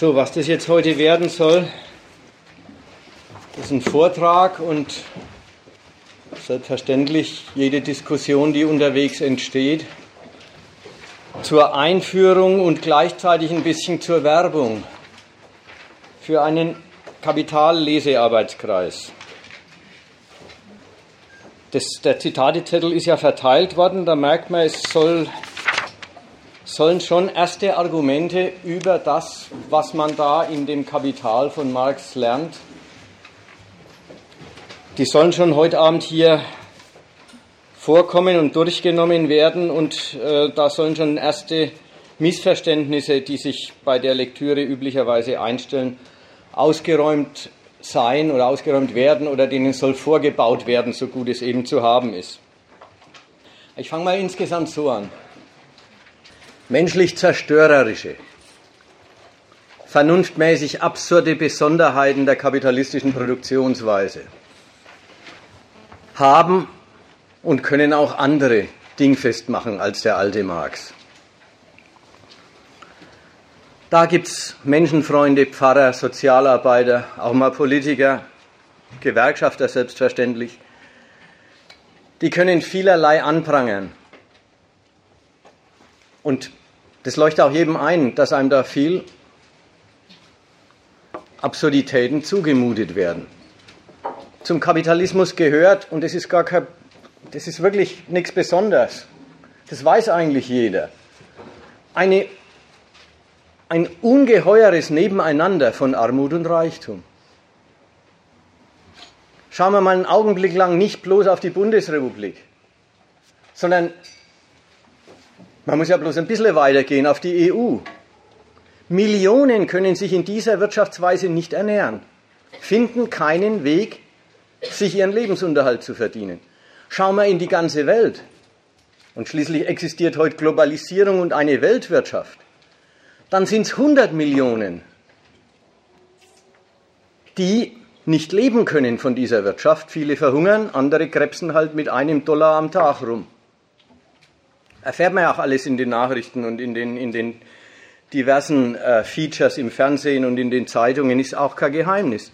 So, was das jetzt heute werden soll, ist ein Vortrag und selbstverständlich jede Diskussion, die unterwegs entsteht, zur Einführung und gleichzeitig ein bisschen zur Werbung für einen Kapitallesearbeitskreis. Das, der Zitatezettel ist ja verteilt worden, da merkt man, es soll, sollen schon erste Argumente über das, was man da in dem Kapital von Marx lernt, die sollen schon heute Abend hier vorkommen und durchgenommen werden und äh, da sollen schon erste Missverständnisse, die sich bei der Lektüre üblicherweise einstellen, ausgeräumt sein oder ausgeräumt werden oder denen soll vorgebaut werden, so gut es eben zu haben ist. Ich fange mal insgesamt so an. Menschlich zerstörerische, vernunftmäßig absurde Besonderheiten der kapitalistischen Produktionsweise haben und können auch andere dingfest machen als der alte Marx. Da gibt es Menschenfreunde, Pfarrer, Sozialarbeiter, auch mal Politiker, Gewerkschafter selbstverständlich. Die können vielerlei anprangern. Und das leuchtet auch jedem ein, dass einem da viel Absurditäten zugemutet werden. Zum Kapitalismus gehört, und das ist gar kein, das ist wirklich nichts Besonderes. Das weiß eigentlich jeder. Eine ein ungeheures Nebeneinander von Armut und Reichtum. Schauen wir mal einen Augenblick lang nicht bloß auf die Bundesrepublik, sondern man muss ja bloß ein bisschen weitergehen auf die EU. Millionen können sich in dieser Wirtschaftsweise nicht ernähren, finden keinen Weg, sich ihren Lebensunterhalt zu verdienen. Schauen wir in die ganze Welt. Und schließlich existiert heute Globalisierung und eine Weltwirtschaft dann sind es 100 Millionen, die nicht leben können von dieser Wirtschaft. Viele verhungern, andere krebsen halt mit einem Dollar am Tag rum. Erfährt man ja auch alles in den Nachrichten und in den, in den diversen äh, Features im Fernsehen und in den Zeitungen, ist auch kein Geheimnis.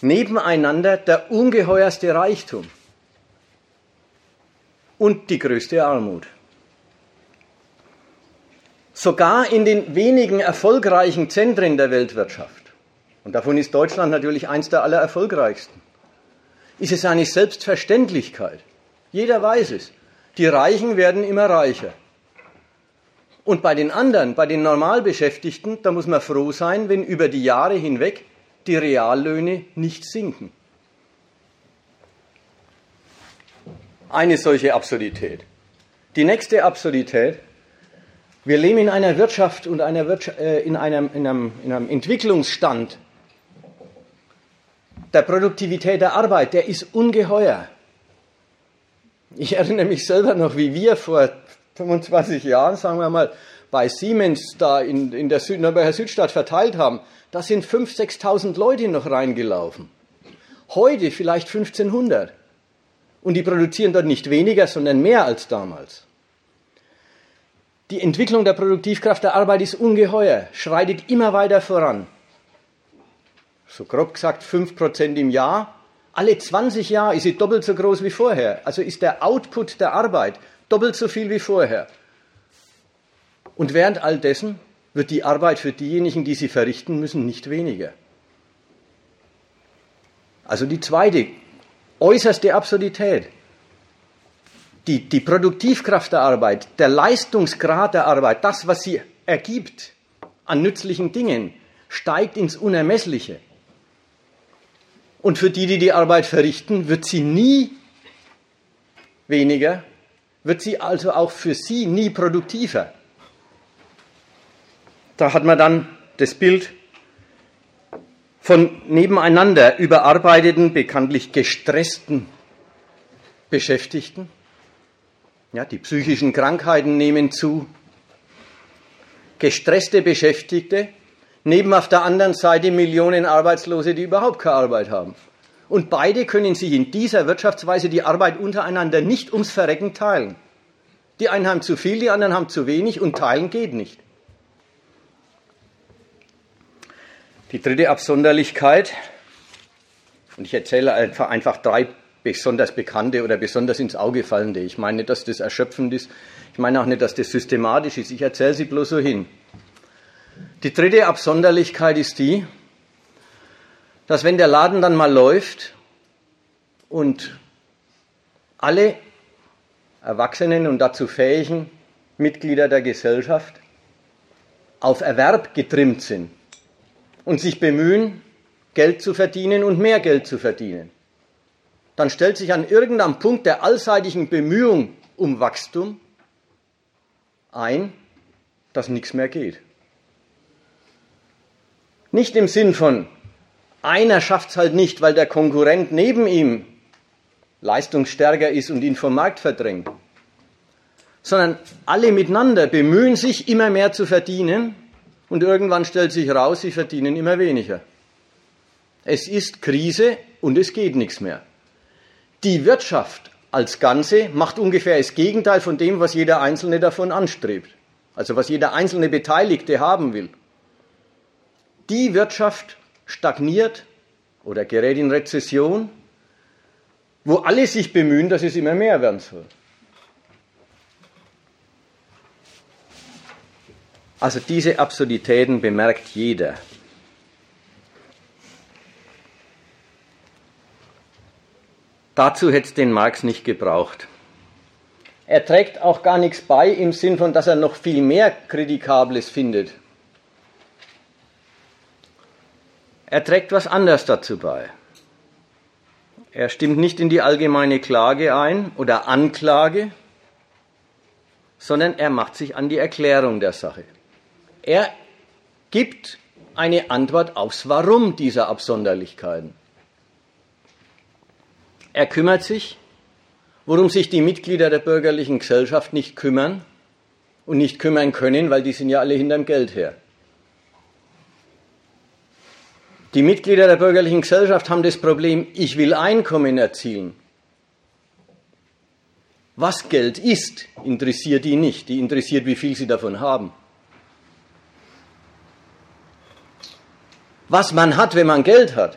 Nebeneinander der ungeheuerste Reichtum und die größte Armut. Sogar in den wenigen erfolgreichen Zentren der Weltwirtschaft, und davon ist Deutschland natürlich eins der allererfolgreichsten, ist es eine Selbstverständlichkeit. Jeder weiß es. Die Reichen werden immer reicher. Und bei den anderen, bei den Normalbeschäftigten, da muss man froh sein, wenn über die Jahre hinweg die Reallöhne nicht sinken. Eine solche Absurdität. Die nächste Absurdität wir leben in einer Wirtschaft und einer Wirtschaft, äh, in, einem, in, einem, in einem Entwicklungsstand der Produktivität der Arbeit, der ist ungeheuer. Ich erinnere mich selber noch, wie wir vor 25 Jahren, sagen wir mal, bei Siemens da in, in der Süd Nürnberger Südstadt verteilt haben. Da sind 5.000, 6.000 Leute noch reingelaufen. Heute vielleicht 1500. Und die produzieren dort nicht weniger, sondern mehr als damals. Die Entwicklung der Produktivkraft der Arbeit ist ungeheuer, schreitet immer weiter voran. So grob gesagt 5% im Jahr. Alle 20 Jahre ist sie doppelt so groß wie vorher. Also ist der Output der Arbeit doppelt so viel wie vorher. Und während all dessen wird die Arbeit für diejenigen, die sie verrichten müssen, nicht weniger. Also die zweite, äußerste Absurdität die, die Produktivkraft der Arbeit, der Leistungsgrad der Arbeit, das, was sie ergibt an nützlichen Dingen, steigt ins Unermessliche. Und für die, die die Arbeit verrichten, wird sie nie weniger, wird sie also auch für sie nie produktiver. Da hat man dann das Bild von nebeneinander überarbeiteten, bekanntlich gestressten Beschäftigten ja, die psychischen Krankheiten nehmen zu. Gestresste Beschäftigte, neben auf der anderen Seite Millionen Arbeitslose, die überhaupt keine Arbeit haben. Und beide können sich in dieser Wirtschaftsweise die Arbeit untereinander nicht ums Verrecken teilen. Die einen haben zu viel, die anderen haben zu wenig und teilen geht nicht. Die dritte Absonderlichkeit, und ich erzähle einfach, drei besonders bekannte oder besonders ins Auge fallende. Ich meine nicht, dass das erschöpfend ist. Ich meine auch nicht, dass das systematisch ist. Ich erzähle sie bloß so hin. Die dritte Absonderlichkeit ist die, dass wenn der Laden dann mal läuft und alle Erwachsenen und dazu fähigen Mitglieder der Gesellschaft auf Erwerb getrimmt sind und sich bemühen, Geld zu verdienen und mehr Geld zu verdienen, dann stellt sich an irgendeinem Punkt der allseitigen Bemühung um Wachstum ein, dass nichts mehr geht. Nicht im Sinn von, einer schafft es halt nicht, weil der Konkurrent neben ihm leistungsstärker ist und ihn vom Markt verdrängt, sondern alle miteinander bemühen sich, immer mehr zu verdienen und irgendwann stellt sich raus, sie verdienen immer weniger. Es ist Krise und es geht nichts mehr. Die Wirtschaft als Ganze macht ungefähr das Gegenteil von dem, was jeder Einzelne davon anstrebt. Also was jeder einzelne Beteiligte haben will. Die Wirtschaft stagniert oder gerät in Rezession, wo alle sich bemühen, dass es immer mehr werden soll. Also diese Absurditäten bemerkt jeder. Dazu hätte es den Marx nicht gebraucht. Er trägt auch gar nichts bei im Sinn von, dass er noch viel mehr Kritikables findet. Er trägt was anderes dazu bei. Er stimmt nicht in die allgemeine Klage ein oder Anklage, sondern er macht sich an die Erklärung der Sache. Er gibt eine Antwort aufs Warum dieser Absonderlichkeiten. Er kümmert sich, worum sich die Mitglieder der bürgerlichen Gesellschaft nicht kümmern und nicht kümmern können, weil die sind ja alle hinterm Geld her. Die Mitglieder der bürgerlichen Gesellschaft haben das Problem, ich will Einkommen erzielen. Was Geld ist, interessiert die nicht. Die interessiert, wie viel sie davon haben. Was man hat, wenn man Geld hat,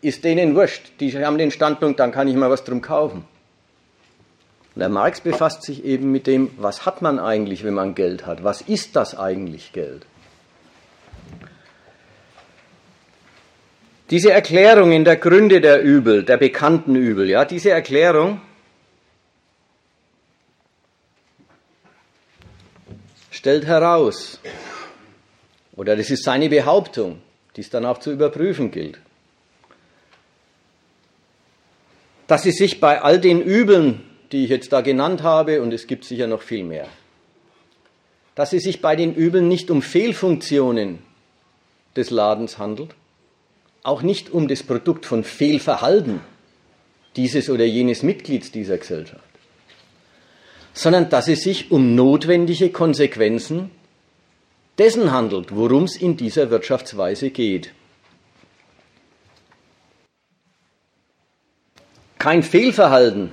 ist denen wurscht. Die haben den Standpunkt, dann kann ich mal was drum kaufen. Und der Marx befasst sich eben mit dem, was hat man eigentlich, wenn man Geld hat? Was ist das eigentlich Geld? Diese Erklärung in der Gründe der Übel, der bekannten Übel, ja, diese Erklärung stellt heraus, oder das ist seine Behauptung, die es dann auch zu überprüfen gilt, dass sie sich bei all den Übeln, die ich jetzt da genannt habe, und es gibt sicher noch viel mehr, dass es sich bei den Übeln nicht um Fehlfunktionen des Ladens handelt, auch nicht um das Produkt von Fehlverhalten dieses oder jenes Mitglieds dieser Gesellschaft, sondern dass es sich um notwendige Konsequenzen dessen handelt, worum es in dieser Wirtschaftsweise geht. kein Fehlverhalten,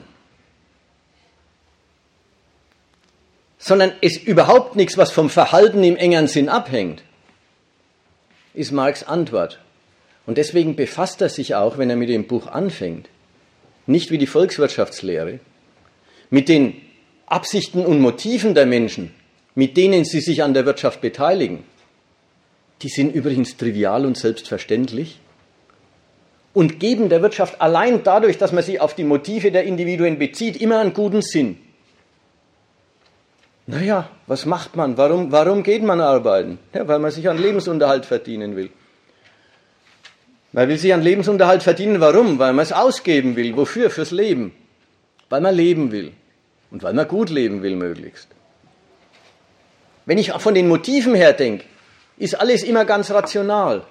sondern ist überhaupt nichts, was vom Verhalten im engeren Sinn abhängt, ist Marx Antwort. Und deswegen befasst er sich auch, wenn er mit dem Buch anfängt, nicht wie die Volkswirtschaftslehre, mit den Absichten und Motiven der Menschen, mit denen sie sich an der Wirtschaft beteiligen. Die sind übrigens trivial und selbstverständlich und geben der Wirtschaft allein dadurch, dass man sie auf die Motive der Individuen bezieht, immer einen guten Sinn. Naja, was macht man? Warum, warum geht man arbeiten? Ja, weil man sich einen Lebensunterhalt verdienen will. Man will sich einen Lebensunterhalt verdienen. Warum? Weil man es ausgeben will. Wofür? Fürs Leben. Weil man leben will. Und weil man gut leben will, möglichst. Wenn ich von den Motiven her denke, ist alles immer ganz rational.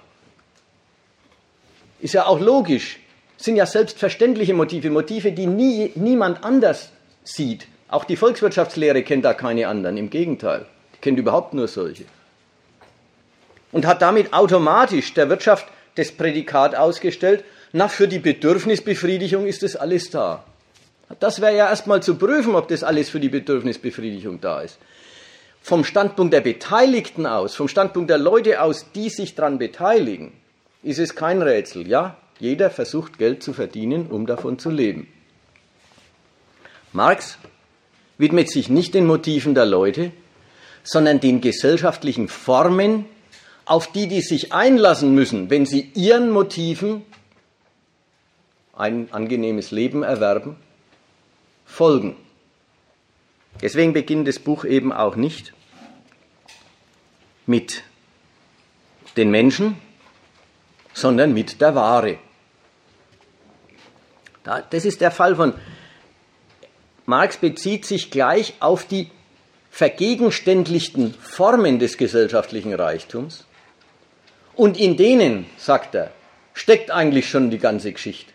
Ist ja auch logisch. Sind ja selbstverständliche Motive, Motive, die nie, niemand anders sieht. Auch die Volkswirtschaftslehre kennt da keine anderen, im Gegenteil. Die kennt überhaupt nur solche. Und hat damit automatisch der Wirtschaft das Prädikat ausgestellt, na, für die Bedürfnisbefriedigung ist das alles da. Das wäre ja erstmal zu prüfen, ob das alles für die Bedürfnisbefriedigung da ist. Vom Standpunkt der Beteiligten aus, vom Standpunkt der Leute aus, die sich daran beteiligen, ist es kein Rätsel. Ja, jeder versucht Geld zu verdienen, um davon zu leben. Marx widmet sich nicht den Motiven der Leute, sondern den gesellschaftlichen Formen, auf die die sich einlassen müssen, wenn sie ihren Motiven ein angenehmes Leben erwerben, folgen. Deswegen beginnt das Buch eben auch nicht mit den Menschen, sondern mit der Ware. Das ist der Fall von Marx bezieht sich gleich auf die vergegenständlichten Formen des gesellschaftlichen Reichtums und in denen, sagt er, steckt eigentlich schon die ganze Geschichte.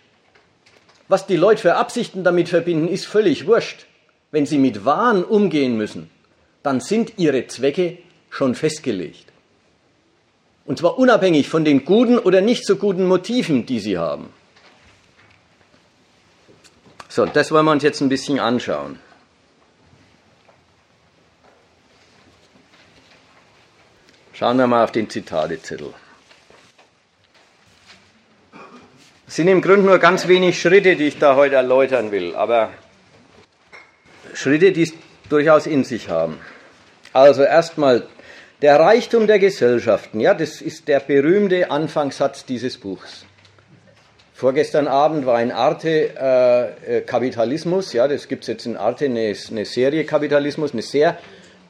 Was die Leute für Absichten damit verbinden, ist völlig wurscht. Wenn sie mit Wahn umgehen müssen, dann sind ihre Zwecke schon festgelegt. Und zwar unabhängig von den guten oder nicht so guten Motiven, die sie haben. So, das wollen wir uns jetzt ein bisschen anschauen. Schauen wir mal auf den Zitatezettel. Es sind im Grunde nur ganz wenig Schritte, die ich da heute erläutern will, aber Schritte, die es durchaus in sich haben. Also erstmal der Reichtum der Gesellschaften, ja, das ist der berühmte Anfangssatz dieses Buchs. Vorgestern Abend war in Arte äh, äh Kapitalismus, ja, das gibt es jetzt in Arte eine, eine Serie Kapitalismus, eine sehr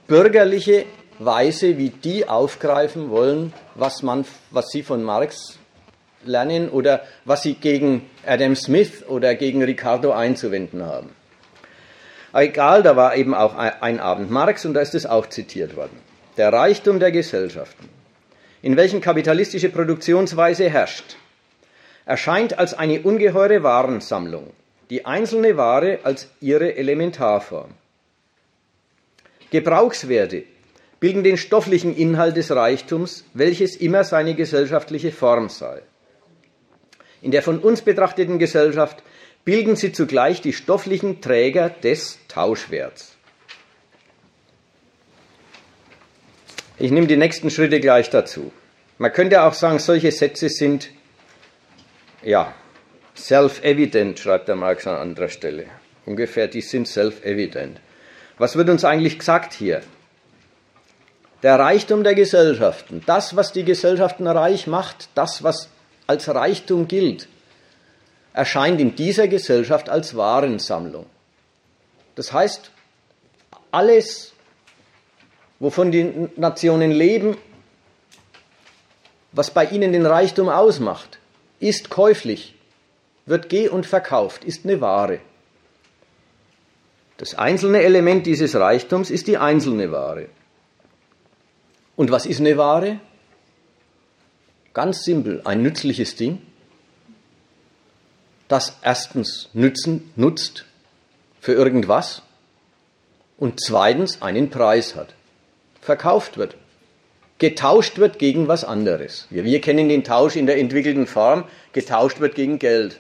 bürgerliche Weise, wie die aufgreifen wollen, was, man, was sie von Marx lernen oder was sie gegen Adam Smith oder gegen Ricardo einzuwenden haben. Aber egal, da war eben auch ein Abend Marx und da ist es auch zitiert worden. Der Reichtum der Gesellschaften, in welchem kapitalistische Produktionsweise herrscht, erscheint als eine ungeheure Warensammlung, die einzelne Ware als ihre Elementarform. Gebrauchswerte bilden den stofflichen Inhalt des Reichtums, welches immer seine gesellschaftliche Form sei. In der von uns betrachteten Gesellschaft bilden sie zugleich die stofflichen Träger des Tauschwerts. Ich nehme die nächsten Schritte gleich dazu. Man könnte auch sagen, solche Sätze sind ja, self-evident, schreibt der Marx an anderer Stelle. Ungefähr, die sind self-evident. Was wird uns eigentlich gesagt hier? Der Reichtum der Gesellschaften, das, was die Gesellschaften reich macht, das, was als Reichtum gilt, erscheint in dieser Gesellschaft als Warensammlung. Das heißt, alles, wovon die Nationen leben, was bei ihnen den Reichtum ausmacht, ist käuflich, wird geh und verkauft, ist eine Ware. Das einzelne Element dieses Reichtums ist die einzelne Ware. Und was ist eine Ware? Ganz simpel, ein nützliches Ding, das erstens nützen, nutzt für irgendwas und zweitens einen Preis hat, verkauft wird getauscht wird gegen was anderes. Wir, wir kennen den Tausch in der entwickelten Form, getauscht wird gegen Geld.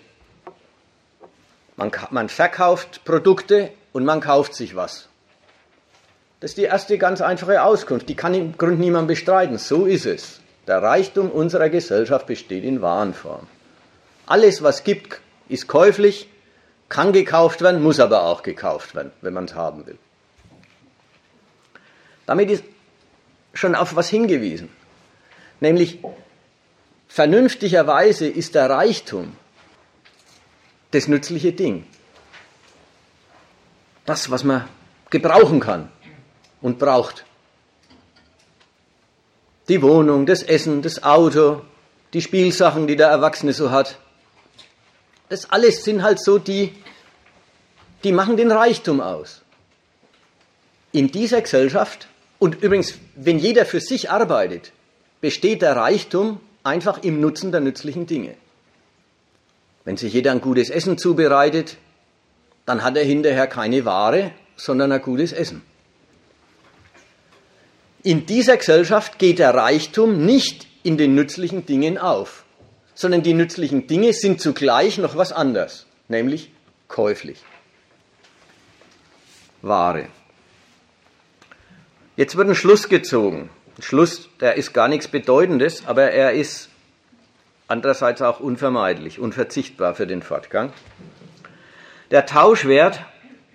Man, man verkauft Produkte und man kauft sich was. Das ist die erste ganz einfache Auskunft. Die kann im Grunde niemand bestreiten. So ist es. Der Reichtum unserer Gesellschaft besteht in Warenform. Alles, was gibt, ist käuflich, kann gekauft werden, muss aber auch gekauft werden, wenn man es haben will. Damit ist schon auf was hingewiesen. Nämlich, vernünftigerweise ist der Reichtum das nützliche Ding. Das, was man gebrauchen kann und braucht. Die Wohnung, das Essen, das Auto, die Spielsachen, die der Erwachsene so hat. Das alles sind halt so die, die machen den Reichtum aus. In dieser Gesellschaft und übrigens, wenn jeder für sich arbeitet, besteht der Reichtum einfach im Nutzen der nützlichen Dinge. Wenn sich jeder ein gutes Essen zubereitet, dann hat er hinterher keine Ware, sondern ein gutes Essen. In dieser Gesellschaft geht der Reichtum nicht in den nützlichen Dingen auf, sondern die nützlichen Dinge sind zugleich noch was anderes, nämlich käuflich. Ware. Jetzt wird ein Schluss gezogen. Ein Schluss, der ist gar nichts Bedeutendes, aber er ist andererseits auch unvermeidlich, unverzichtbar für den Fortgang. Der Tauschwert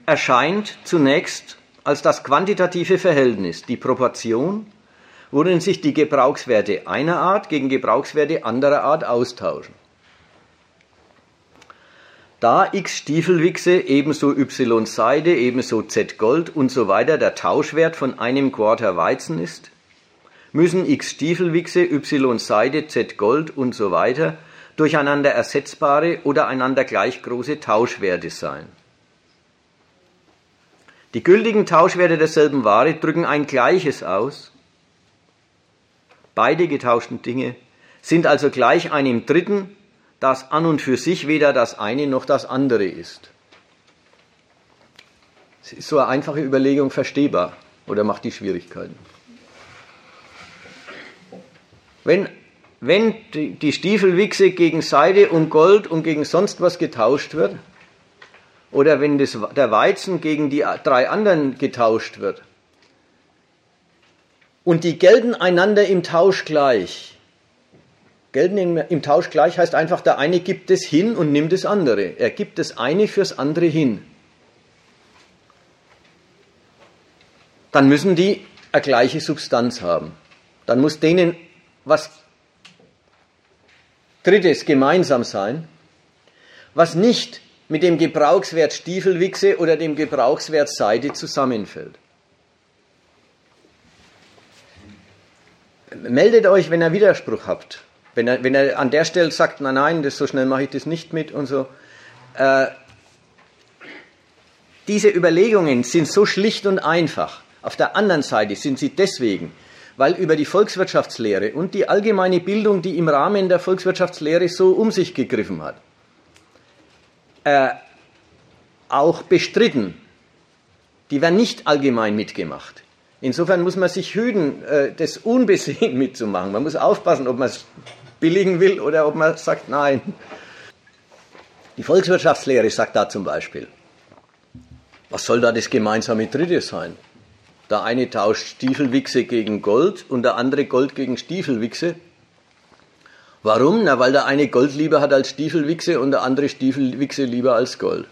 erscheint zunächst als das quantitative Verhältnis, die Proportion, worin sich die Gebrauchswerte einer Art gegen Gebrauchswerte anderer Art austauschen. Da x Stiefelwichse ebenso y Seide ebenso z Gold und so weiter der Tauschwert von einem Quarter Weizen ist, müssen x Stiefelwichse y Seide z Gold und so weiter durcheinander ersetzbare oder einander gleich große Tauschwerte sein. Die gültigen Tauschwerte derselben Ware drücken ein Gleiches aus. Beide getauschten Dinge sind also gleich einem Dritten, das an und für sich weder das eine noch das andere ist. Ist so eine einfache Überlegung verstehbar oder macht die Schwierigkeiten? Wenn wenn die Stiefelwichse gegen Seide und Gold und gegen sonst was getauscht wird, oder wenn das, der Weizen gegen die drei anderen getauscht wird, und die gelten einander im Tausch gleich. Gelten im, im Tausch gleich heißt einfach, der eine gibt es hin und nimmt das andere. Er gibt das eine fürs andere hin. Dann müssen die eine gleiche Substanz haben. Dann muss denen was Drittes gemeinsam sein, was nicht mit dem Gebrauchswert Stiefelwichse oder dem Gebrauchswert Seide zusammenfällt. Meldet euch, wenn ihr Widerspruch habt. Wenn er, wenn er an der Stelle sagt, nein, nein, das, so schnell mache ich das nicht mit und so. Äh, diese Überlegungen sind so schlicht und einfach. Auf der anderen Seite sind sie deswegen, weil über die Volkswirtschaftslehre und die allgemeine Bildung, die im Rahmen der Volkswirtschaftslehre so um sich gegriffen hat, äh, auch bestritten. Die werden nicht allgemein mitgemacht. Insofern muss man sich hüten, äh, das unbesehen mitzumachen. Man muss aufpassen, ob man es billigen will oder ob man sagt, nein. Die Volkswirtschaftslehre sagt da zum Beispiel, was soll da das gemeinsame Dritte sein? Der eine tauscht Stiefelwichse gegen Gold und der andere Gold gegen Stiefelwichse. Warum? Na, weil der eine Gold lieber hat als Stiefelwichse und der andere Stiefelwichse lieber als Gold.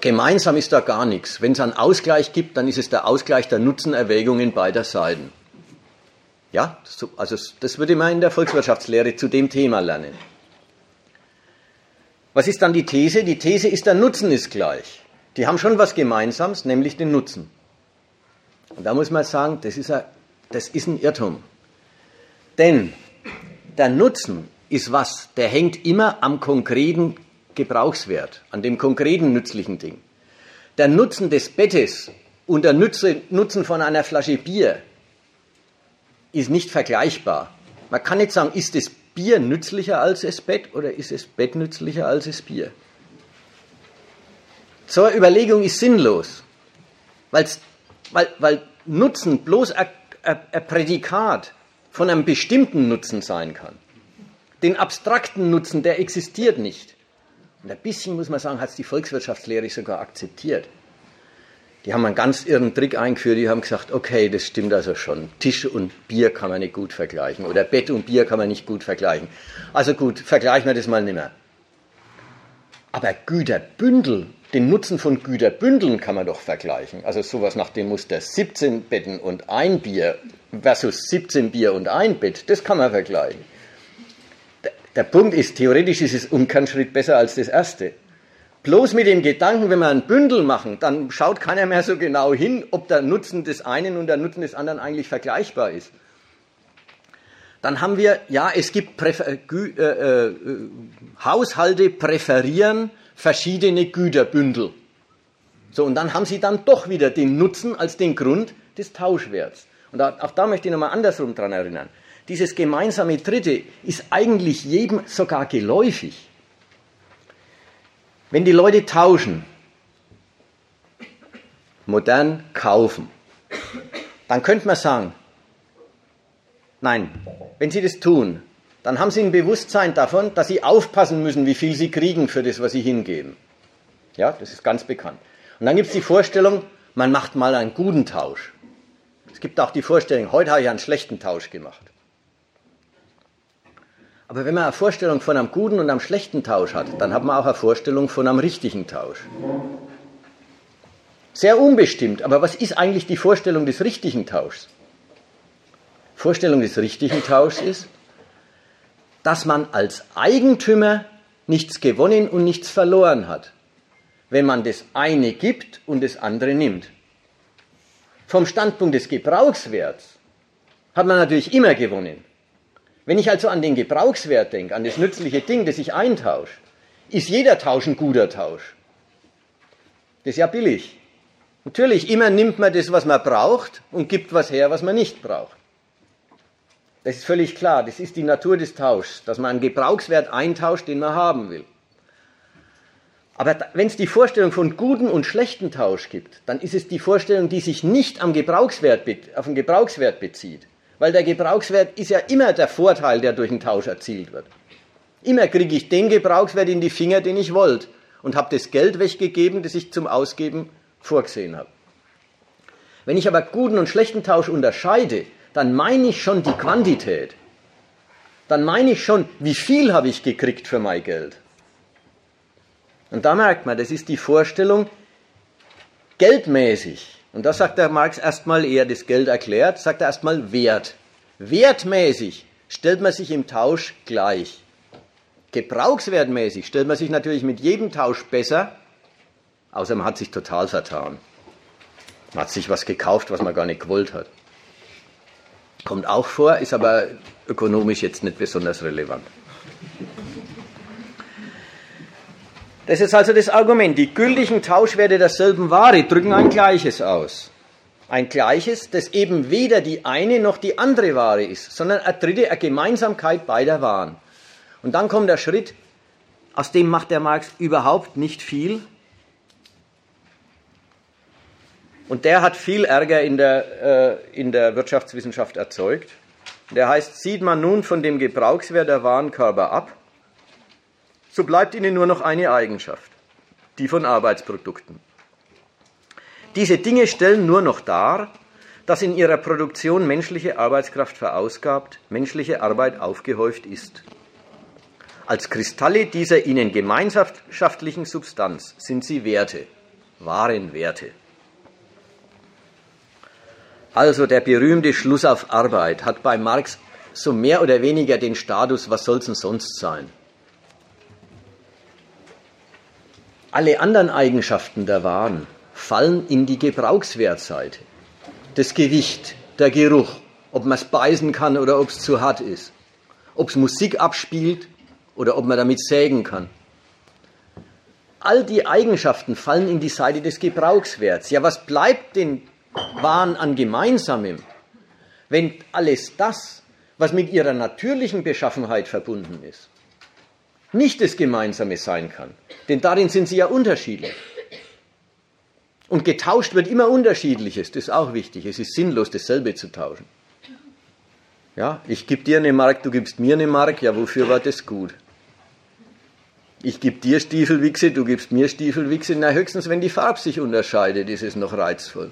Gemeinsam ist da gar nichts. Wenn es einen Ausgleich gibt, dann ist es der Ausgleich der Nutzenerwägungen beider Seiten. Ja, also das würde man in der Volkswirtschaftslehre zu dem Thema lernen. Was ist dann die These? Die These ist, der Nutzen ist gleich. Die haben schon was Gemeinsames, nämlich den Nutzen. Und da muss man sagen, das ist, ein, das ist ein Irrtum. Denn der Nutzen ist was, der hängt immer am konkreten Gebrauchswert, an dem konkreten nützlichen Ding. Der Nutzen des Bettes und der Nutzen von einer Flasche Bier ist nicht vergleichbar. Man kann nicht sagen, ist das Bier nützlicher als das Bett oder ist das Bett nützlicher als das Bier. So eine Überlegung ist sinnlos, weil, weil Nutzen bloß ein Prädikat von einem bestimmten Nutzen sein kann. Den abstrakten Nutzen, der existiert nicht. Und ein bisschen, muss man sagen, hat es die Volkswirtschaftslehre sogar akzeptiert. Die haben einen ganz irren Trick eingeführt, die haben gesagt, okay, das stimmt also schon. Tisch und Bier kann man nicht gut vergleichen. Oder Bett und Bier kann man nicht gut vergleichen. Also gut, vergleichen wir das mal nicht mehr. Aber Güterbündel den Nutzen von Güterbündeln kann man doch vergleichen. Also sowas nach dem Muster 17 Betten und ein Bier versus 17 Bier und ein Bett, das kann man vergleichen. Der Punkt ist, theoretisch ist es um keinen Schritt besser als das erste. Bloß mit dem Gedanken, wenn wir ein Bündel machen, dann schaut keiner mehr so genau hin, ob der Nutzen des einen und der Nutzen des anderen eigentlich vergleichbar ist. Dann haben wir, ja, es gibt Präfer äh, äh, Haushalte präferieren verschiedene Güterbündel. So, und dann haben sie dann doch wieder den Nutzen als den Grund des Tauschwerts. Und auch da möchte ich nochmal andersrum dran erinnern. Dieses gemeinsame Dritte ist eigentlich jedem sogar geläufig. Wenn die Leute tauschen, modern kaufen, dann könnte man sagen, nein, wenn sie das tun, dann haben sie ein Bewusstsein davon, dass sie aufpassen müssen, wie viel sie kriegen für das, was sie hingeben. Ja, das ist ganz bekannt. Und dann gibt es die Vorstellung, man macht mal einen guten Tausch. Es gibt auch die Vorstellung, heute habe ich einen schlechten Tausch gemacht. Aber wenn man eine Vorstellung von einem guten und einem schlechten Tausch hat, dann hat man auch eine Vorstellung von einem richtigen Tausch. Sehr unbestimmt, aber was ist eigentlich die Vorstellung des richtigen Tauschs? Vorstellung des richtigen Tauschs ist, dass man als Eigentümer nichts gewonnen und nichts verloren hat, wenn man das eine gibt und das andere nimmt. Vom Standpunkt des Gebrauchswerts hat man natürlich immer gewonnen. Wenn ich also an den Gebrauchswert denke, an das nützliche Ding, das ich eintausche, ist jeder Tausch ein guter Tausch. Das ist ja billig. Natürlich, immer nimmt man das, was man braucht und gibt was her, was man nicht braucht. Das ist völlig klar, das ist die Natur des Tauschs, dass man einen Gebrauchswert eintauscht, den man haben will. Aber wenn es die Vorstellung von guten und schlechten Tausch gibt, dann ist es die Vorstellung, die sich nicht am Gebrauchswert, auf den Gebrauchswert bezieht. Weil der Gebrauchswert ist ja immer der Vorteil, der durch den Tausch erzielt wird. Immer kriege ich den Gebrauchswert in die Finger, den ich wollte. Und habe das Geld weggegeben, das ich zum Ausgeben vorgesehen habe. Wenn ich aber guten und schlechten Tausch unterscheide, dann meine ich schon die Quantität. Dann meine ich schon, wie viel habe ich gekriegt für mein Geld. Und da merkt man, das ist die Vorstellung geldmäßig. Und da sagt der Marx erstmal, eher das Geld erklärt, sagt er erstmal Wert. Wertmäßig stellt man sich im Tausch gleich. Gebrauchswertmäßig stellt man sich natürlich mit jedem Tausch besser, außer man hat sich total vertan. Man hat sich was gekauft, was man gar nicht gewollt hat. Kommt auch vor, ist aber ökonomisch jetzt nicht besonders relevant. Das ist also das Argument. Die gültigen Tauschwerte derselben Ware drücken ein Gleiches aus. Ein Gleiches, das eben weder die eine noch die andere Ware ist, sondern eine dritte, eine Gemeinsamkeit beider Waren. Und dann kommt der Schritt, aus dem macht der Marx überhaupt nicht viel. Und der hat viel Ärger in der, äh, in der Wirtschaftswissenschaft erzeugt. Der heißt, sieht man nun von dem Gebrauchswert der Warenkörper ab, so bleibt ihnen nur noch eine Eigenschaft, die von Arbeitsprodukten. Diese Dinge stellen nur noch dar, dass in ihrer Produktion menschliche Arbeitskraft verausgabt, menschliche Arbeit aufgehäuft ist. Als Kristalle dieser ihnen gemeinschaftlichen Substanz sind sie Werte, wahren Werte. Also der berühmte Schluss auf Arbeit hat bei Marx so mehr oder weniger den Status, was soll's denn sonst sein? Alle anderen Eigenschaften der Waren fallen in die Gebrauchswertseite. Das Gewicht, der Geruch, ob man es beißen kann oder ob es zu hart ist, ob es Musik abspielt oder ob man damit sägen kann. All die Eigenschaften fallen in die Seite des Gebrauchswerts. Ja, was bleibt den Waren an Gemeinsamem, wenn alles das, was mit ihrer natürlichen Beschaffenheit verbunden ist, nicht das Gemeinsame sein kann. Denn darin sind sie ja unterschiedlich. Und getauscht wird immer unterschiedliches, das ist auch wichtig. Es ist sinnlos, dasselbe zu tauschen. Ja, ich gebe dir eine Mark, du gibst mir eine Mark, ja, wofür war das gut? Ich gebe dir Stiefelwichse, du gibst mir Stiefelwichse, na höchstens, wenn die Farbe sich unterscheidet, ist es noch reizvoll.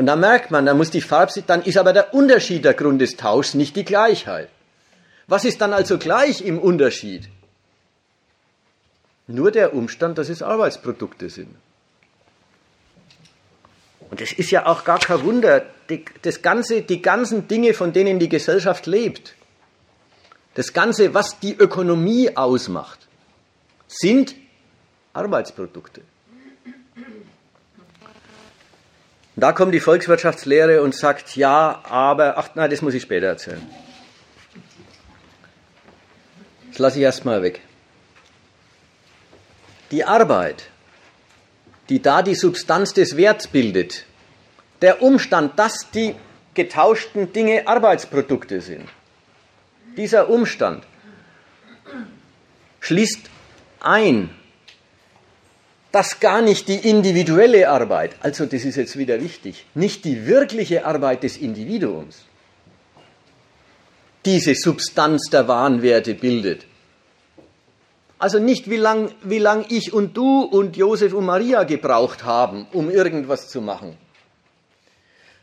Und da merkt man, da muss die Farbe, dann ist aber der Unterschied der Grund des Tauschs, nicht die Gleichheit. Was ist dann also gleich im Unterschied? Nur der Umstand, dass es Arbeitsprodukte sind. Und es ist ja auch gar kein Wunder, die, das ganze, die ganzen Dinge, von denen die Gesellschaft lebt, das Ganze, was die Ökonomie ausmacht, sind Arbeitsprodukte. Und da kommt die Volkswirtschaftslehre und sagt, ja, aber, ach nein, das muss ich später erzählen. Das lasse ich erstmal weg. Die Arbeit, die da die Substanz des Werts bildet, der Umstand, dass die getauschten Dinge Arbeitsprodukte sind, dieser Umstand schließt ein, dass gar nicht die individuelle Arbeit, also das ist jetzt wieder wichtig, nicht die wirkliche Arbeit des Individuums, diese Substanz der Wahnwerte bildet. Also nicht, wie lang, wie lang ich und du und Josef und Maria gebraucht haben, um irgendwas zu machen,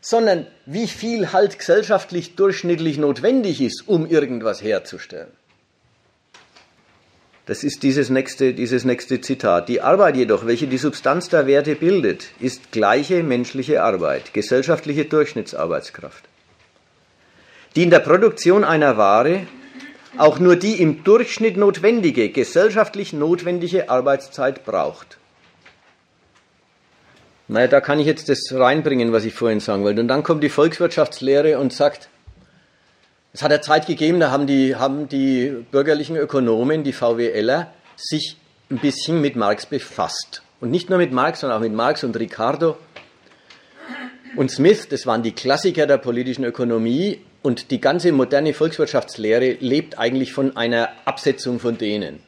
sondern wie viel halt gesellschaftlich durchschnittlich notwendig ist, um irgendwas herzustellen. Das ist dieses nächste, dieses nächste Zitat. Die Arbeit jedoch, welche die Substanz der Werte bildet, ist gleiche menschliche Arbeit, gesellschaftliche Durchschnittsarbeitskraft, die in der Produktion einer Ware auch nur die im Durchschnitt notwendige, gesellschaftlich notwendige Arbeitszeit braucht. Naja, da kann ich jetzt das reinbringen, was ich vorhin sagen wollte. Und dann kommt die Volkswirtschaftslehre und sagt, es hat eine Zeit gegeben, da haben die, haben die bürgerlichen Ökonomen, die VWLer, sich ein bisschen mit Marx befasst. Und nicht nur mit Marx, sondern auch mit Marx und Ricardo und Smith, das waren die Klassiker der politischen Ökonomie. Und die ganze moderne Volkswirtschaftslehre lebt eigentlich von einer Absetzung von denen.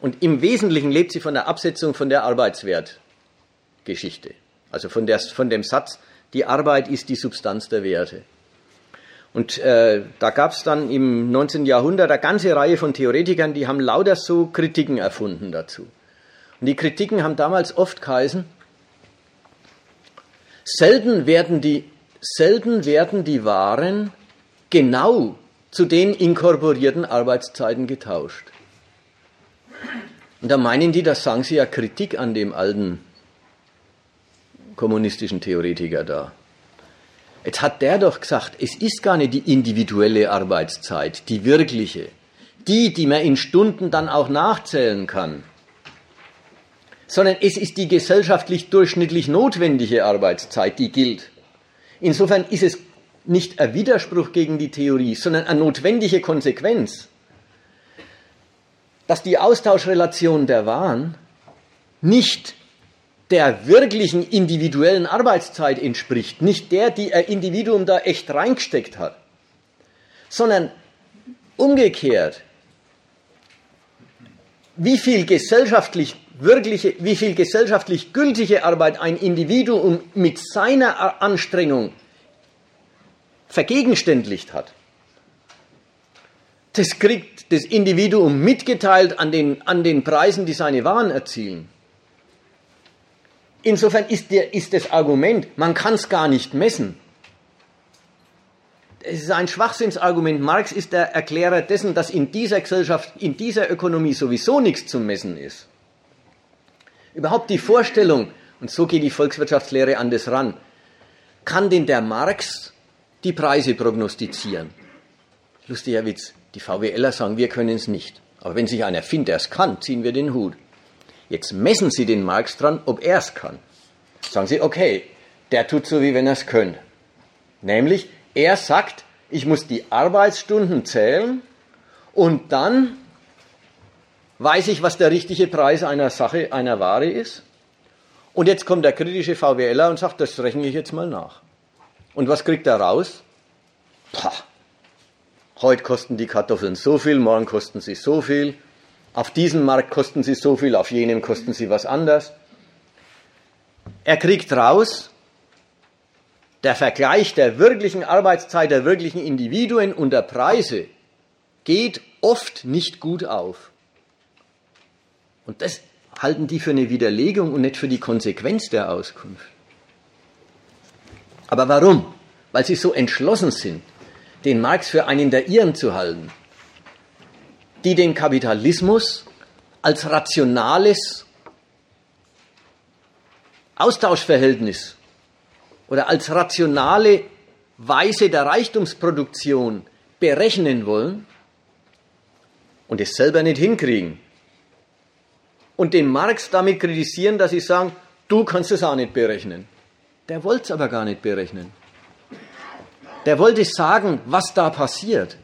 Und im Wesentlichen lebt sie von der Absetzung von der Arbeitswertgeschichte. Also von, der, von dem Satz, die Arbeit ist die Substanz der Werte. Und äh, da gab es dann im 19. Jahrhundert eine ganze Reihe von Theoretikern, die haben lauter so Kritiken erfunden dazu. Und die Kritiken haben damals oft geheißen, selten werden die, selten werden die Waren genau zu den inkorporierten Arbeitszeiten getauscht. Und da meinen die, das sagen sie ja Kritik an dem alten kommunistischen Theoretiker da. Jetzt hat der doch gesagt, es ist gar nicht die individuelle Arbeitszeit, die wirkliche, die, die man in Stunden dann auch nachzählen kann, sondern es ist die gesellschaftlich durchschnittlich notwendige Arbeitszeit, die gilt. Insofern ist es nicht ein Widerspruch gegen die Theorie, sondern eine notwendige Konsequenz, dass die Austauschrelation der Waren nicht der wirklichen individuellen Arbeitszeit entspricht, nicht der, die ein Individuum da echt reingesteckt hat, sondern umgekehrt, wie viel gesellschaftlich wirkliche, wie viel gesellschaftlich gültige Arbeit ein Individuum mit seiner Anstrengung vergegenständlicht hat. Das kriegt das Individuum mitgeteilt an den, an den Preisen, die seine Waren erzielen. Insofern ist, der, ist das Argument, man kann es gar nicht messen. Es ist ein Schwachsinnsargument. Marx ist der Erklärer dessen, dass in dieser Gesellschaft, in dieser Ökonomie sowieso nichts zu messen ist. Überhaupt die Vorstellung, und so geht die Volkswirtschaftslehre an das ran, kann denn der Marx die Preise prognostizieren? Lustiger Witz. Die VWLer sagen, wir können es nicht. Aber wenn sich einer findet, der es kann, ziehen wir den Hut. Jetzt messen Sie den Marx dran, ob er es kann. Sagen Sie, okay, der tut so, wie wenn er es könnte. Nämlich, er sagt, ich muss die Arbeitsstunden zählen und dann weiß ich, was der richtige Preis einer Sache, einer Ware ist. Und jetzt kommt der kritische VWLer und sagt, das rechne ich jetzt mal nach. Und was kriegt er raus? Pah, heute kosten die Kartoffeln so viel, morgen kosten sie so viel. Auf diesem Markt kosten sie so viel, auf jenem kosten sie was anders. Er kriegt raus, der Vergleich der wirklichen Arbeitszeit der wirklichen Individuen und der Preise geht oft nicht gut auf. Und das halten die für eine Widerlegung und nicht für die Konsequenz der Auskunft. Aber warum? Weil sie so entschlossen sind, den Marx für einen der ihren zu halten die den Kapitalismus als rationales Austauschverhältnis oder als rationale Weise der Reichtumsproduktion berechnen wollen und es selber nicht hinkriegen. Und den Marx damit kritisieren, dass sie sagen, du kannst es auch nicht berechnen. Der wollte es aber gar nicht berechnen. Der wollte sagen, was da passiert.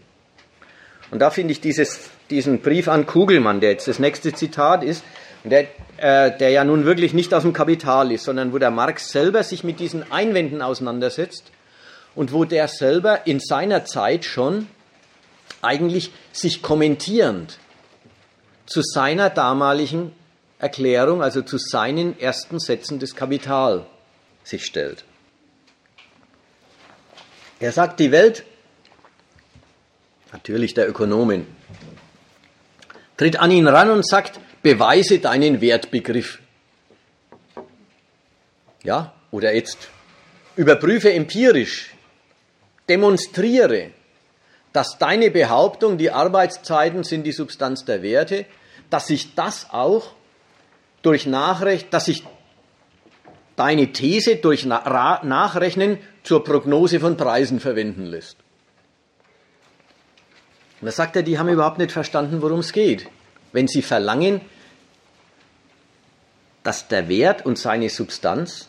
Und da finde ich dieses diesen Brief an Kugelmann, der jetzt das nächste Zitat ist, der, äh, der ja nun wirklich nicht aus dem Kapital ist, sondern wo der Marx selber sich mit diesen Einwänden auseinandersetzt und wo der selber in seiner Zeit schon eigentlich sich kommentierend zu seiner damaligen Erklärung, also zu seinen ersten Sätzen des Kapital sich stellt. Er sagt, die Welt, natürlich der Ökonomen, tritt an ihn ran und sagt, beweise deinen Wertbegriff. Ja, oder jetzt überprüfe empirisch, demonstriere, dass deine Behauptung, die Arbeitszeiten sind die Substanz der Werte, dass sich das auch durch Nachrechnen, dass sich deine These durch Nachrechnen zur Prognose von Preisen verwenden lässt. Und da sagt er, die haben überhaupt nicht verstanden, worum es geht. Wenn sie verlangen, dass der Wert und seine Substanz,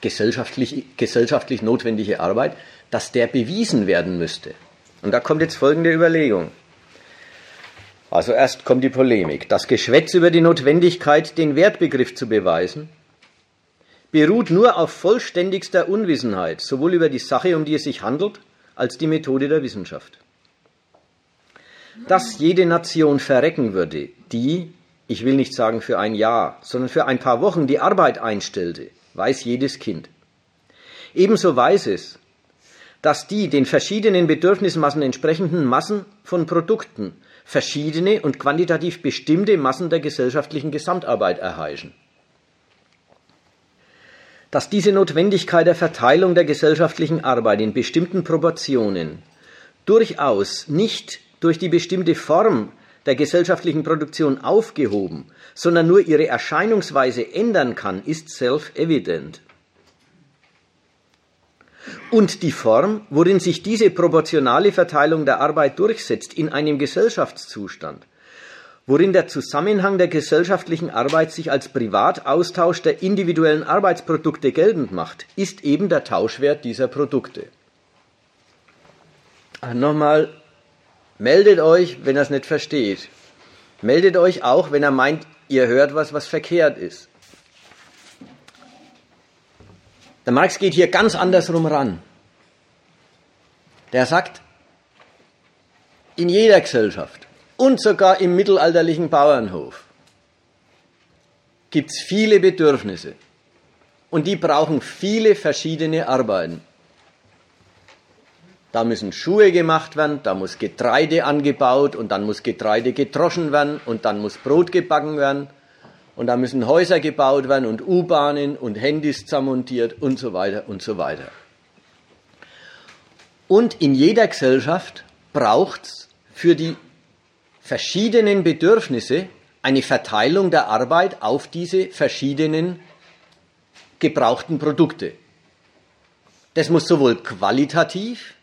gesellschaftlich, gesellschaftlich notwendige Arbeit, dass der bewiesen werden müsste. Und da kommt jetzt folgende Überlegung. Also erst kommt die Polemik. Das Geschwätz über die Notwendigkeit, den Wertbegriff zu beweisen, beruht nur auf vollständigster Unwissenheit, sowohl über die Sache, um die es sich handelt, als die Methode der Wissenschaft. Dass jede Nation verrecken würde, die, ich will nicht sagen für ein Jahr, sondern für ein paar Wochen die Arbeit einstellte, weiß jedes Kind. Ebenso weiß es, dass die den verschiedenen Bedürfnismassen entsprechenden Massen von Produkten verschiedene und quantitativ bestimmte Massen der gesellschaftlichen Gesamtarbeit erheischen. Dass diese Notwendigkeit der Verteilung der gesellschaftlichen Arbeit in bestimmten Proportionen durchaus nicht durch die bestimmte Form der gesellschaftlichen Produktion aufgehoben, sondern nur ihre Erscheinungsweise ändern kann, ist self-evident. Und die Form, worin sich diese proportionale Verteilung der Arbeit durchsetzt in einem Gesellschaftszustand, worin der Zusammenhang der gesellschaftlichen Arbeit sich als Privataustausch der individuellen Arbeitsprodukte geltend macht, ist eben der Tauschwert dieser Produkte. Nochmal, meldet euch, wenn er es nicht versteht. Meldet euch auch, wenn er meint, ihr hört was, was verkehrt ist. Der Marx geht hier ganz andersrum ran. Der sagt, in jeder Gesellschaft und sogar im mittelalterlichen Bauernhof gibt es viele Bedürfnisse und die brauchen viele verschiedene Arbeiten. Da müssen Schuhe gemacht werden, da muss Getreide angebaut und dann muss Getreide gedroschen werden und dann muss Brot gebacken werden und da müssen Häuser gebaut werden und U-Bahnen und Handys zermontiert und so weiter und so weiter. Und in jeder Gesellschaft braucht es für die verschiedenen Bedürfnisse eine Verteilung der Arbeit auf diese verschiedenen gebrauchten Produkte. Das muss sowohl qualitativ,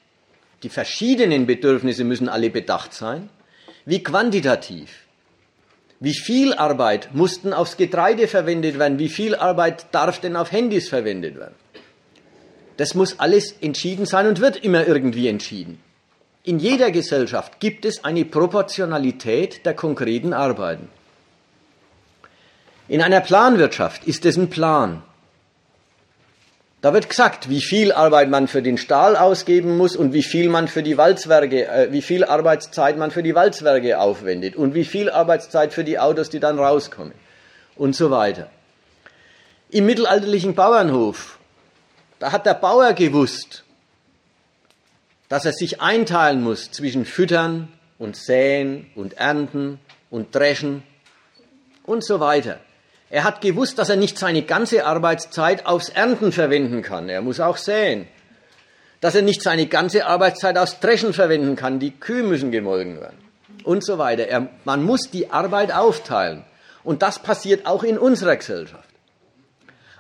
die verschiedenen Bedürfnisse müssen alle bedacht sein, wie quantitativ. Wie viel Arbeit mussten aufs Getreide verwendet werden? Wie viel Arbeit darf denn auf Handys verwendet werden? Das muss alles entschieden sein und wird immer irgendwie entschieden. In jeder Gesellschaft gibt es eine Proportionalität der konkreten Arbeiten. In einer Planwirtschaft ist es ein Plan. Da wird gesagt, wie viel Arbeit man für den Stahl ausgeben muss und wie viel man für die Walzwerke, äh, wie viel Arbeitszeit man für die Walzwerke aufwendet und wie viel Arbeitszeit für die Autos, die dann rauskommen und so weiter. Im mittelalterlichen Bauernhof, da hat der Bauer gewusst, dass er sich einteilen muss zwischen Füttern und Säen und Ernten und Dreschen und so weiter. Er hat gewusst, dass er nicht seine ganze Arbeitszeit aufs Ernten verwenden kann. Er muss auch säen. Dass er nicht seine ganze Arbeitszeit aufs Dreschen verwenden kann. Die Kühe müssen gemolken werden. Und so weiter. Er, man muss die Arbeit aufteilen. Und das passiert auch in unserer Gesellschaft.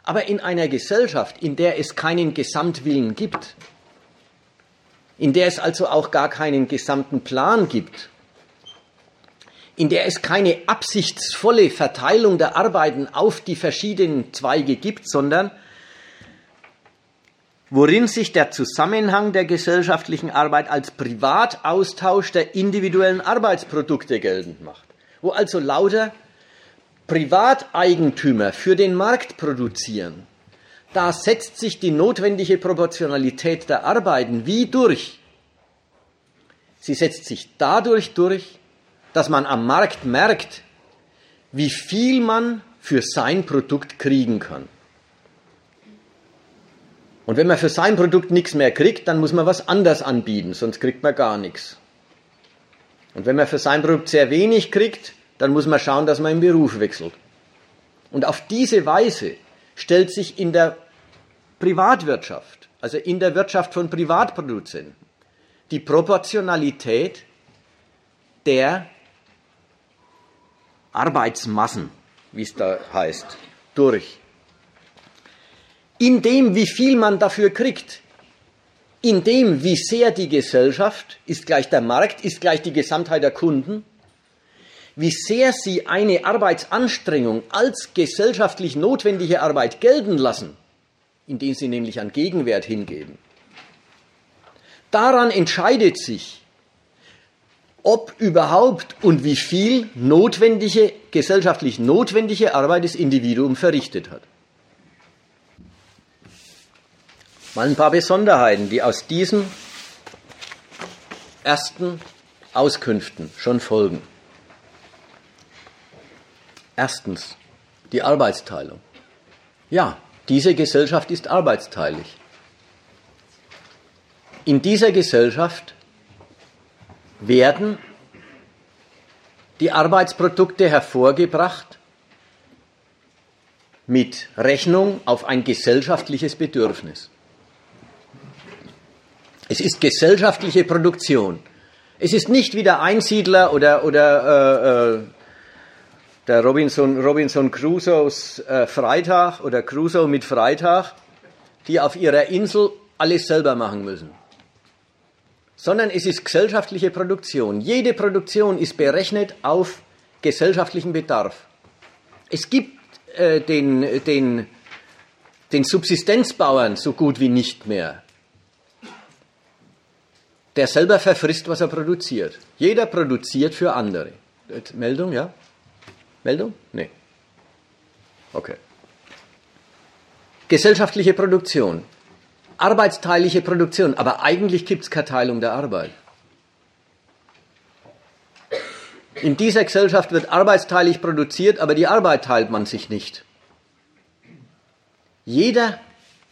Aber in einer Gesellschaft, in der es keinen Gesamtwillen gibt, in der es also auch gar keinen gesamten Plan gibt, in der es keine absichtsvolle Verteilung der Arbeiten auf die verschiedenen Zweige gibt, sondern worin sich der Zusammenhang der gesellschaftlichen Arbeit als Privataustausch der individuellen Arbeitsprodukte geltend macht, wo also lauter Privateigentümer für den Markt produzieren. Da setzt sich die notwendige Proportionalität der Arbeiten wie durch. Sie setzt sich dadurch durch, dass man am Markt merkt, wie viel man für sein Produkt kriegen kann. Und wenn man für sein Produkt nichts mehr kriegt, dann muss man was anderes anbieten, sonst kriegt man gar nichts. Und wenn man für sein Produkt sehr wenig kriegt, dann muss man schauen, dass man im Beruf wechselt. Und auf diese Weise stellt sich in der Privatwirtschaft, also in der Wirtschaft von Privatproduzenten, die Proportionalität der Arbeitsmassen, wie es da heißt, durch. In dem, wie viel man dafür kriegt, in dem, wie sehr die Gesellschaft, ist gleich der Markt, ist gleich die Gesamtheit der Kunden, wie sehr sie eine Arbeitsanstrengung als gesellschaftlich notwendige Arbeit gelten lassen, indem sie nämlich an Gegenwert hingeben. Daran entscheidet sich, ob überhaupt und wie viel notwendige, gesellschaftlich notwendige Arbeit das Individuum verrichtet hat. Mal ein paar Besonderheiten, die aus diesen ersten Auskünften schon folgen. Erstens, die Arbeitsteilung. Ja, diese Gesellschaft ist arbeitsteilig. In dieser Gesellschaft werden die Arbeitsprodukte hervorgebracht mit Rechnung auf ein gesellschaftliches Bedürfnis. Es ist gesellschaftliche Produktion. Es ist nicht wie der Einsiedler oder, oder äh, äh, der Robinson, Robinson Crusoes äh, Freitag oder Crusoe mit Freitag, die auf ihrer Insel alles selber machen müssen. Sondern es ist gesellschaftliche Produktion. Jede Produktion ist berechnet auf gesellschaftlichen Bedarf. Es gibt äh, den, den, den Subsistenzbauern so gut wie nicht mehr der selber verfrisst, was er produziert. Jeder produziert für andere. Meldung, ja? Meldung? Nee. Okay. Gesellschaftliche Produktion. Arbeitsteilige Produktion. Aber eigentlich gibt es keine Teilung der Arbeit. In dieser Gesellschaft wird arbeitsteilig produziert, aber die Arbeit teilt man sich nicht. Jeder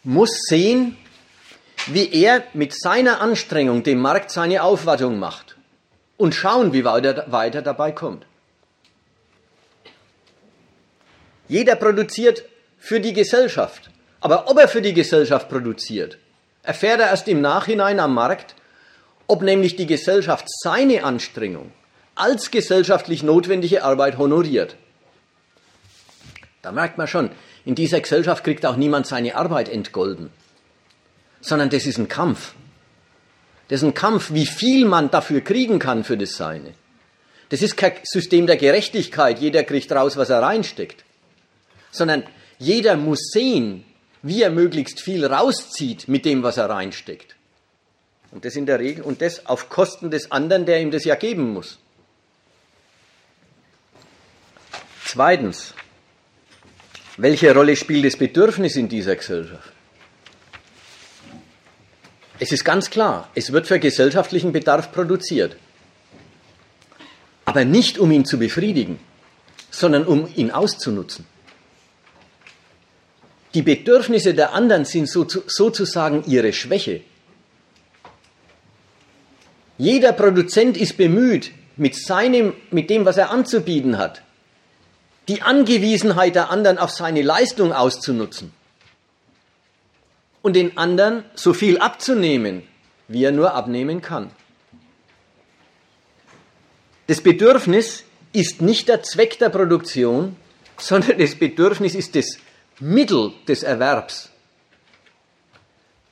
muss sehen, wie er mit seiner Anstrengung dem Markt seine Aufwartung macht und schauen, wie weit weiter dabei kommt. Jeder produziert für die Gesellschaft. Aber ob er für die Gesellschaft produziert, erfährt er erst im Nachhinein am Markt, ob nämlich die Gesellschaft seine Anstrengung als gesellschaftlich notwendige Arbeit honoriert. Da merkt man schon, in dieser Gesellschaft kriegt auch niemand seine Arbeit entgolden, sondern das ist ein Kampf. Das ist ein Kampf, wie viel man dafür kriegen kann für das Seine. Das ist kein System der Gerechtigkeit, jeder kriegt raus, was er reinsteckt sondern jeder muss sehen, wie er möglichst viel rauszieht mit dem, was er reinsteckt. Und das in der Regel, und das auf Kosten des anderen, der ihm das ja geben muss. Zweitens, welche Rolle spielt das Bedürfnis in dieser Gesellschaft? Es ist ganz klar, es wird für gesellschaftlichen Bedarf produziert. Aber nicht um ihn zu befriedigen, sondern um ihn auszunutzen. Die Bedürfnisse der anderen sind sozusagen ihre Schwäche. Jeder Produzent ist bemüht, mit, seinem, mit dem, was er anzubieten hat, die Angewiesenheit der anderen auf seine Leistung auszunutzen und den anderen so viel abzunehmen, wie er nur abnehmen kann. Das Bedürfnis ist nicht der Zweck der Produktion, sondern das Bedürfnis ist das Mittel des Erwerbs.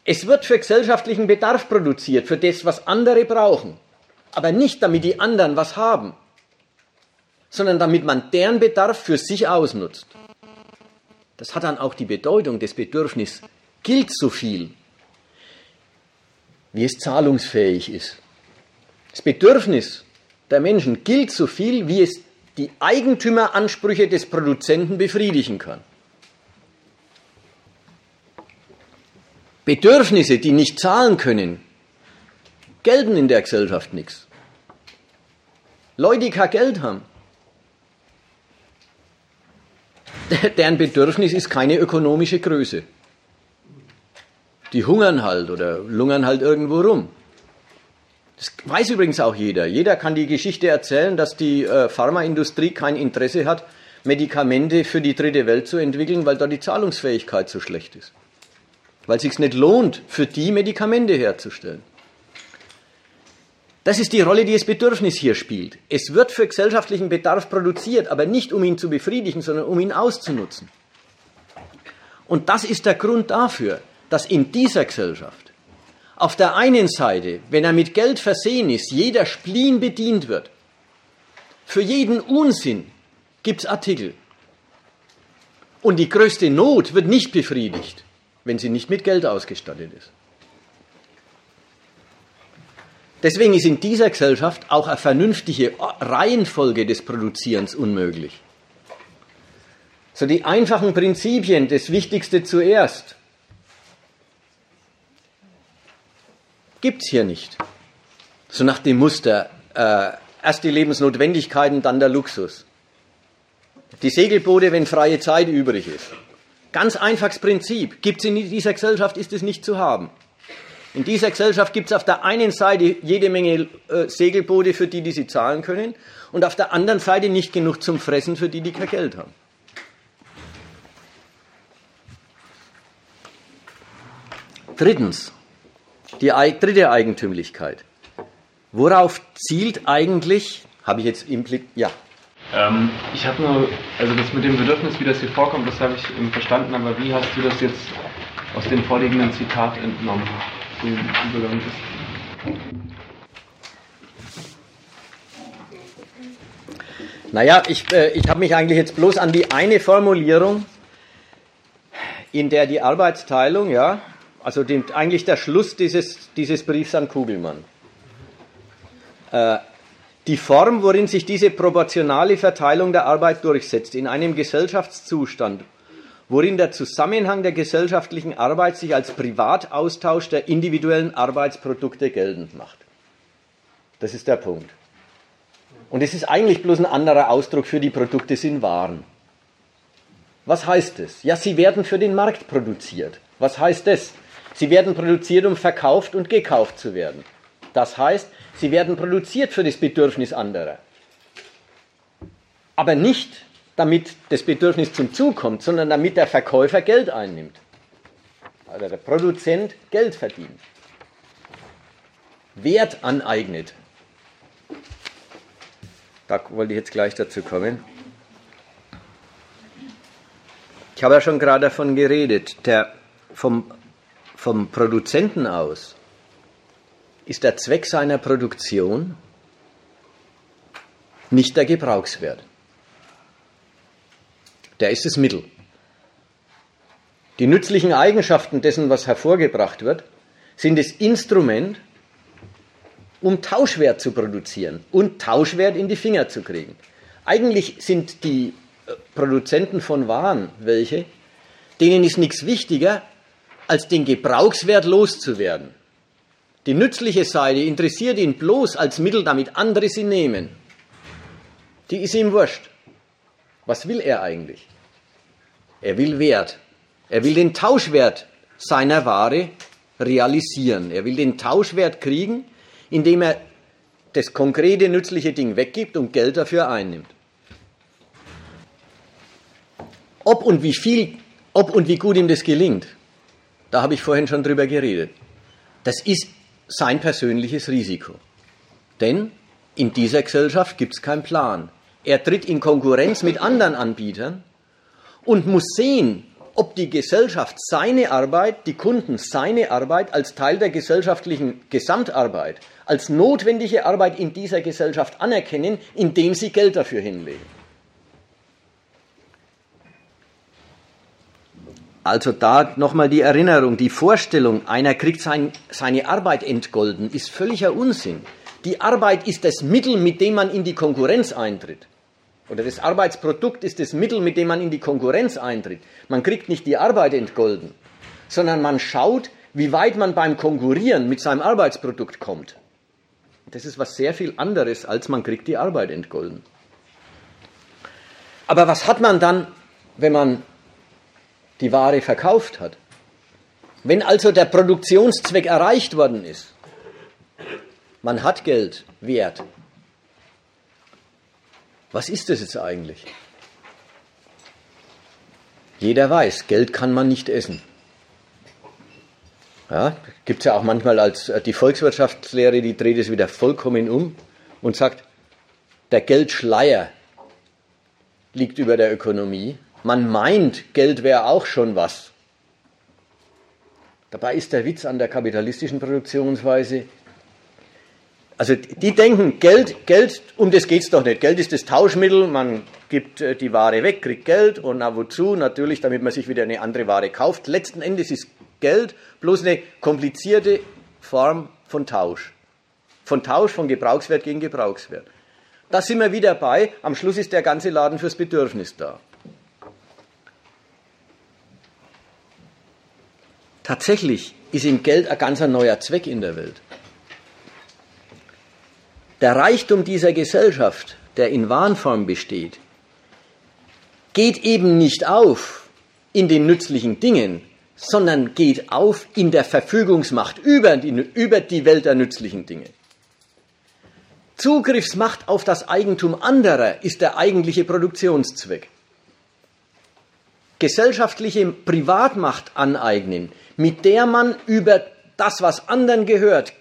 Es wird für gesellschaftlichen Bedarf produziert, für das, was andere brauchen, aber nicht damit die anderen was haben, sondern damit man deren Bedarf für sich ausnutzt. Das hat dann auch die Bedeutung des Bedürfnisses, gilt so viel, wie es zahlungsfähig ist. Das Bedürfnis der Menschen gilt so viel, wie es die Eigentümeransprüche des Produzenten befriedigen kann. Bedürfnisse, die nicht zahlen können, gelten in der Gesellschaft nichts. Leute, die kein Geld haben, deren Bedürfnis ist keine ökonomische Größe. Die hungern halt oder lungern halt irgendwo rum. Das weiß übrigens auch jeder. Jeder kann die Geschichte erzählen, dass die äh, Pharmaindustrie kein Interesse hat, Medikamente für die dritte Welt zu entwickeln, weil da die Zahlungsfähigkeit so schlecht ist. Weil es sich nicht lohnt, für die Medikamente herzustellen. Das ist die Rolle, die das Bedürfnis hier spielt. Es wird für gesellschaftlichen Bedarf produziert, aber nicht um ihn zu befriedigen, sondern um ihn auszunutzen. Und das ist der Grund dafür, dass in dieser Gesellschaft auf der einen Seite, wenn er mit Geld versehen ist, jeder Spleen bedient wird. Für jeden Unsinn gibt es Artikel. Und die größte Not wird nicht befriedigt, wenn sie nicht mit Geld ausgestattet ist. Deswegen ist in dieser Gesellschaft auch eine vernünftige Reihenfolge des Produzierens unmöglich. So die einfachen Prinzipien, das Wichtigste zuerst, gibt es hier nicht. So nach dem Muster, äh, erst die Lebensnotwendigkeiten, dann der Luxus. Die Segelboote, wenn freie Zeit übrig ist. Ganz einfaches Prinzip. Gibt es in dieser Gesellschaft, ist es nicht zu haben. In dieser Gesellschaft gibt es auf der einen Seite jede Menge äh, Segelboote für die, die sie zahlen können, und auf der anderen Seite nicht genug zum Fressen für die, die kein Geld haben. Drittens, die dritte Eigentümlichkeit. Worauf zielt eigentlich, habe ich jetzt im Blick, ja. Ähm, ich habe nur, also das mit dem Bedürfnis, wie das hier vorkommt, das habe ich verstanden, aber wie hast du das jetzt aus dem vorliegenden Zitat entnommen? den Übergang ist? Naja, ich, äh, ich habe mich eigentlich jetzt bloß an die eine Formulierung, in der die Arbeitsteilung, ja, also dem, eigentlich der Schluss dieses, dieses Briefs an Kugelmann. Äh, die Form, worin sich diese proportionale Verteilung der Arbeit durchsetzt, in einem Gesellschaftszustand, worin der Zusammenhang der gesellschaftlichen Arbeit sich als Privataustausch der individuellen Arbeitsprodukte geltend macht. Das ist der Punkt. Und es ist eigentlich bloß ein anderer Ausdruck für die Produkte sind Waren. Was heißt es? Ja, sie werden für den Markt produziert. Was heißt das? Sie werden produziert, um verkauft und gekauft zu werden. Das heißt, sie werden produziert für das Bedürfnis anderer. Aber nicht damit das Bedürfnis zum Zug kommt, sondern damit der Verkäufer Geld einnimmt. Oder der Produzent Geld verdient. Wert aneignet. Da wollte ich jetzt gleich dazu kommen. Ich habe ja schon gerade davon geredet, der vom, vom Produzenten aus ist der Zweck seiner Produktion nicht der Gebrauchswert der ist das Mittel. Die nützlichen Eigenschaften dessen, was hervorgebracht wird, sind das Instrument, um Tauschwert zu produzieren und Tauschwert in die Finger zu kriegen. Eigentlich sind die äh, Produzenten von Waren welche, denen ist nichts wichtiger, als den Gebrauchswert loszuwerden. Die nützliche Seite interessiert ihn bloß als Mittel, damit andere sie nehmen. Die ist ihm wurscht. Was will er eigentlich? Er will Wert. Er will den Tauschwert seiner Ware realisieren. Er will den Tauschwert kriegen, indem er das konkrete, nützliche Ding weggibt und Geld dafür einnimmt. Ob und wie viel, ob und wie gut ihm das gelingt, da habe ich vorhin schon drüber geredet. Das ist sein persönliches Risiko. Denn in dieser Gesellschaft gibt es keinen Plan. Er tritt in Konkurrenz mit anderen Anbietern und muss sehen, ob die Gesellschaft seine Arbeit, die Kunden seine Arbeit als Teil der gesellschaftlichen Gesamtarbeit, als notwendige Arbeit in dieser Gesellschaft anerkennen, indem sie Geld dafür hinlegen. Also da nochmal die Erinnerung, die Vorstellung, einer kriegt sein, seine Arbeit entgolden, ist völliger Unsinn. Die Arbeit ist das Mittel, mit dem man in die Konkurrenz eintritt oder das Arbeitsprodukt ist das Mittel, mit dem man in die Konkurrenz eintritt. Man kriegt nicht die Arbeit entgolden, sondern man schaut, wie weit man beim Konkurrieren mit seinem Arbeitsprodukt kommt. Das ist was sehr viel anderes, als man kriegt die Arbeit entgolden. Aber was hat man dann, wenn man die Ware verkauft hat? Wenn also der Produktionszweck erreicht worden ist, man hat Geld, Wert, was ist das jetzt eigentlich? Jeder weiß, Geld kann man nicht essen. Ja, Gibt es ja auch manchmal als äh, die Volkswirtschaftslehre, die dreht es wieder vollkommen um und sagt, der Geldschleier liegt über der Ökonomie. Man meint, Geld wäre auch schon was. Dabei ist der Witz an der kapitalistischen Produktionsweise, also die denken, Geld, Geld, um das geht es doch nicht. Geld ist das Tauschmittel, man gibt äh, die Ware weg, kriegt Geld und na wozu? Natürlich, damit man sich wieder eine andere Ware kauft. Letzten Endes ist Geld bloß eine komplizierte Form von Tausch. Von Tausch von Gebrauchswert gegen Gebrauchswert. Da sind wir wieder bei, am Schluss ist der ganze Laden fürs Bedürfnis da. Tatsächlich ist im Geld ein ganz neuer Zweck in der Welt. Der Reichtum dieser Gesellschaft, der in Wahnform besteht, geht eben nicht auf in den nützlichen Dingen, sondern geht auf in der Verfügungsmacht über die, über die Welt der nützlichen Dinge. Zugriffsmacht auf das Eigentum anderer ist der eigentliche Produktionszweck. Gesellschaftliche Privatmacht aneignen, mit der man über das, was anderen gehört,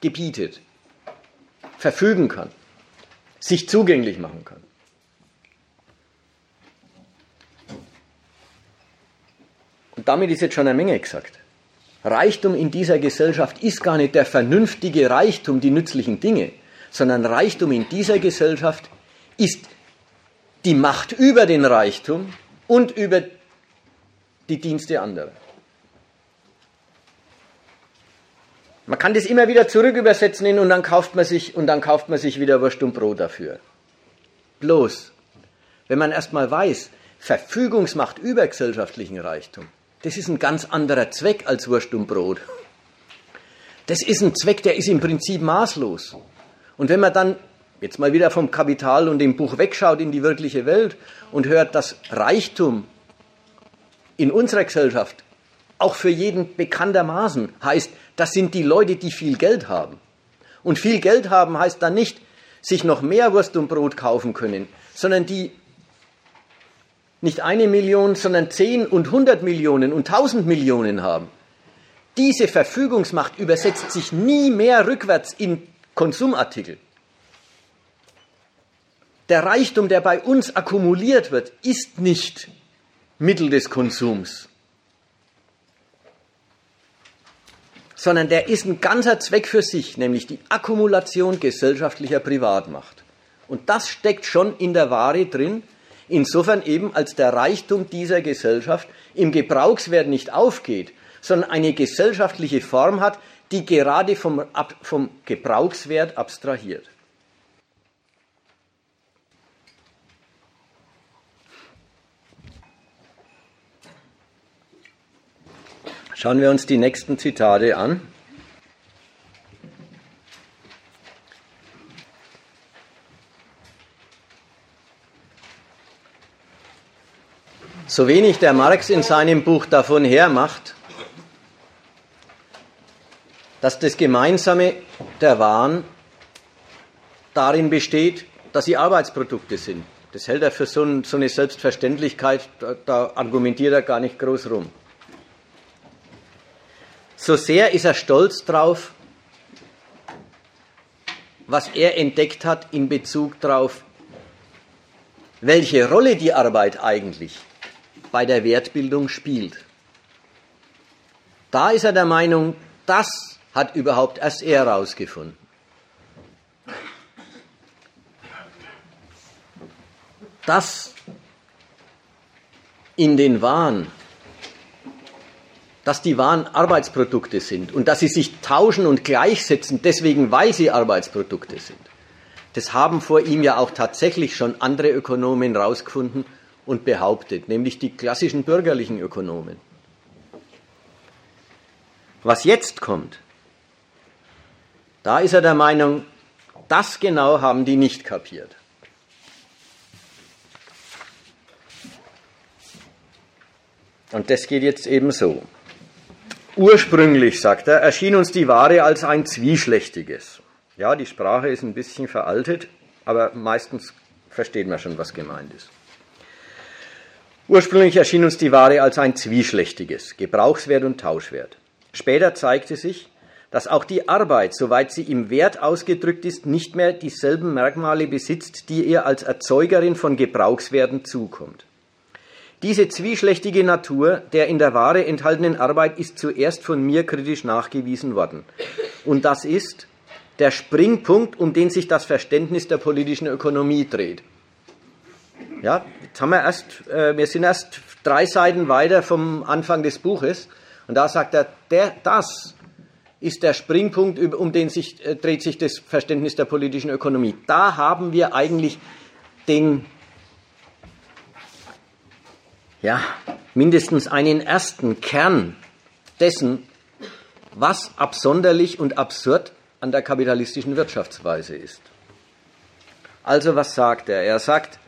gebietet, verfügen kann, sich zugänglich machen kann. Und damit ist jetzt schon eine Menge gesagt. Reichtum in dieser Gesellschaft ist gar nicht der vernünftige Reichtum, die nützlichen Dinge, sondern Reichtum in dieser Gesellschaft ist die Macht über den Reichtum und über die Dienste anderer. Man kann das immer wieder zurück übersetzen und dann kauft man sich und dann kauft man sich wieder Wurst und Brot dafür. Bloß, wenn man erstmal weiß, Verfügungsmacht über gesellschaftlichen Reichtum, das ist ein ganz anderer Zweck als Wurst und Brot. Das ist ein Zweck, der ist im Prinzip maßlos. Und wenn man dann jetzt mal wieder vom Kapital und dem Buch wegschaut in die wirkliche Welt und hört, dass Reichtum in unserer Gesellschaft auch für jeden bekanntermaßen heißt, das sind die Leute, die viel Geld haben. Und viel Geld haben heißt dann nicht, sich noch mehr Wurst und Brot kaufen können, sondern die nicht eine Million, sondern zehn und hundert Millionen und tausend Millionen haben. Diese Verfügungsmacht übersetzt sich nie mehr rückwärts in Konsumartikel. Der Reichtum, der bei uns akkumuliert wird, ist nicht Mittel des Konsums, sondern der ist ein ganzer Zweck für sich, nämlich die Akkumulation gesellschaftlicher Privatmacht. Und das steckt schon in der Ware drin, insofern eben als der Reichtum dieser Gesellschaft im Gebrauchswert nicht aufgeht, sondern eine gesellschaftliche Form hat, die gerade vom, vom Gebrauchswert abstrahiert. Schauen wir uns die nächsten Zitate an. So wenig der Marx in seinem Buch davon hermacht, dass das Gemeinsame der Waren darin besteht, dass sie Arbeitsprodukte sind. Das hält er für so, eine Selbstverständlichkeit, da, argumentiert er gar nicht groß rum. So sehr ist er stolz drauf, was er entdeckt hat in Bezug darauf, welche Rolle die Arbeit eigentlich bei der Wertbildung spielt. Da ist er der Meinung, das hat überhaupt erst er herausgefunden. Dass in den Wahn dass die Waren Arbeitsprodukte sind und dass sie sich tauschen und gleichsetzen, deswegen weil sie Arbeitsprodukte sind. Das haben vor ihm ja auch tatsächlich schon andere Ökonomen herausgefunden und behauptet, nämlich die klassischen bürgerlichen Ökonomen. Was jetzt kommt, da ist er der Meinung, das genau haben die nicht kapiert. Und das geht jetzt eben so. Ursprünglich, sagt er, erschien uns die Ware als ein zwischlächtiges. Ja, die Sprache ist ein bisschen veraltet, aber meistens versteht man schon, was gemeint ist. Ursprünglich erschien uns die Ware als ein zwischlächtiges, Gebrauchswert und Tauschwert. Später zeigte sich, dass auch die Arbeit, soweit sie im Wert ausgedrückt ist, nicht mehr dieselben Merkmale besitzt, die ihr als Erzeugerin von Gebrauchswerten zukommt. Diese zwischlächtige Natur der in der Ware enthaltenen Arbeit ist zuerst von mir kritisch nachgewiesen worden. Und das ist der Springpunkt, um den sich das Verständnis der politischen Ökonomie dreht. Ja, jetzt haben wir erst, äh, wir sind erst drei Seiten weiter vom Anfang des Buches und da sagt er, der, das ist der Springpunkt, um den sich, äh, dreht sich das Verständnis der politischen Ökonomie. Da haben wir eigentlich den, ja, mindestens einen ersten Kern dessen, was absonderlich und absurd an der kapitalistischen Wirtschaftsweise ist. Also was sagt er? Er sagt,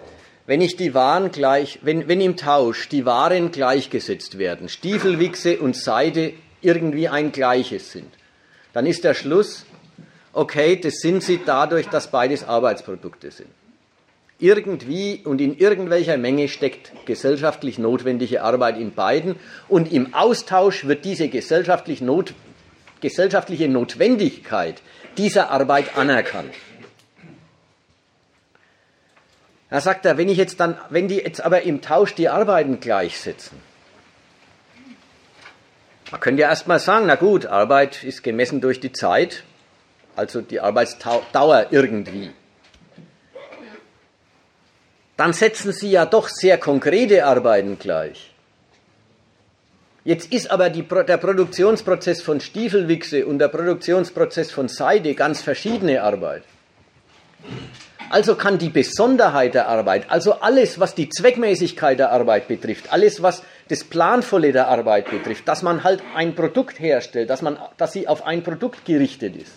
wenn ich die Waren gleich, wenn, wenn im Tausch die Waren gleichgesetzt werden, Stiefelwichse und Seide irgendwie ein gleiches sind, dann ist der Schluss, okay, das sind sie dadurch, dass beides Arbeitsprodukte sind. Irgendwie und in irgendwelcher Menge steckt gesellschaftlich notwendige Arbeit in beiden und im Austausch wird diese gesellschaftlich not, gesellschaftliche Notwendigkeit dieser Arbeit anerkannt. Da sagt er, wenn ich jetzt dann, wenn die jetzt aber im Tausch die Arbeiten gleichsetzen, man könnte ja erstmal sagen, na gut, Arbeit ist gemessen durch die Zeit, also die Arbeitsdauer irgendwie. Dann setzen Sie ja doch sehr konkrete Arbeiten gleich. Jetzt ist aber die, der Produktionsprozess von Stiefelwichse und der Produktionsprozess von Seide ganz verschiedene Arbeit. Also kann die Besonderheit der Arbeit, also alles, was die Zweckmäßigkeit der Arbeit betrifft, alles, was das Planvolle der Arbeit betrifft, dass man halt ein Produkt herstellt, dass, man, dass sie auf ein Produkt gerichtet ist,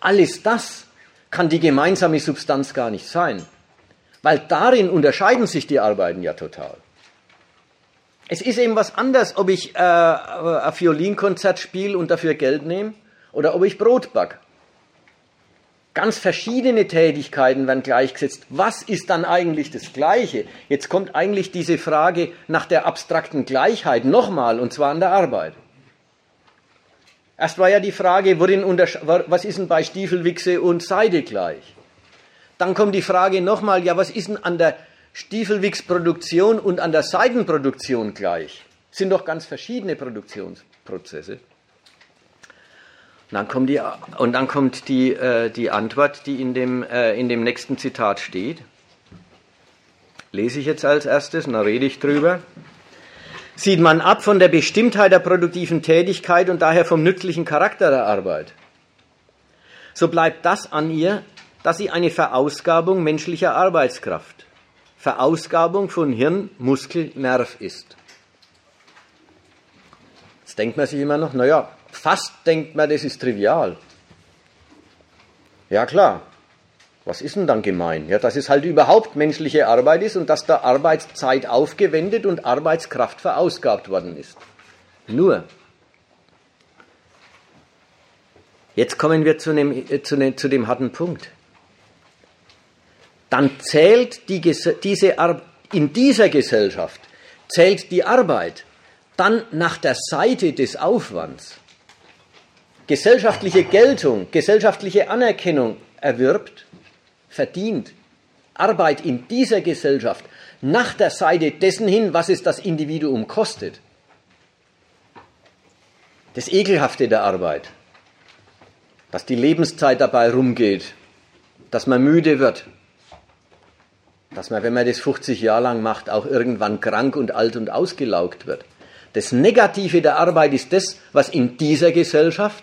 alles das kann die gemeinsame Substanz gar nicht sein, weil darin unterscheiden sich die Arbeiten ja total. Es ist eben was anderes, ob ich äh, ein Violinkonzert spiele und dafür Geld nehme oder ob ich Brot back. Ganz verschiedene Tätigkeiten werden gleichgesetzt. Was ist dann eigentlich das Gleiche? Jetzt kommt eigentlich diese Frage nach der abstrakten Gleichheit nochmal, und zwar an der Arbeit. Erst war ja die Frage, worin was ist denn bei Stiefelwichse und Seide gleich? Dann kommt die Frage nochmal, ja, was ist denn an der Stiefelwichsproduktion und an der Seidenproduktion gleich. Sind doch ganz verschiedene Produktionsprozesse. Und dann kommt die, und dann kommt die, äh, die Antwort, die in dem, äh, in dem nächsten Zitat steht. Lese ich jetzt als erstes, und dann rede ich drüber. Sieht man ab von der Bestimmtheit der produktiven Tätigkeit und daher vom nützlichen Charakter der Arbeit, so bleibt das an ihr, dass sie eine Verausgabung menschlicher Arbeitskraft, Verausgabung von Hirn, Muskel, Nerv ist. Jetzt denkt man sich immer noch, naja, fast denkt man, das ist trivial. Ja klar, was ist denn dann gemein? Ja, dass es halt überhaupt menschliche Arbeit ist und dass da Arbeitszeit aufgewendet und Arbeitskraft verausgabt worden ist. Nur. Jetzt kommen wir zu dem, äh, zu dem, zu dem harten Punkt dann zählt die, diese, in dieser Gesellschaft zählt die Arbeit dann nach der Seite des Aufwands. Gesellschaftliche Geltung, gesellschaftliche Anerkennung erwirbt, verdient Arbeit in dieser Gesellschaft nach der Seite dessen hin, was es das Individuum kostet. Das Ekelhafte der Arbeit, dass die Lebenszeit dabei rumgeht, dass man müde wird, dass man, wenn man das 50 Jahre lang macht, auch irgendwann krank und alt und ausgelaugt wird. Das Negative der Arbeit ist das, was in dieser Gesellschaft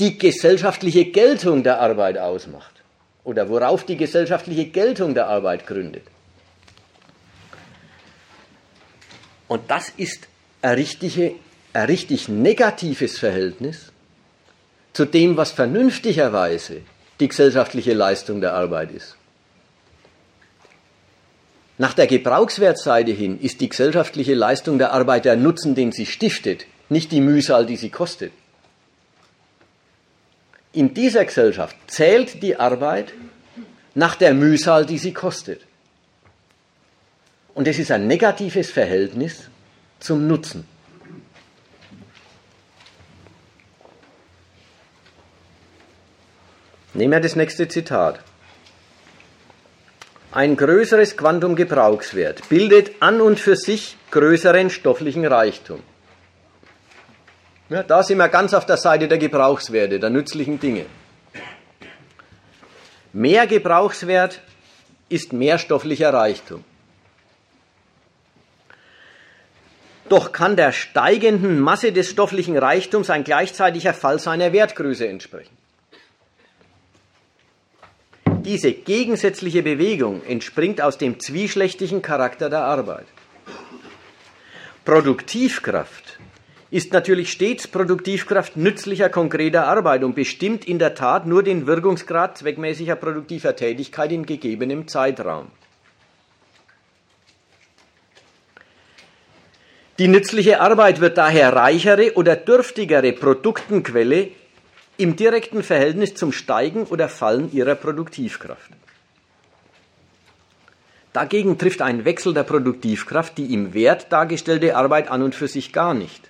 die gesellschaftliche Geltung der Arbeit ausmacht oder worauf die gesellschaftliche Geltung der Arbeit gründet. Und das ist ein, richtige, ein richtig negatives Verhältnis zu dem, was vernünftigerweise die gesellschaftliche Leistung der Arbeit ist. Nach der Gebrauchswertseite hin ist die gesellschaftliche Leistung der Arbeit der Nutzen, den sie stiftet, nicht die Mühsal, die sie kostet. In dieser Gesellschaft zählt die Arbeit nach der Mühsal, die sie kostet. Und es ist ein negatives Verhältnis zum Nutzen. Nehmen wir das nächste Zitat. Ein größeres Quantum Gebrauchswert bildet an und für sich größeren stofflichen Reichtum. Ja, da sind wir ganz auf der Seite der Gebrauchswerte, der nützlichen Dinge. Mehr Gebrauchswert ist mehr stofflicher Reichtum. Doch kann der steigenden Masse des stofflichen Reichtums ein gleichzeitiger Fall seiner Wertgröße entsprechen. Diese gegensätzliche Bewegung entspringt aus dem zwischlechtigen Charakter der Arbeit. Produktivkraft ist natürlich stets Produktivkraft nützlicher, konkreter Arbeit und bestimmt in der Tat nur den Wirkungsgrad zweckmäßiger produktiver Tätigkeit in gegebenem Zeitraum. Die nützliche Arbeit wird daher reichere oder dürftigere Produktenquelle im direkten Verhältnis zum Steigen oder Fallen ihrer Produktivkraft. Dagegen trifft ein Wechsel der Produktivkraft die im Wert dargestellte Arbeit an und für sich gar nicht.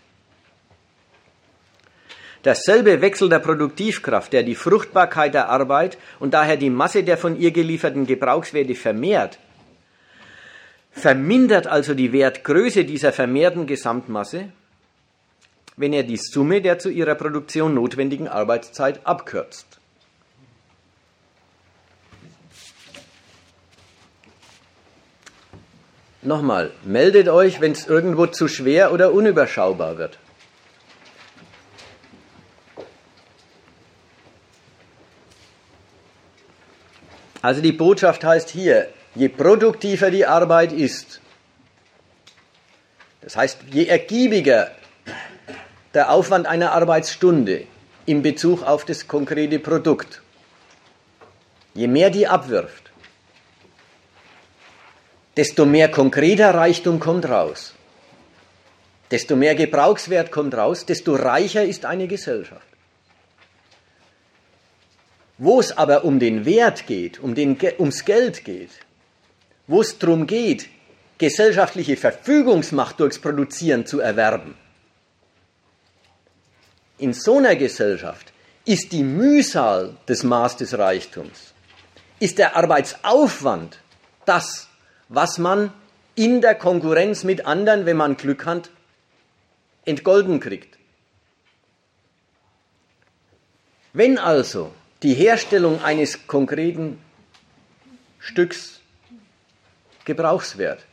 Derselbe Wechsel der Produktivkraft, der die Fruchtbarkeit der Arbeit und daher die Masse der von ihr gelieferten Gebrauchswerte vermehrt, vermindert also die Wertgröße dieser vermehrten Gesamtmasse wenn er die Summe der zu ihrer Produktion notwendigen Arbeitszeit abkürzt. Nochmal, meldet euch, wenn es irgendwo zu schwer oder unüberschaubar wird. Also die Botschaft heißt hier, je produktiver die Arbeit ist, das heißt, je ergiebiger der Aufwand einer Arbeitsstunde in Bezug auf das konkrete Produkt, je mehr die abwirft, desto mehr konkreter Reichtum kommt raus. Desto mehr Gebrauchswert kommt raus, desto reicher ist eine Gesellschaft. Wo es aber um den Wert geht, um den, ums Geld geht, wo es darum geht, gesellschaftliche Verfügungsmacht durchs Produzieren zu erwerben, in so einer Gesellschaft ist die Mühsal des Maß des Reichtums, ist der Arbeitsaufwand das, was man in der Konkurrenz mit anderen, wenn man Glück hat, entgolden kriegt. Wenn also die Herstellung eines konkreten Stücks Gebrauchswert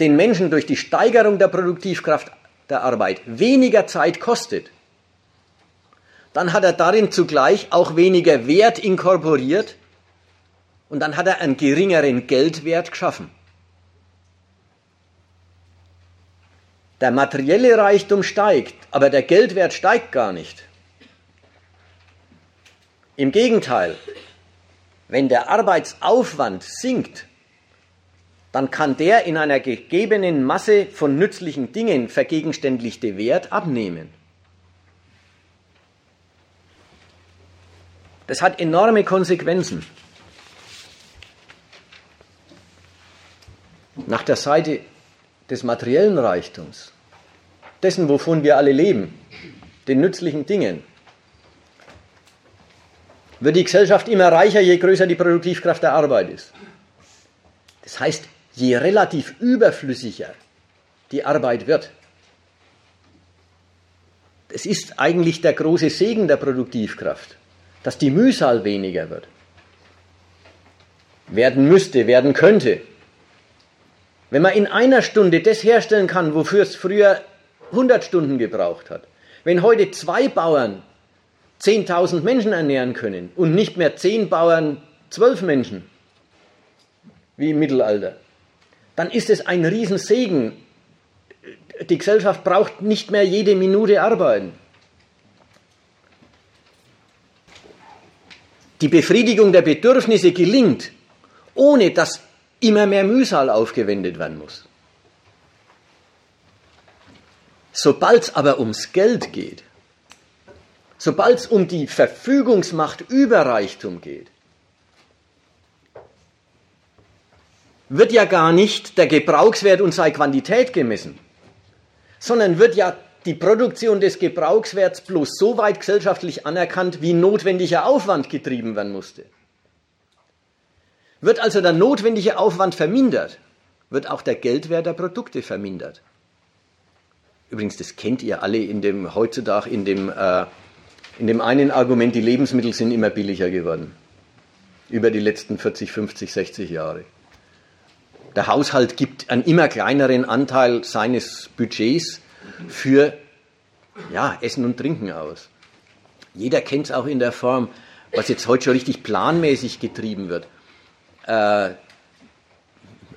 den Menschen durch die Steigerung der Produktivkraft der Arbeit weniger Zeit kostet, dann hat er darin zugleich auch weniger Wert inkorporiert und dann hat er einen geringeren Geldwert geschaffen. Der materielle Reichtum steigt, aber der Geldwert steigt gar nicht. Im Gegenteil, wenn der Arbeitsaufwand sinkt, dann kann der in einer gegebenen Masse von nützlichen Dingen vergegenständlichte Wert abnehmen. Das hat enorme Konsequenzen. Nach der Seite des materiellen Reichtums, dessen, wovon wir alle leben, den nützlichen Dingen, wird die Gesellschaft immer reicher, je größer die Produktivkraft der Arbeit ist. Das heißt, je relativ überflüssiger die Arbeit wird, es ist eigentlich der große Segen der Produktivkraft dass die Mühsal weniger wird. Werden müsste, werden könnte. Wenn man in einer Stunde das herstellen kann, wofür es früher 100 Stunden gebraucht hat. Wenn heute zwei Bauern 10.000 Menschen ernähren können und nicht mehr zehn Bauern zwölf Menschen, wie im Mittelalter, dann ist es ein Riesensegen. Die Gesellschaft braucht nicht mehr jede Minute arbeiten. Die Befriedigung der Bedürfnisse gelingt, ohne dass immer mehr Mühsal aufgewendet werden muss. Sobald es aber ums Geld geht, sobald es um die Verfügungsmacht über Reichtum geht, wird ja gar nicht der Gebrauchswert und seine Quantität gemessen, sondern wird ja die Produktion des Gebrauchswerts bloß so weit gesellschaftlich anerkannt, wie notwendiger Aufwand getrieben werden musste. Wird also der notwendige Aufwand vermindert, wird auch der Geldwert der Produkte vermindert. Übrigens, das kennt ihr alle in dem, heutzutage in dem, äh, in dem einen Argument, die Lebensmittel sind immer billiger geworden. Über die letzten 40, 50, 60 Jahre. Der Haushalt gibt einen immer kleineren Anteil seines Budgets für ja, Essen und Trinken aus. Jeder kennt es auch in der Form, was jetzt heute schon richtig planmäßig getrieben wird. Äh,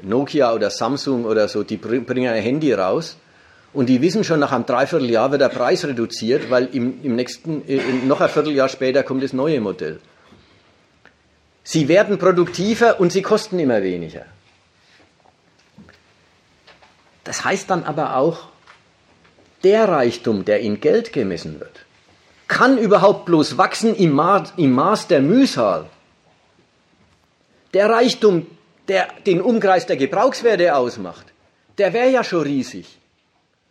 Nokia oder Samsung oder so, die bringen ein Handy raus und die wissen schon, nach einem Dreivierteljahr wird der Preis reduziert, weil im, im nächsten, äh, noch ein Vierteljahr später kommt das neue Modell. Sie werden produktiver und sie kosten immer weniger. Das heißt dann aber auch, der Reichtum, der in Geld gemessen wird, kann überhaupt bloß wachsen im Maß, im Maß der Mühsal. Der Reichtum, der den Umkreis der Gebrauchswerte ausmacht, der wäre ja schon riesig.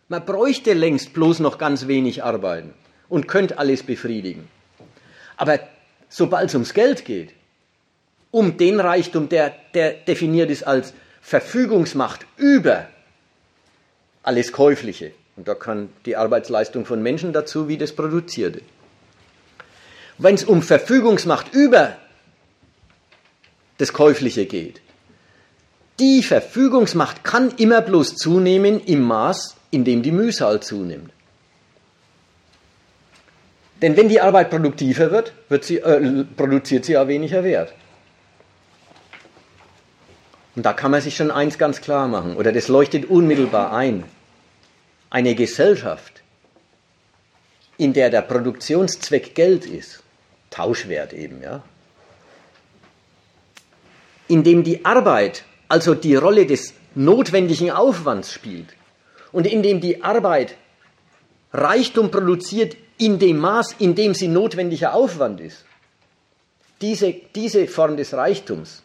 Man bräuchte längst bloß noch ganz wenig arbeiten und könnte alles befriedigen. Aber sobald es ums Geld geht, um den Reichtum, der, der definiert ist als Verfügungsmacht über alles Käufliche, und da kann die Arbeitsleistung von Menschen dazu, wie das Produzierte. Wenn es um Verfügungsmacht über das Käufliche geht, die Verfügungsmacht kann immer bloß zunehmen im Maß, in dem die Mühsal zunimmt. Denn wenn die Arbeit produktiver wird, wird sie, äh, produziert sie auch weniger Wert. Und da kann man sich schon eins ganz klar machen, oder das leuchtet unmittelbar ein eine Gesellschaft, in der der Produktionszweck Geld ist, Tauschwert eben, ja, in dem die Arbeit also die Rolle des notwendigen Aufwands spielt und in dem die Arbeit Reichtum produziert in dem Maß, in dem sie notwendiger Aufwand ist. Diese, diese Form des Reichtums,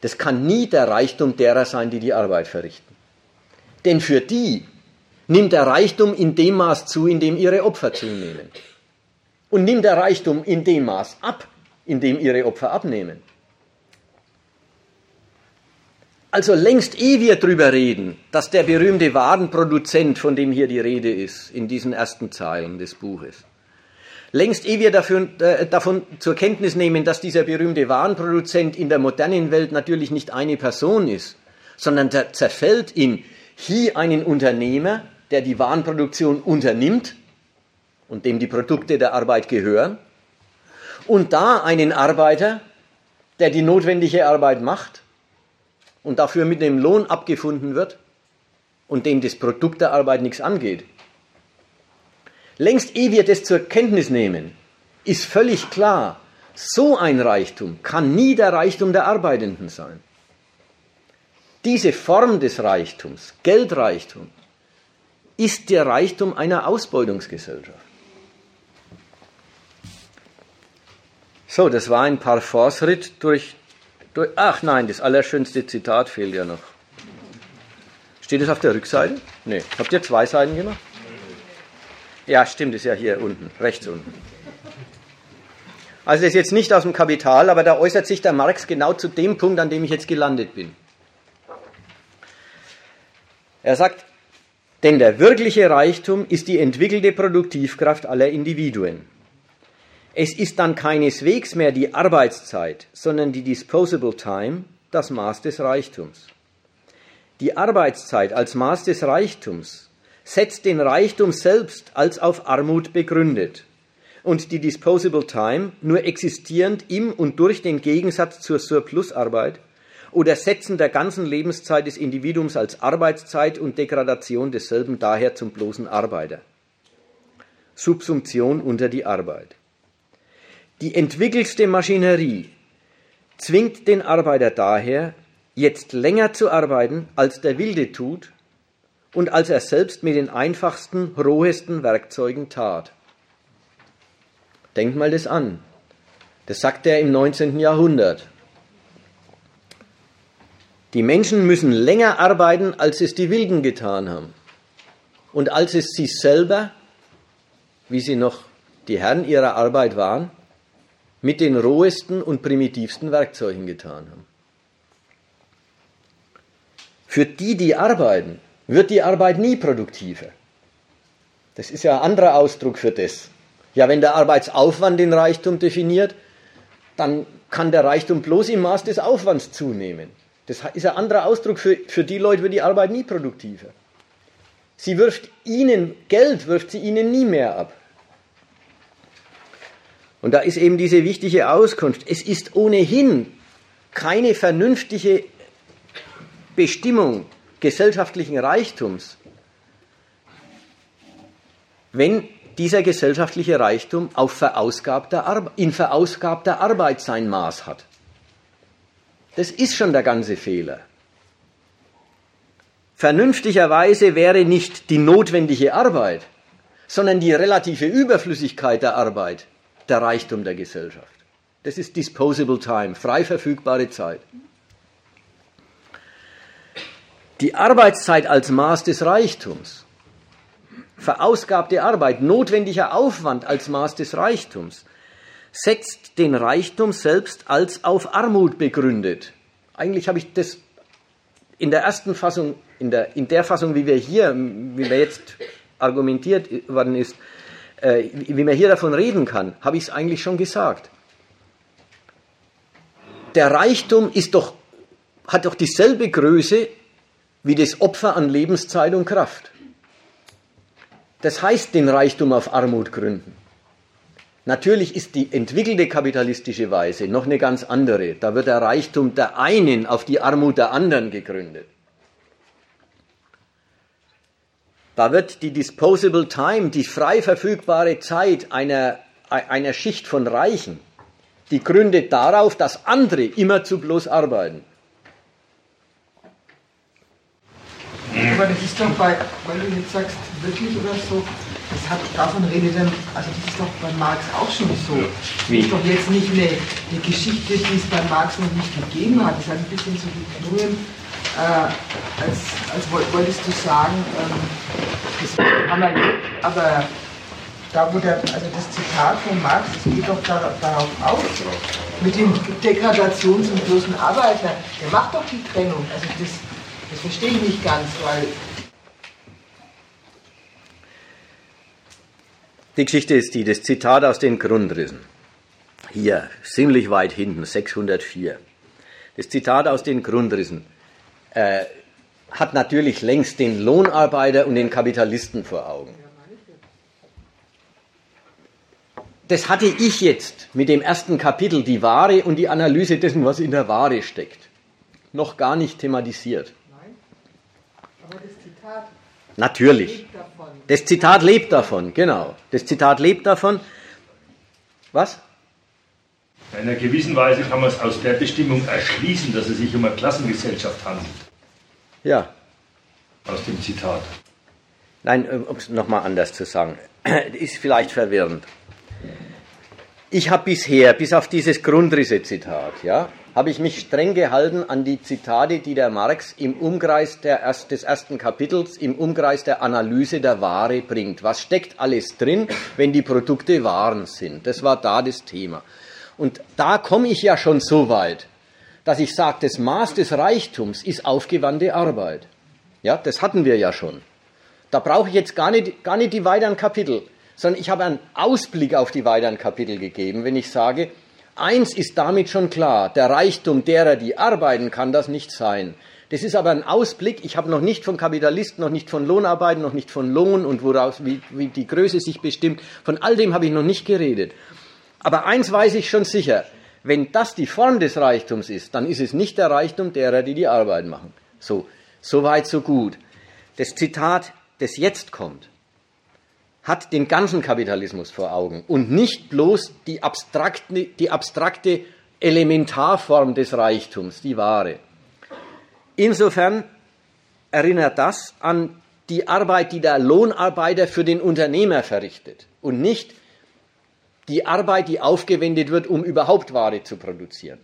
das kann nie der Reichtum derer sein, die die Arbeit verrichten. Denn für die nimmt der Reichtum in dem Maß zu, in dem ihre Opfer zunehmen. Und nimmt der Reichtum in dem Maß ab, in dem ihre Opfer abnehmen. Also längst ehe wir darüber reden, dass der berühmte Warenproduzent, von dem hier die Rede ist, in diesen ersten Zeilen des Buches, längst ehe wir dafür, äh, davon zur Kenntnis nehmen, dass dieser berühmte Warenproduzent in der modernen Welt natürlich nicht eine Person ist, sondern zerfällt in hier einen Unternehmer, der die Warenproduktion unternimmt und dem die Produkte der Arbeit gehören, und da einen Arbeiter, der die notwendige Arbeit macht und dafür mit dem Lohn abgefunden wird und dem das Produkt der Arbeit nichts angeht. Längst ehe wir das zur Kenntnis nehmen, ist völlig klar, so ein Reichtum kann nie der Reichtum der Arbeitenden sein. Diese Form des Reichtums, Geldreichtum, ist der Reichtum einer Ausbeutungsgesellschaft. So, das war ein Parforce-Ritt durch, durch. Ach nein, das allerschönste Zitat fehlt ja noch. Steht es auf der Rückseite? Nee. Habt ihr zwei Seiten gemacht? Ja, stimmt, ist ja hier unten, rechts unten. Also das ist jetzt nicht aus dem Kapital, aber da äußert sich der Marx genau zu dem Punkt, an dem ich jetzt gelandet bin. Er sagt, denn der wirkliche Reichtum ist die entwickelte Produktivkraft aller Individuen. Es ist dann keineswegs mehr die Arbeitszeit, sondern die Disposable Time das Maß des Reichtums. Die Arbeitszeit als Maß des Reichtums setzt den Reichtum selbst als auf Armut begründet und die Disposable Time nur existierend im und durch den Gegensatz zur Surplusarbeit oder Setzen der ganzen Lebenszeit des Individuums als Arbeitszeit und Degradation desselben daher zum bloßen Arbeiter. Subsumption unter die Arbeit. Die entwickelste Maschinerie zwingt den Arbeiter daher, jetzt länger zu arbeiten, als der Wilde tut und als er selbst mit den einfachsten, rohesten Werkzeugen tat. Denkt mal das an. Das sagt er im 19. Jahrhundert. Die Menschen müssen länger arbeiten, als es die Wilden getan haben. und als es sie selber, wie sie noch die Herren ihrer Arbeit waren, mit den rohesten und primitivsten Werkzeugen getan haben. Für die, die arbeiten, wird die Arbeit nie produktiver. Das ist ja ein anderer Ausdruck für das. Ja, wenn der Arbeitsaufwand den Reichtum definiert, dann kann der Reichtum bloß im Maß des Aufwands zunehmen. Das ist ein anderer Ausdruck für, für die Leute, wird die Arbeit nie produktiver. Sie wirft ihnen, Geld wirft sie ihnen nie mehr ab. Und da ist eben diese wichtige Auskunft. Es ist ohnehin keine vernünftige Bestimmung gesellschaftlichen Reichtums, wenn dieser gesellschaftliche Reichtum auf verausgabter in verausgabter Arbeit sein Maß hat. Das ist schon der ganze Fehler. Vernünftigerweise wäre nicht die notwendige Arbeit, sondern die relative Überflüssigkeit der Arbeit der Reichtum der Gesellschaft. Das ist disposable time, frei verfügbare Zeit. Die Arbeitszeit als Maß des Reichtums, verausgabte Arbeit, notwendiger Aufwand als Maß des Reichtums, setzt den Reichtum selbst als auf Armut begründet. Eigentlich habe ich das in der ersten Fassung, in der, in der Fassung, wie wir hier, wie wir jetzt argumentiert worden ist, äh, wie man hier davon reden kann, habe ich es eigentlich schon gesagt. Der Reichtum ist doch, hat doch dieselbe Größe wie das Opfer an Lebenszeit und Kraft. Das heißt, den Reichtum auf Armut gründen. Natürlich ist die entwickelte kapitalistische Weise noch eine ganz andere. Da wird der Reichtum der einen auf die Armut der anderen gegründet. Da wird die disposable time, die frei verfügbare Zeit einer, einer Schicht von Reichen, die gründet darauf, dass andere immer zu bloß arbeiten. Aber das ist doch bei, weil du jetzt sagst, wirklich oder so, das hat, davon redet dann, also das ist doch bei Marx auch schon so. Wie? Das ist doch jetzt nicht eine, eine Geschichte, die es bei Marx noch nicht gegeben hat. Das ist ein bisschen so wie Grün, äh, als, als wolltest du sagen, ähm, das haben wir erlebt, aber da wo der, also das Zitat von Marx, das geht doch darauf, darauf aus, mit dem Degradations- und bloßen Arbeiter, der macht doch die Trennung. Also das, das verstehe ich nicht ganz, weil. Die Geschichte ist die, das Zitat aus den Grundrissen. Hier, ziemlich weit hinten, 604. Das Zitat aus den Grundrissen äh, hat natürlich längst den Lohnarbeiter und den Kapitalisten vor Augen. Das hatte ich jetzt mit dem ersten Kapitel, die Ware und die Analyse dessen, was in der Ware steckt, noch gar nicht thematisiert. Aber das Zitat Natürlich. Das Zitat lebt davon, genau. Das Zitat lebt davon. Was? In einer gewissen Weise kann man es aus der Bestimmung erschließen, dass es sich um eine Klassengesellschaft handelt. Ja. Aus dem Zitat. Nein, äh, um es nochmal anders zu sagen, ist vielleicht verwirrend. Ich habe bisher, bis auf dieses Grundrisse-Zitat, ja, habe ich mich streng gehalten an die Zitate, die der Marx im Umkreis erst, des ersten Kapitels, im Umkreis der Analyse der Ware bringt. Was steckt alles drin, wenn die Produkte Waren sind? Das war da das Thema. Und da komme ich ja schon so weit, dass ich sage, das Maß des Reichtums ist aufgewandte Arbeit. Ja, das hatten wir ja schon. Da brauche ich jetzt gar nicht, gar nicht die weiteren Kapitel, sondern ich habe einen Ausblick auf die weiteren Kapitel gegeben, wenn ich sage, Eins ist damit schon klar, der Reichtum derer, die arbeiten, kann das nicht sein. Das ist aber ein Ausblick. Ich habe noch nicht von Kapitalisten, noch nicht von Lohnarbeiten, noch nicht von Lohn und woraus, wie, wie die Größe sich bestimmt. Von all dem habe ich noch nicht geredet. Aber eins weiß ich schon sicher. Wenn das die Form des Reichtums ist, dann ist es nicht der Reichtum derer, die die Arbeit machen. So, so weit, so gut. Das Zitat, das jetzt kommt, hat den ganzen Kapitalismus vor Augen und nicht bloß die abstrakte, die abstrakte Elementarform des Reichtums, die Ware. Insofern erinnert das an die Arbeit, die der Lohnarbeiter für den Unternehmer verrichtet und nicht die Arbeit, die aufgewendet wird, um überhaupt Ware zu produzieren.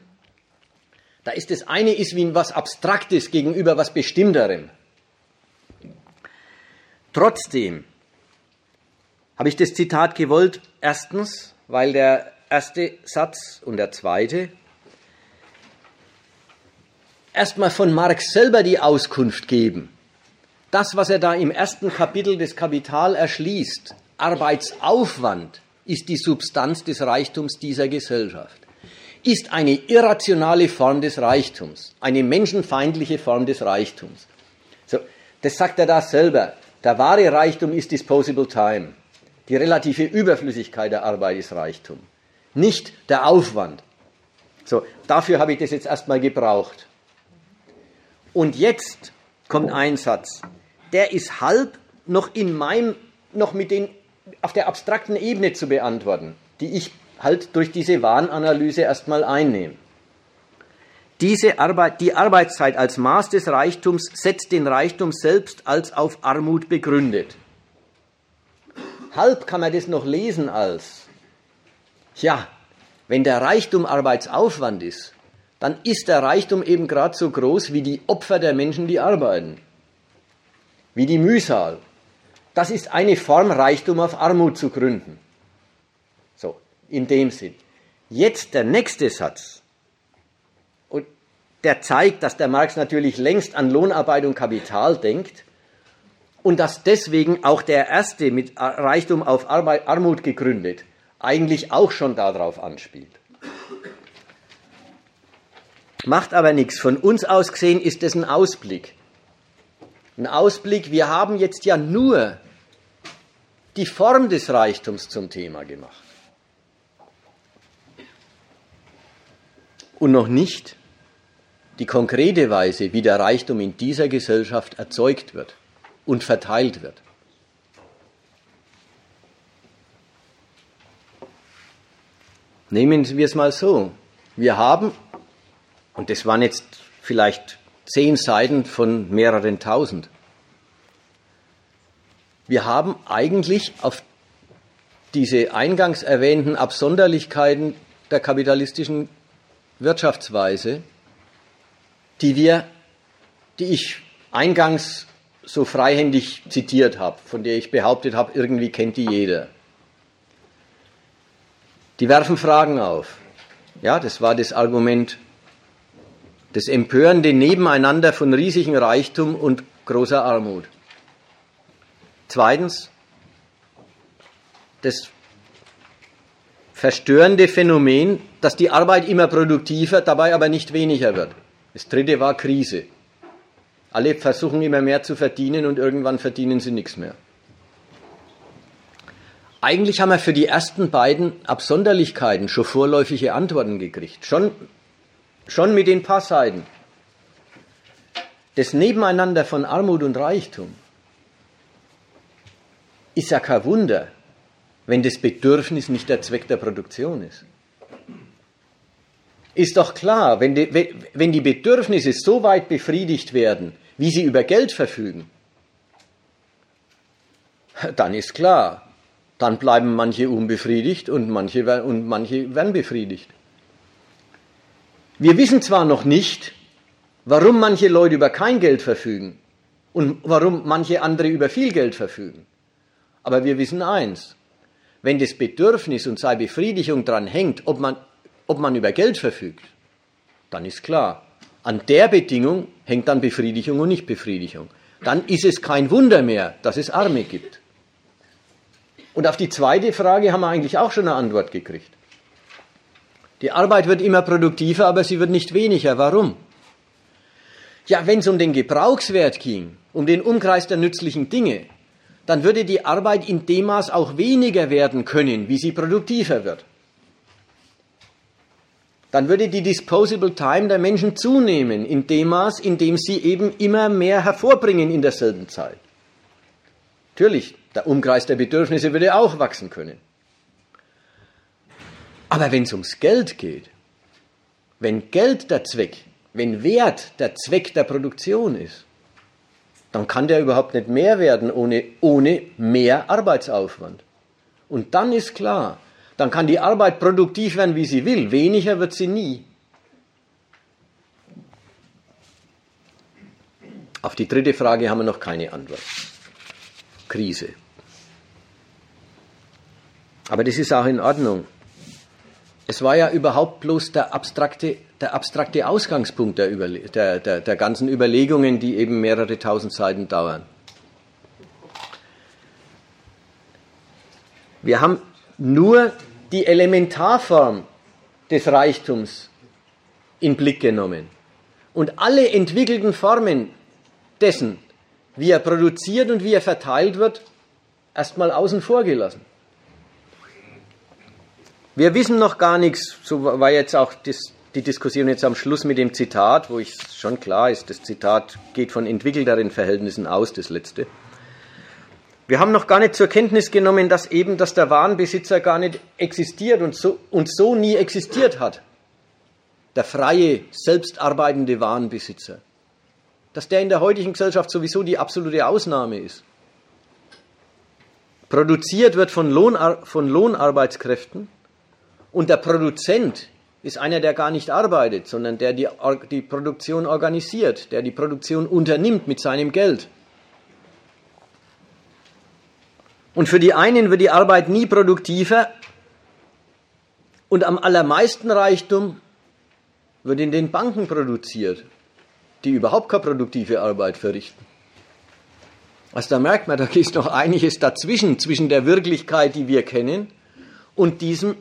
Da ist das eine ist wie was Abstraktes gegenüber was Bestimmterem. Trotzdem habe ich das Zitat gewollt, erstens, weil der erste Satz und der zweite erstmal von Marx selber die Auskunft geben. Das, was er da im ersten Kapitel des Kapital erschließt, Arbeitsaufwand, ist die Substanz des Reichtums dieser Gesellschaft, ist eine irrationale Form des Reichtums, eine menschenfeindliche Form des Reichtums. So, das sagt er da selber. Der wahre Reichtum ist Disposable Time. Die relative Überflüssigkeit der Arbeit ist Reichtum, nicht der Aufwand. So, dafür habe ich das jetzt erstmal gebraucht. Und jetzt kommt ein Satz, der ist halb noch in meinem, noch mit den, auf der abstrakten Ebene zu beantworten, die ich halt durch diese Warnanalyse erstmal einnehme. Diese Arbeit, die Arbeitszeit als Maß des Reichtums setzt den Reichtum selbst als auf Armut begründet. Halb kann man das noch lesen als, ja, wenn der Reichtum Arbeitsaufwand ist, dann ist der Reichtum eben gerade so groß wie die Opfer der Menschen, die arbeiten, wie die Mühsal. Das ist eine Form, Reichtum auf Armut zu gründen. So, in dem Sinn. Jetzt der nächste Satz. Und der zeigt, dass der Marx natürlich längst an Lohnarbeit und Kapital denkt und dass deswegen auch der erste mit Reichtum auf Armut gegründet eigentlich auch schon darauf anspielt. Macht aber nichts. Von uns aus gesehen ist es ein Ausblick. Ein Ausblick, wir haben jetzt ja nur die Form des Reichtums zum Thema gemacht. Und noch nicht die konkrete Weise, wie der Reichtum in dieser Gesellschaft erzeugt wird und verteilt wird. Nehmen wir es mal so. Wir haben und das waren jetzt vielleicht zehn Seiten von mehreren tausend. Wir haben eigentlich auf diese eingangs erwähnten Absonderlichkeiten der kapitalistischen Wirtschaftsweise, die wir, die ich eingangs so freihändig zitiert habe, von der ich behauptet habe, irgendwie kennt die jeder. Die werfen Fragen auf. Ja, das war das Argument das empörende Nebeneinander von riesigem Reichtum und großer Armut. Zweitens, das verstörende Phänomen, dass die Arbeit immer produktiver, dabei aber nicht weniger wird. Das dritte war Krise. Alle versuchen immer mehr zu verdienen und irgendwann verdienen sie nichts mehr. Eigentlich haben wir für die ersten beiden Absonderlichkeiten schon vorläufige Antworten gekriegt. Schon Schon mit den paar Seiten. Das Nebeneinander von Armut und Reichtum ist ja kein Wunder, wenn das Bedürfnis nicht der Zweck der Produktion ist. Ist doch klar, wenn die, wenn die Bedürfnisse so weit befriedigt werden, wie sie über Geld verfügen, dann ist klar, dann bleiben manche unbefriedigt und manche, und manche werden befriedigt. Wir wissen zwar noch nicht, warum manche Leute über kein Geld verfügen und warum manche andere über viel Geld verfügen, aber wir wissen eins, wenn das Bedürfnis und seine Befriedigung daran hängt, ob man, ob man über Geld verfügt, dann ist klar, an der Bedingung hängt dann Befriedigung und nicht Befriedigung. Dann ist es kein Wunder mehr, dass es Arme gibt. Und auf die zweite Frage haben wir eigentlich auch schon eine Antwort gekriegt. Die Arbeit wird immer produktiver, aber sie wird nicht weniger. Warum? Ja, wenn es um den Gebrauchswert ging, um den Umkreis der nützlichen Dinge, dann würde die Arbeit in dem Maß auch weniger werden können, wie sie produktiver wird. Dann würde die Disposable Time der Menschen zunehmen, in dem Maß, in dem sie eben immer mehr hervorbringen in derselben Zeit. Natürlich, der Umkreis der Bedürfnisse würde auch wachsen können. Aber wenn es ums Geld geht, wenn Geld der Zweck, wenn Wert der Zweck der Produktion ist, dann kann der überhaupt nicht mehr werden ohne, ohne mehr Arbeitsaufwand. Und dann ist klar, dann kann die Arbeit produktiv werden, wie sie will, weniger wird sie nie. Auf die dritte Frage haben wir noch keine Antwort. Krise. Aber das ist auch in Ordnung. Es war ja überhaupt bloß der abstrakte, der abstrakte Ausgangspunkt der, der, der, der ganzen Überlegungen, die eben mehrere tausend Seiten dauern. Wir haben nur die Elementarform des Reichtums in Blick genommen. Und alle entwickelten Formen dessen, wie er produziert und wie er verteilt wird, erstmal außen vor gelassen. Wir wissen noch gar nichts, so war jetzt auch die Diskussion jetzt am Schluss mit dem Zitat, wo ich schon klar ist, das Zitat geht von entwickelteren Verhältnissen aus, das letzte. Wir haben noch gar nicht zur Kenntnis genommen, dass eben, dass der Warenbesitzer gar nicht existiert und so, und so nie existiert hat. Der freie, selbstarbeitende Warenbesitzer. Dass der in der heutigen Gesellschaft sowieso die absolute Ausnahme ist. Produziert wird von, Lohnar von Lohnarbeitskräften und der Produzent ist einer, der gar nicht arbeitet, sondern der die, die Produktion organisiert, der die Produktion unternimmt mit seinem Geld. Und für die einen wird die Arbeit nie produktiver und am allermeisten Reichtum wird in den Banken produziert, die überhaupt keine produktive Arbeit verrichten. Also da merkt man, da ist noch einiges dazwischen, zwischen der Wirklichkeit, die wir kennen, und diesem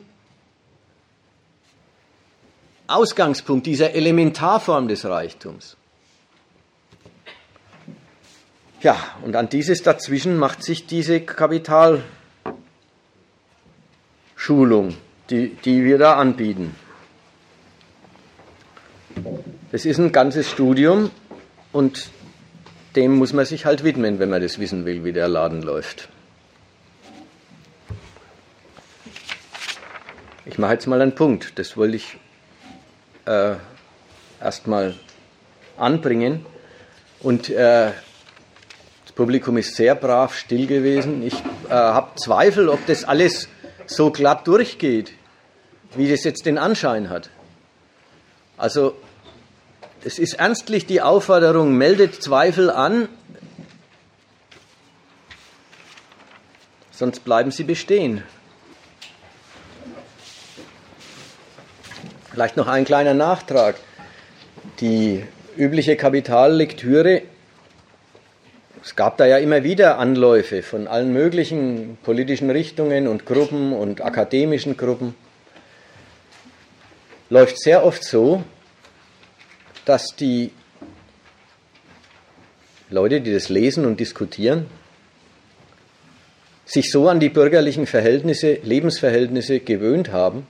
Ausgangspunkt, dieser Elementarform des Reichtums. Ja, und an dieses dazwischen macht sich diese Kapitalschulung, die, die wir da anbieten. Es ist ein ganzes Studium und dem muss man sich halt widmen, wenn man das wissen will, wie der Laden läuft. Ich mache jetzt mal einen Punkt, das wollte ich äh, erstmal anbringen. Und äh, das Publikum ist sehr brav still gewesen. Ich äh, habe Zweifel, ob das alles so glatt durchgeht, wie das jetzt den Anschein hat. Also es ist ernstlich die Aufforderung, meldet Zweifel an, sonst bleiben sie bestehen. Vielleicht noch ein kleiner Nachtrag. Die übliche Kapitallektüre es gab da ja immer wieder Anläufe von allen möglichen politischen Richtungen und Gruppen und akademischen Gruppen. Läuft sehr oft so, dass die Leute, die das lesen und diskutieren, sich so an die bürgerlichen Verhältnisse, Lebensverhältnisse gewöhnt haben,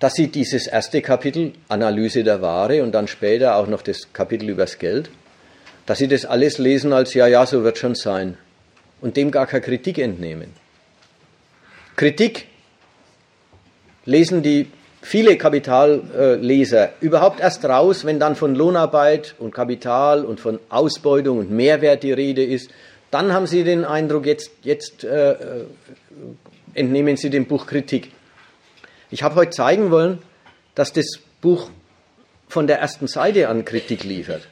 dass sie dieses erste Kapitel Analyse der Ware und dann später auch noch das Kapitel übers Geld dass sie das alles lesen als ja, ja, so wird schon sein und dem gar keine Kritik entnehmen. Kritik lesen die viele Kapitalleser überhaupt erst raus, wenn dann von Lohnarbeit und Kapital und von Ausbeutung und Mehrwert die Rede ist. Dann haben sie den Eindruck, jetzt, jetzt äh, äh entnehmen sie dem Buch Kritik. Ich habe heute zeigen wollen, dass das Buch von der ersten Seite an Kritik liefert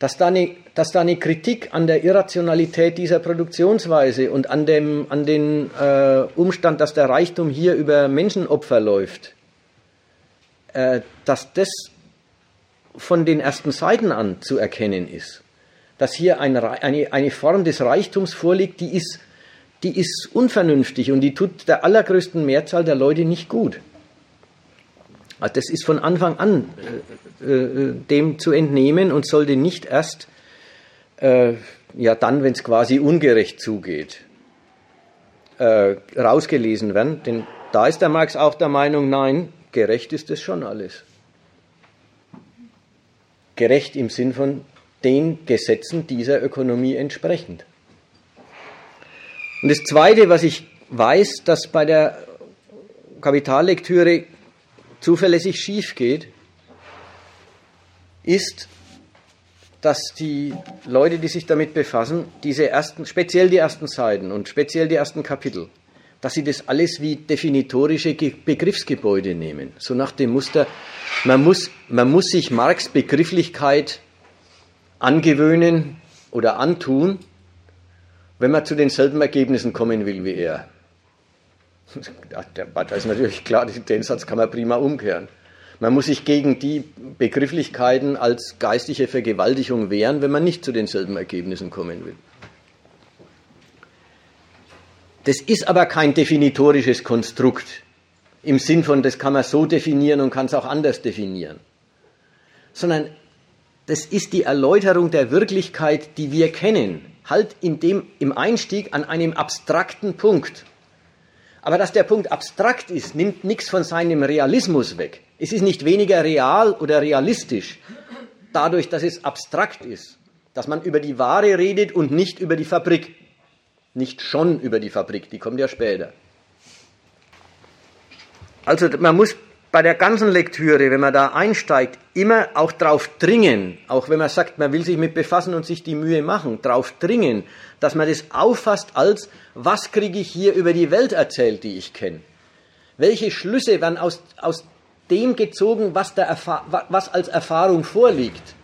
dass da, eine, dass da eine Kritik an der Irrationalität dieser Produktionsweise und an dem an den äh, Umstand, dass der Reichtum hier über Menschenopfer läuft, äh, dass das von den ersten Seiten an zu erkennen ist. Dass hier eine, eine, eine Form des Reichtums vorliegt, die ist, die ist unvernünftig und die tut der allergrößten Mehrzahl der Leute nicht gut. Also das ist von Anfang an äh, äh, dem zu entnehmen und sollte nicht erst äh, ja dann, wenn es quasi ungerecht zugeht, äh, rausgelesen werden. Denn da ist der Marx auch der Meinung, nein, gerecht ist es schon alles. Gerecht im Sinn von den Gesetzen dieser Ökonomie entsprechend. Und das Zweite, was ich weiß, dass bei der Kapitallektüre zuverlässig schief geht, ist, dass die Leute, die sich damit befassen, diese ersten, speziell die ersten Seiten und speziell die ersten Kapitel, dass sie das alles wie definitorische Begriffsgebäude nehmen. So nach dem Muster, man muss, man muss sich Marx Begrifflichkeit angewöhnen oder antun, wenn man zu denselben Ergebnissen kommen will wie er. Da ist natürlich klar, den Satz kann man prima umkehren. Man muss sich gegen die Begrifflichkeiten als geistige Vergewaltigung wehren, wenn man nicht zu denselben Ergebnissen kommen will. Das ist aber kein definitorisches Konstrukt im Sinn von, das kann man so definieren und kann es auch anders definieren, sondern das ist die Erläuterung der Wirklichkeit, die wir kennen, halt in dem, im Einstieg an einem abstrakten Punkt. Aber dass der Punkt abstrakt ist, nimmt nichts von seinem Realismus weg. Es ist nicht weniger real oder realistisch dadurch, dass es abstrakt ist, dass man über die Ware redet und nicht über die Fabrik. Nicht schon über die Fabrik, die kommt ja später. Also man muss bei der ganzen Lektüre, wenn man da einsteigt, immer auch drauf dringen, auch wenn man sagt, man will sich mit befassen und sich die Mühe machen, drauf dringen, dass man das auffasst als, was kriege ich hier über die Welt erzählt, die ich kenne? Welche Schlüsse werden aus, aus dem gezogen, was, der was als Erfahrung vorliegt?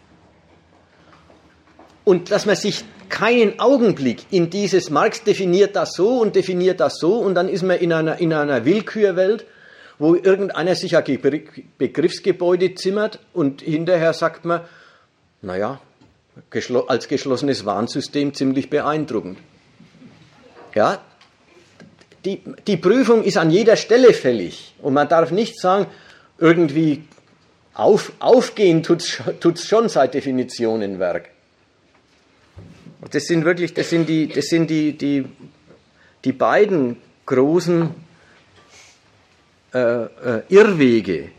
Und dass man sich keinen Augenblick in dieses Marx definiert das so und definiert das so und dann ist man in einer, in einer Willkürwelt wo irgendeiner sich ein Begriffsgebäude zimmert und hinterher sagt man, naja, als geschlossenes Warnsystem ziemlich beeindruckend. Ja, die, die Prüfung ist an jeder Stelle fällig und man darf nicht sagen, irgendwie auf, aufgehen tut es schon seit Definitionenwerk. Das sind wirklich, das sind die, das sind die, die, die beiden großen äh, äh, Irrwege,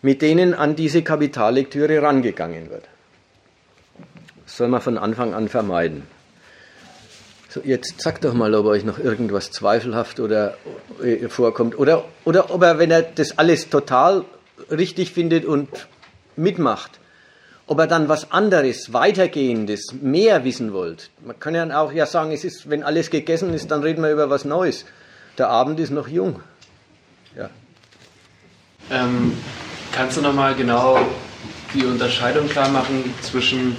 mit denen an diese Kapitallektüre rangegangen wird. Das soll man von Anfang an vermeiden. So, jetzt sagt doch mal, ob euch noch irgendwas zweifelhaft oder äh, vorkommt. Oder, oder ob er, wenn er das alles total richtig findet und mitmacht, ob er dann was anderes, weitergehendes, mehr wissen wollt. Man kann ja auch ja sagen, es ist, wenn alles gegessen ist, dann reden wir über was Neues. Der Abend ist noch jung. Ja. Ähm, kannst du nochmal genau die Unterscheidung klar machen zwischen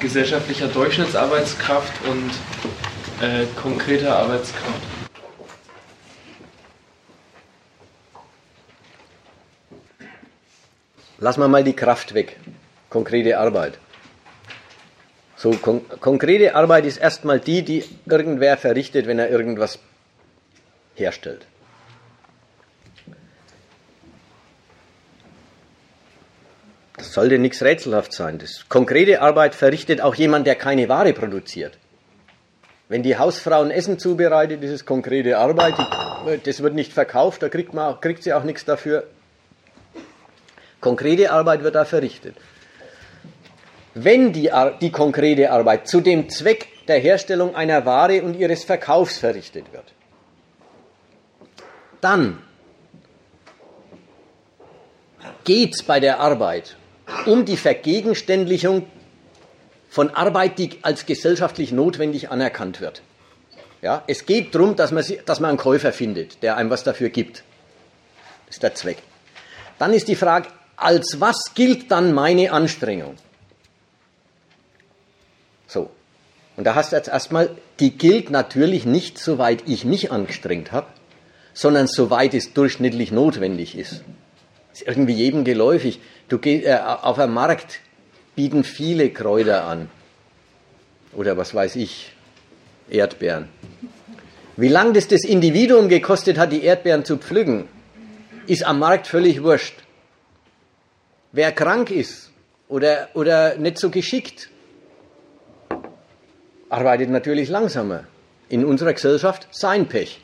gesellschaftlicher Durchschnittsarbeitskraft und äh, konkreter Arbeitskraft? Lassen wir mal die Kraft weg. Konkrete Arbeit. So, kon konkrete Arbeit ist erstmal die, die irgendwer verrichtet, wenn er irgendwas herstellt. Sollte nichts rätselhaft sein. Das konkrete Arbeit verrichtet auch jemand, der keine Ware produziert. Wenn die Hausfrau ein Essen zubereitet, ist es konkrete Arbeit. Das wird nicht verkauft, da kriegt, man kriegt sie auch nichts dafür. Konkrete Arbeit wird da verrichtet. Wenn die, die konkrete Arbeit zu dem Zweck der Herstellung einer Ware und ihres Verkaufs verrichtet wird, dann geht es bei der Arbeit um die Vergegenständlichung von Arbeit, die als gesellschaftlich notwendig anerkannt wird. Ja, es geht darum, dass man, dass man einen Käufer findet, der einem was dafür gibt. Das ist der Zweck. Dann ist die Frage, als was gilt dann meine Anstrengung? So. Und da hast du jetzt erstmal, die gilt natürlich nicht, soweit ich mich angestrengt habe, sondern soweit es durchschnittlich notwendig ist. Ist irgendwie jedem geläufig. Du gehst, äh, auf einem Markt bieten viele Kräuter an. Oder was weiß ich, Erdbeeren. Wie lange das das Individuum gekostet hat, die Erdbeeren zu pflücken, ist am Markt völlig wurscht. Wer krank ist oder, oder nicht so geschickt, arbeitet natürlich langsamer. In unserer Gesellschaft sein Pech.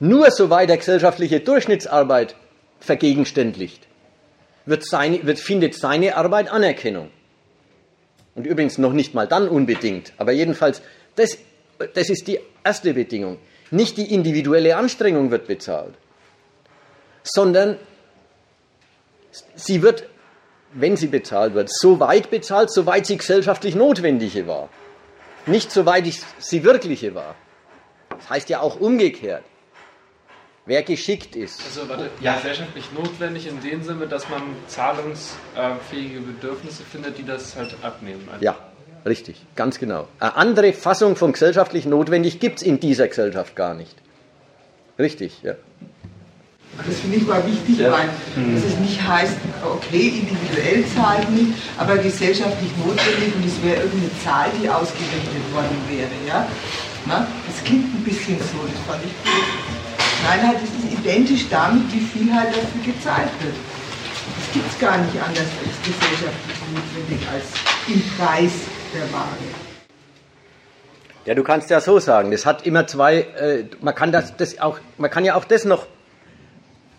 Nur soweit der gesellschaftliche Durchschnittsarbeit vergegenständlicht wird seine, wird, findet seine Arbeit Anerkennung. Und übrigens noch nicht mal dann unbedingt, aber jedenfalls, das, das ist die erste Bedingung. Nicht die individuelle Anstrengung wird bezahlt, sondern sie wird, wenn sie bezahlt wird, so weit bezahlt, soweit sie gesellschaftlich notwendige war. Nicht soweit sie wirkliche war. Das heißt ja auch umgekehrt. Wer geschickt ist. Also warte, ja. gesellschaftlich notwendig in dem Sinne, dass man zahlungsfähige Bedürfnisse findet, die das halt abnehmen. Ja, richtig, ganz genau. Eine andere Fassung von gesellschaftlich notwendig gibt es in dieser Gesellschaft gar nicht. Richtig, ja. Das finde ich mal wichtig, ja. weil dass es nicht heißt, okay, individuell zahlt nicht, aber gesellschaftlich notwendig und es wäre irgendeine Zahl, die ausgerechnet worden wäre. Ja? Na, das klingt ein bisschen so, das fand ich gut. Es ist identisch damit, wie viel halt dafür gezahlt wird. Das gibt es gar nicht anders als gesellschaftlich notwendig als im Preis der Ware. Ja, du kannst ja so sagen, das hat immer zwei, äh, man kann das, das auch, man kann ja auch das noch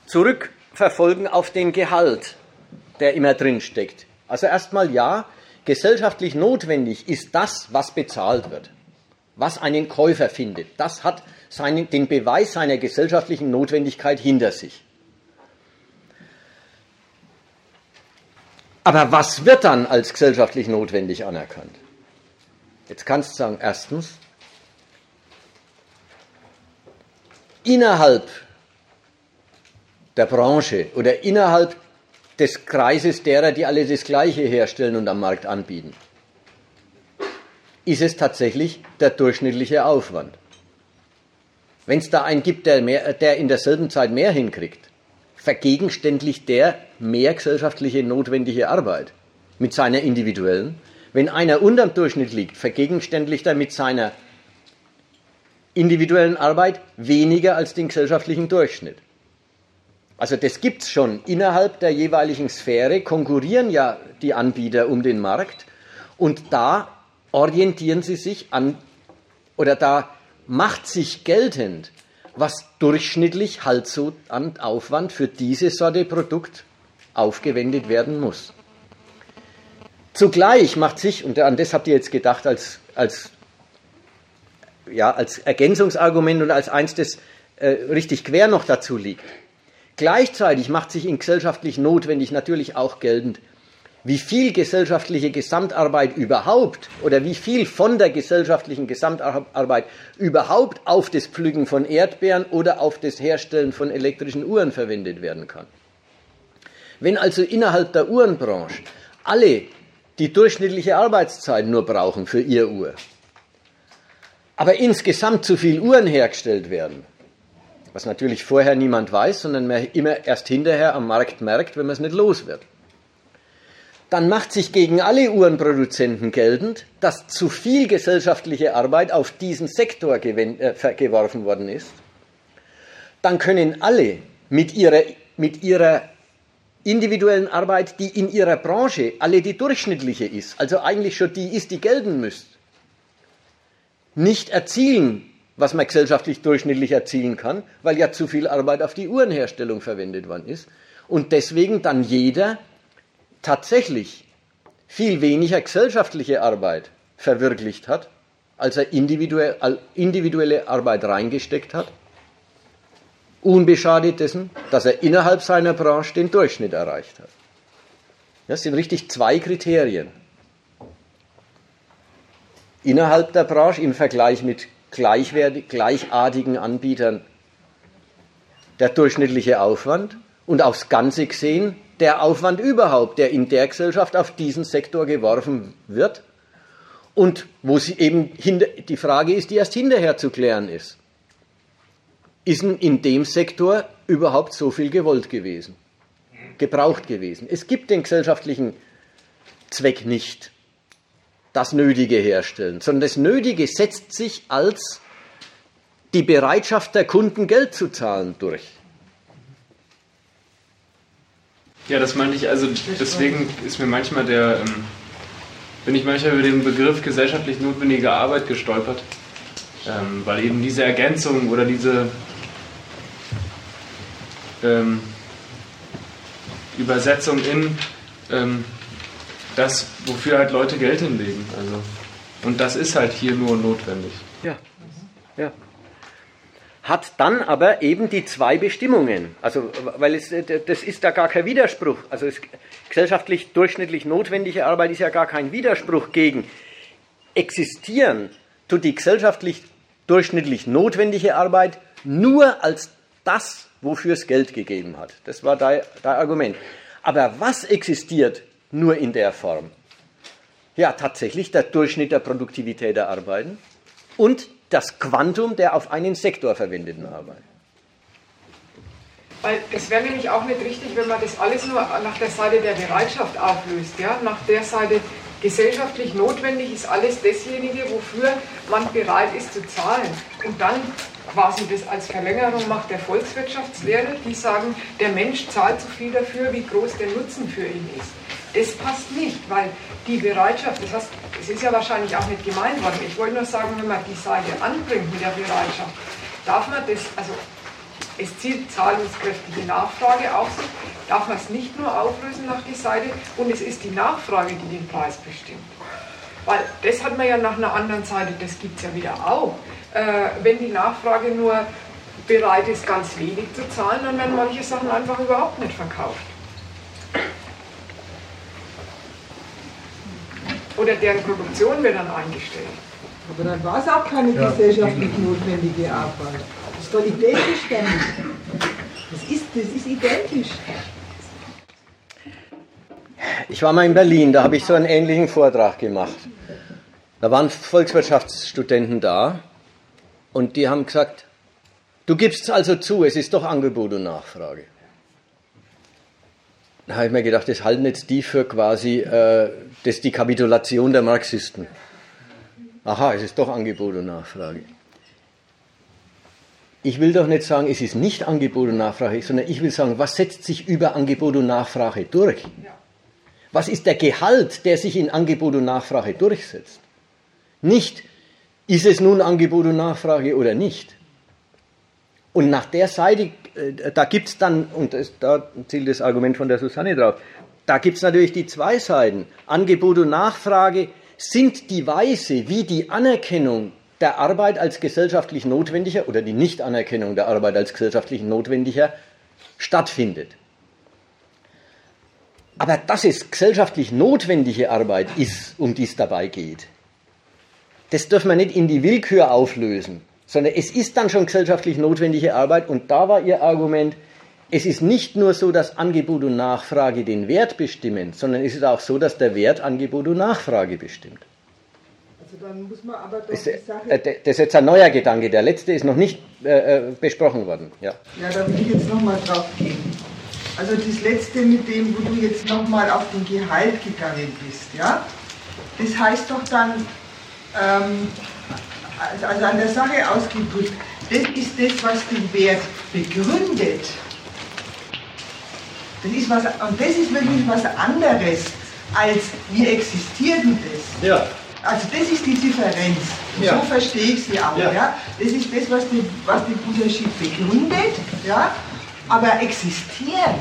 zurückverfolgen auf den Gehalt, der immer drin steckt. Also erstmal ja, gesellschaftlich notwendig ist das, was bezahlt wird, was einen Käufer findet. Das hat seinen, den Beweis seiner gesellschaftlichen Notwendigkeit hinter sich. Aber was wird dann als gesellschaftlich notwendig anerkannt? Jetzt kannst du sagen, erstens, innerhalb der Branche oder innerhalb des Kreises derer, die alle das Gleiche herstellen und am Markt anbieten, ist es tatsächlich der durchschnittliche Aufwand. Wenn es da einen gibt, der, mehr, der in derselben Zeit mehr hinkriegt, vergegenständlicht der mehr gesellschaftliche notwendige Arbeit mit seiner individuellen. Wenn einer unterm Durchschnitt liegt, vergegenständlicht er mit seiner individuellen Arbeit weniger als den gesellschaftlichen Durchschnitt. Also das gibt es schon. Innerhalb der jeweiligen Sphäre konkurrieren ja die Anbieter um den Markt und da orientieren sie sich an oder da macht sich geltend, was durchschnittlich halt so an Aufwand für diese Sorte Produkt aufgewendet werden muss. Zugleich macht sich, und an das habt ihr jetzt gedacht als, als, ja, als Ergänzungsargument und als eins, das äh, richtig quer noch dazu liegt, Gleichzeitig macht sich in gesellschaftlich notwendig natürlich auch geltend, wie viel gesellschaftliche Gesamtarbeit überhaupt oder wie viel von der gesellschaftlichen Gesamtarbeit überhaupt auf das Pflücken von Erdbeeren oder auf das Herstellen von elektrischen Uhren verwendet werden kann. Wenn also innerhalb der Uhrenbranche alle die durchschnittliche Arbeitszeit nur brauchen für ihr Uhr, aber insgesamt zu viel Uhren hergestellt werden, was natürlich vorher niemand weiß, sondern man immer erst hinterher am Markt merkt, wenn man es nicht los wird. Dann macht sich gegen alle Uhrenproduzenten geltend, dass zu viel gesellschaftliche Arbeit auf diesen Sektor äh, geworfen worden ist. Dann können alle mit ihrer, mit ihrer individuellen Arbeit, die in ihrer Branche alle die durchschnittliche ist, also eigentlich schon die ist, die gelten müsste, nicht erzielen, was man gesellschaftlich durchschnittlich erzielen kann, weil ja zu viel Arbeit auf die Uhrenherstellung verwendet worden ist. Und deswegen dann jeder tatsächlich viel weniger gesellschaftliche Arbeit verwirklicht hat, als er individuelle Arbeit reingesteckt hat, unbeschadet dessen, dass er innerhalb seiner Branche den Durchschnitt erreicht hat. Das sind richtig zwei Kriterien. Innerhalb der Branche im Vergleich mit gleichartigen Anbietern der durchschnittliche Aufwand und aufs Ganze gesehen der Aufwand überhaupt, der in der Gesellschaft auf diesen Sektor geworfen wird und wo sie eben die Frage ist, die erst hinterher zu klären ist. Ist in dem Sektor überhaupt so viel gewollt gewesen, gebraucht gewesen? Es gibt den gesellschaftlichen Zweck nicht das Nötige herstellen, sondern das Nötige setzt sich als die Bereitschaft der Kunden, Geld zu zahlen, durch. Ja, das meinte ich, also deswegen ist mir manchmal der, ähm, bin ich manchmal über den Begriff gesellschaftlich notwendige Arbeit gestolpert, ähm, weil eben diese Ergänzung oder diese ähm, Übersetzung in ähm, das, wofür halt Leute Geld hinlegen. Also. Und das ist halt hier nur notwendig. Ja. ja. Hat dann aber eben die zwei Bestimmungen. Also, weil es, das ist da gar kein Widerspruch. Also, es, gesellschaftlich durchschnittlich notwendige Arbeit ist ja gar kein Widerspruch gegen existieren tut die gesellschaftlich durchschnittlich notwendige Arbeit nur als das, wofür es Geld gegeben hat. Das war dein, dein Argument. Aber was existiert nur in der Form. Ja, tatsächlich der Durchschnitt der Produktivität der Arbeiten und das Quantum der auf einen Sektor verwendeten Arbeit. Weil es wäre nämlich auch nicht richtig, wenn man das alles nur nach der Seite der Bereitschaft auflöst. Ja? Nach der Seite gesellschaftlich notwendig ist alles dasjenige, wofür man bereit ist zu zahlen. Und dann quasi das als Verlängerung macht der Volkswirtschaftslehre, die sagen, der Mensch zahlt so viel dafür, wie groß der Nutzen für ihn ist. Das passt nicht, weil die Bereitschaft, das heißt, es ist ja wahrscheinlich auch nicht gemeint worden. Ich wollte nur sagen, wenn man die Seite anbringt mit der Bereitschaft, darf man das, also es zieht zahlungskräftige Nachfrage auf sich, darf man es nicht nur auflösen nach die Seite und es ist die Nachfrage, die den Preis bestimmt. Weil das hat man ja nach einer anderen Seite, das gibt es ja wieder auch. Äh, wenn die Nachfrage nur bereit ist, ganz wenig zu zahlen, dann werden manche Sachen einfach überhaupt nicht verkauft. Oder deren Produktion wird dann eingestellt. Aber dann war es auch keine ja. gesellschaftlich notwendige Arbeit. Das ist doch identisch damit. Das ist, das ist identisch. Ich war mal in Berlin, da habe ich so einen ähnlichen Vortrag gemacht. Da waren Volkswirtschaftsstudenten da und die haben gesagt, du gibst also zu, es ist doch Angebot und Nachfrage. Da habe ich mir gedacht, das halten jetzt die für quasi, äh, das ist die Kapitulation der Marxisten. Aha, es ist doch Angebot und Nachfrage. Ich will doch nicht sagen, es ist nicht Angebot und Nachfrage, sondern ich will sagen, was setzt sich über Angebot und Nachfrage durch? Was ist der Gehalt, der sich in Angebot und Nachfrage durchsetzt? Nicht, ist es nun Angebot und Nachfrage oder nicht? Und nach der Seite, äh, da gibt es dann, und da zielt das Argument von der Susanne drauf, da gibt es natürlich die zwei Seiten. Angebot und Nachfrage sind die Weise, wie die Anerkennung der Arbeit als gesellschaftlich notwendiger oder die Nichtanerkennung der Arbeit als gesellschaftlich notwendiger stattfindet. Aber dass es gesellschaftlich notwendige Arbeit ist, um die es dabei geht, das dürfen wir nicht in die Willkür auflösen, sondern es ist dann schon gesellschaftlich notwendige Arbeit und da war Ihr Argument, es ist nicht nur so, dass Angebot und Nachfrage den Wert bestimmen, sondern es ist auch so, dass der Wert Angebot und Nachfrage bestimmt. Also dann muss man aber doch ist, die Sache äh, das ist jetzt ein neuer Gedanke, der letzte ist noch nicht äh, äh besprochen worden. Ja, ja da will ich jetzt nochmal drauf gehen. Also das letzte mit dem, wo du jetzt nochmal auf den Gehalt gegangen bist, ja, das heißt doch dann, ähm, also an der Sache ausgedrückt, das ist das, was den Wert begründet. Das ist was, und das ist wirklich was anderes, als wie existiert denn das? Ja. Also das ist die Differenz. Ja. So verstehe ich sie auch. Ja. ja. Das ist das, was den, was den Unterschied begründet. Ja. Aber existieren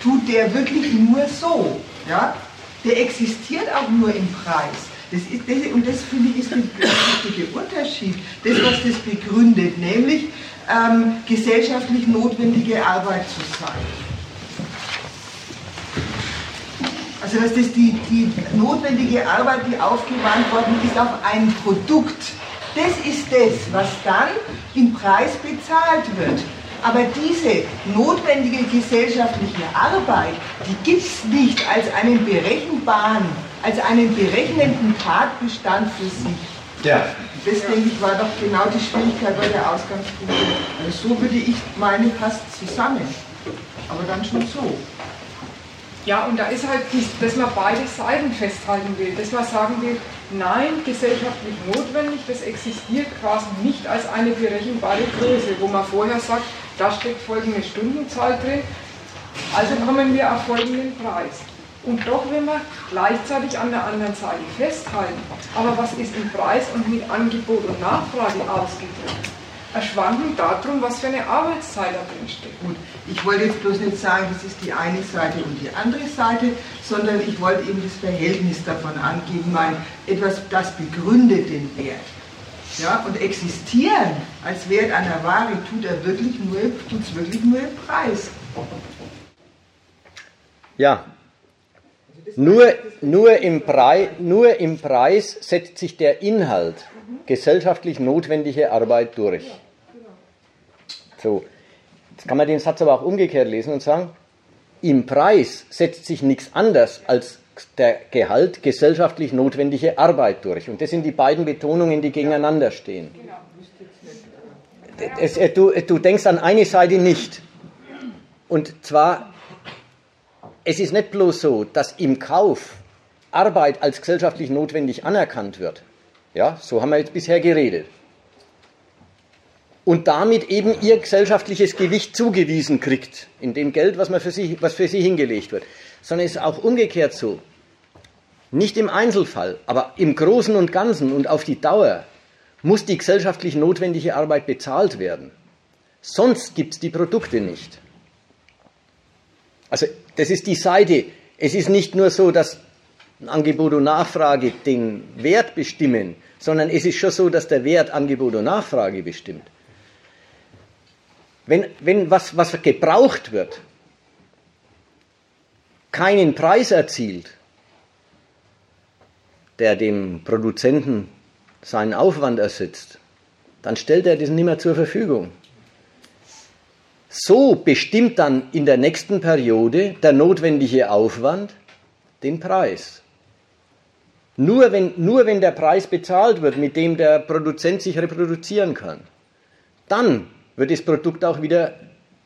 tut der wirklich nur so. Ja. Der existiert auch nur im Preis. Das ist, das, und das finde ich ist der wichtige Unterschied. Das, was das begründet, nämlich ähm, gesellschaftlich notwendige Arbeit zu sein. Also das die, die notwendige Arbeit, die aufgewandt worden ist auf ein Produkt, das ist das, was dann im Preis bezahlt wird. Aber diese notwendige gesellschaftliche Arbeit, die gibt es nicht als einen berechenbaren, als einen berechnenden Tatbestand für sich. Ja. Das, denke ich, war doch genau die Schwierigkeit bei der Ausgangspunkt. Also so würde ich meine, passt zusammen. Aber dann schon so. Ja, und da ist halt, dass man beide Seiten festhalten will, dass man sagen will, nein, gesellschaftlich notwendig, das existiert quasi nicht als eine berechenbare Größe, wo man vorher sagt, da steckt folgende Stundenzahl drin, also kommen wir auf folgenden Preis. Und doch will man gleichzeitig an der anderen Seite festhalten, aber was ist im Preis und mit Angebot und Nachfrage ausgedrückt? Ein Schwanken darum, was für eine Arbeitszeit da drin steckt. Gut, ich wollte jetzt bloß nicht sagen, das ist die eine Seite und die andere Seite, sondern ich wollte eben das Verhältnis davon angeben, mein, etwas, das begründet den Wert. Ja, und existieren als Wert einer Ware tut er wirklich nur, tut es wirklich nur im Preis. Ja, nur, nur, im Preis, nur im Preis setzt sich der Inhalt gesellschaftlich notwendige Arbeit durch. So, jetzt kann man den Satz aber auch umgekehrt lesen und sagen, im Preis setzt sich nichts anders als der Gehalt gesellschaftlich notwendige Arbeit durch. Und das sind die beiden Betonungen, die gegeneinander stehen. Es, äh, du, du denkst an eine Seite nicht. Und zwar, es ist nicht bloß so, dass im Kauf Arbeit als gesellschaftlich notwendig anerkannt wird. Ja, so haben wir jetzt bisher geredet. Und damit eben ihr gesellschaftliches Gewicht zugewiesen kriegt, in dem Geld, was, man für sie, was für sie hingelegt wird. Sondern es ist auch umgekehrt so. Nicht im Einzelfall, aber im Großen und Ganzen und auf die Dauer muss die gesellschaftlich notwendige Arbeit bezahlt werden. Sonst gibt es die Produkte nicht. Also das ist die Seite. Es ist nicht nur so, dass Angebot und Nachfrage den Wert bestimmen, sondern es ist schon so, dass der Wert Angebot und Nachfrage bestimmt. Wenn, wenn was, was gebraucht wird, keinen Preis erzielt, der dem Produzenten seinen Aufwand ersetzt, dann stellt er das nicht mehr zur Verfügung. So bestimmt dann in der nächsten Periode der notwendige Aufwand den Preis. Nur wenn, nur wenn der Preis bezahlt wird, mit dem der Produzent sich reproduzieren kann, dann wird das Produkt auch wieder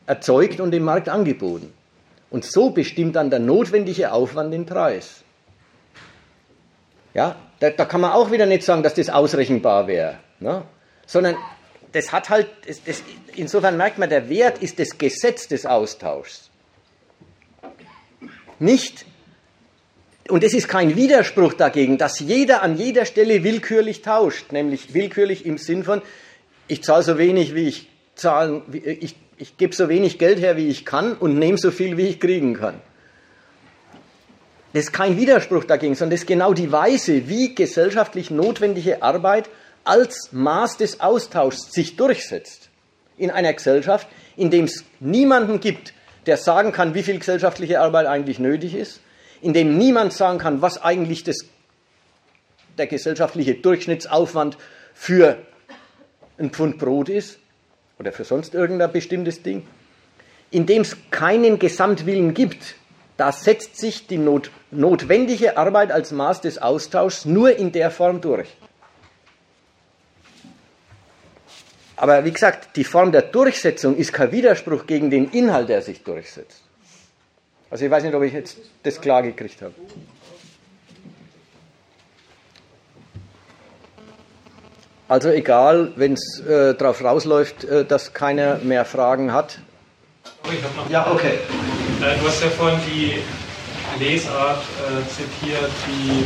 erzeugt und im Markt angeboten. Und so bestimmt dann der notwendige Aufwand den Preis. Ja, da, da kann man auch wieder nicht sagen, dass das ausrechenbar wäre, ne? sondern das hat halt, das, das, insofern merkt man, der Wert ist das Gesetz des Austauschs. Nicht, und es ist kein Widerspruch dagegen, dass jeder an jeder Stelle willkürlich tauscht, nämlich willkürlich im Sinn von, ich zahle so wenig, wie ich zahlen, ich, ich gebe so wenig Geld her, wie ich kann und nehme so viel, wie ich kriegen kann. Das ist kein Widerspruch dagegen, sondern das ist genau die Weise, wie gesellschaftlich notwendige Arbeit als Maß des Austauschs sich durchsetzt. In einer Gesellschaft, in dem es niemanden gibt, der sagen kann, wie viel gesellschaftliche Arbeit eigentlich nötig ist, in dem niemand sagen kann, was eigentlich das, der gesellschaftliche Durchschnittsaufwand für ein Pfund Brot ist oder für sonst irgendein bestimmtes Ding, in dem es keinen Gesamtwillen gibt, da setzt sich die not notwendige Arbeit als Maß des Austauschs nur in der Form durch. Aber wie gesagt, die Form der Durchsetzung ist kein Widerspruch gegen den Inhalt, der sich durchsetzt. Also ich weiß nicht, ob ich jetzt das klar gekriegt habe. Also egal, wenn es äh, darauf rausläuft, äh, dass keiner mehr Fragen hat. Ja, okay. Äh, du hast ja vorhin die Lesart äh, zitiert, die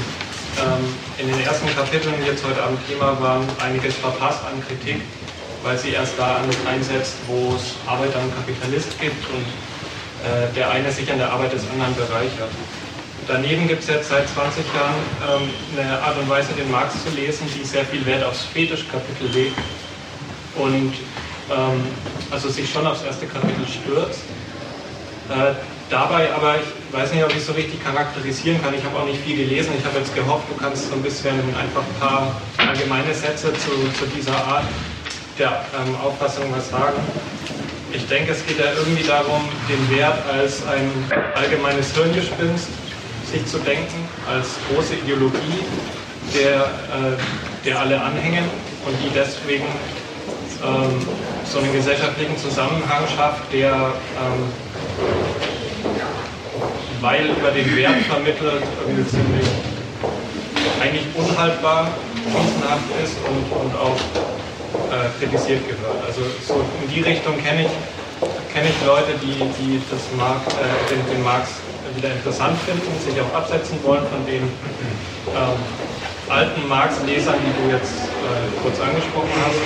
ähm, in den ersten Kapiteln jetzt heute Abend Thema waren, einiges verpasst an Kritik, weil sie erst da einsetzt, wo es Arbeiter und Kapitalist gibt und äh, der eine sich an der Arbeit des anderen bereichert. Daneben gibt es jetzt seit 20 Jahren ähm, eine Art und Weise, den Marx zu lesen, die sehr viel Wert aufs Fetischkapitel legt und ähm, also sich schon aufs erste Kapitel stürzt äh, dabei aber, ich weiß nicht, ob ich es so richtig charakterisieren kann, ich habe auch nicht viel gelesen, ich habe jetzt gehofft, du kannst so ein bisschen einfach ein paar allgemeine Sätze zu, zu dieser Art der ähm, Auffassung was sagen. Ich denke, es geht ja irgendwie darum, den Wert als ein allgemeines Hirngespinst sich zu denken, als große Ideologie, der, äh, der alle anhängen und die deswegen ähm, so einen gesellschaftlichen Zusammenhang schafft, der ähm, weil über den Wert vermittelt irgendwie ziemlich eigentlich unhaltbar, chancenhaft ist und, und auch äh, kritisiert gehört. Also so in die Richtung kenne ich, kenn ich Leute, die, die das Mark, äh, den, den Marx wieder interessant finden, sich auch absetzen wollen von den ähm, alten Marx-Lesern, die du jetzt äh, kurz angesprochen hast.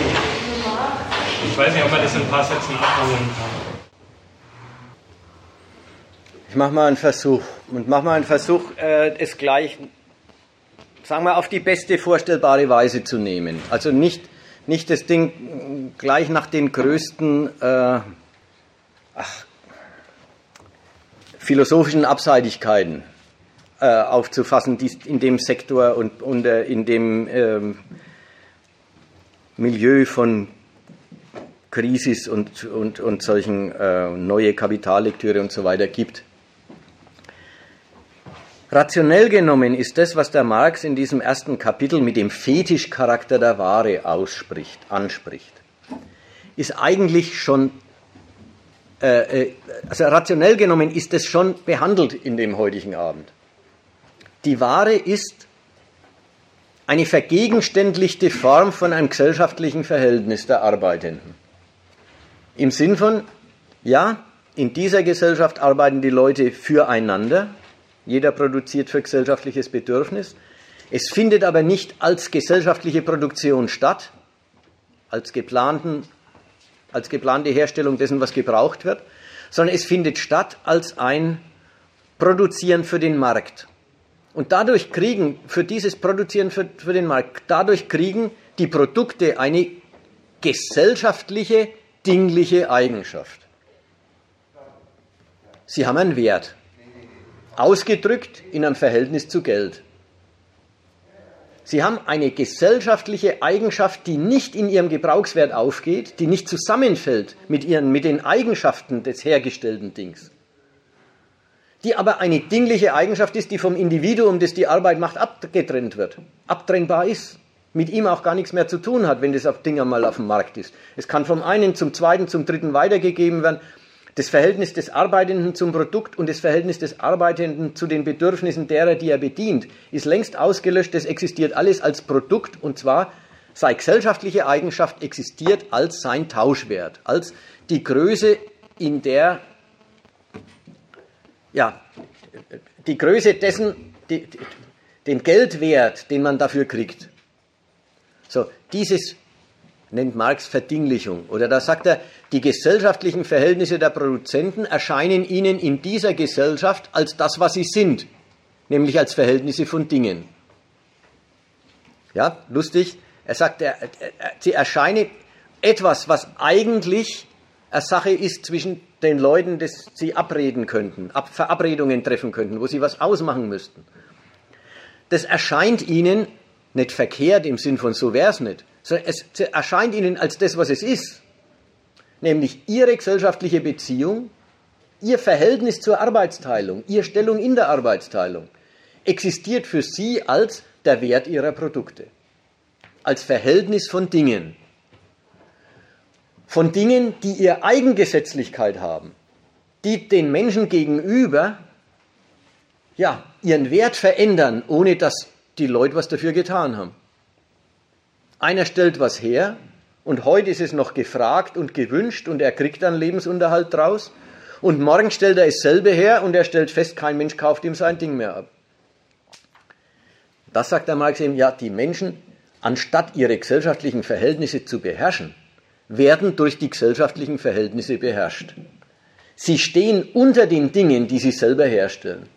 Ich weiß nicht, ob man das in ein paar Sätzen abhandeln kann. Ich mache mal einen Versuch und mache mal einen Versuch, äh, es gleich, sagen wir, auf die beste vorstellbare Weise zu nehmen. Also nicht, nicht das Ding gleich nach den größten äh, ach, philosophischen Abseitigkeiten äh, aufzufassen, die in dem Sektor und, und äh, in dem ähm, Milieu von Krisis und, und, und solchen äh, neue Kapitallektüre und so weiter gibt. Rationell genommen ist das, was der Marx in diesem ersten Kapitel mit dem Fetischcharakter der Ware ausspricht, anspricht, ist eigentlich schon, äh, äh also rationell genommen ist es schon behandelt in dem heutigen Abend. Die Ware ist eine vergegenständlichte Form von einem gesellschaftlichen Verhältnis der Arbeitenden. Im Sinn von, ja, in dieser Gesellschaft arbeiten die Leute füreinander, jeder produziert für gesellschaftliches Bedürfnis. Es findet aber nicht als gesellschaftliche Produktion statt, als, geplanten, als geplante Herstellung dessen, was gebraucht wird, sondern es findet statt als ein Produzieren für den Markt. Und dadurch kriegen, für dieses Produzieren für, für den Markt, dadurch kriegen die Produkte eine gesellschaftliche, dingliche Eigenschaft. Sie haben einen Wert ausgedrückt in einem Verhältnis zu Geld. Sie haben eine gesellschaftliche Eigenschaft, die nicht in ihrem Gebrauchswert aufgeht, die nicht zusammenfällt mit, ihren, mit den Eigenschaften des hergestellten Dings, die aber eine dingliche Eigenschaft ist, die vom Individuum, das die Arbeit macht, abgetrennt wird, abtrennbar ist, mit ihm auch gar nichts mehr zu tun hat, wenn das auf Dinger mal auf dem Markt ist. Es kann vom einen zum zweiten, zum dritten weitergegeben werden das Verhältnis des Arbeitenden zum Produkt und das Verhältnis des Arbeitenden zu den Bedürfnissen derer, die er bedient, ist längst ausgelöscht. Das existiert alles als Produkt und zwar sei gesellschaftliche Eigenschaft existiert als sein Tauschwert, als die Größe, in der ja, die Größe dessen, die, den Geldwert, den man dafür kriegt. So, dieses nennt Marx Verdinglichung. Oder da sagt er, die gesellschaftlichen Verhältnisse der Produzenten erscheinen ihnen in dieser Gesellschaft als das, was sie sind, nämlich als Verhältnisse von Dingen. Ja, lustig. Er sagt, er, er, sie erscheinen etwas, was eigentlich eine Sache ist zwischen den Leuten, dass sie abreden könnten, Ab Verabredungen treffen könnten, wo sie was ausmachen müssten. Das erscheint ihnen nicht verkehrt im Sinn von so wäre es nicht, es erscheint ihnen als das, was es ist, nämlich ihre gesellschaftliche Beziehung, ihr Verhältnis zur Arbeitsteilung, ihre Stellung in der Arbeitsteilung, existiert für sie als der Wert ihrer Produkte, als Verhältnis von Dingen, von Dingen, die ihre Eigengesetzlichkeit haben, die den Menschen gegenüber ja, ihren Wert verändern, ohne dass die Leute was dafür getan haben. Einer stellt was her und heute ist es noch gefragt und gewünscht und er kriegt dann Lebensunterhalt draus. Und morgen stellt er dasselbe her und er stellt fest, kein Mensch kauft ihm sein Ding mehr ab. Das sagt der Marx eben, ja, die Menschen, anstatt ihre gesellschaftlichen Verhältnisse zu beherrschen, werden durch die gesellschaftlichen Verhältnisse beherrscht. Sie stehen unter den Dingen, die sie selber herstellen.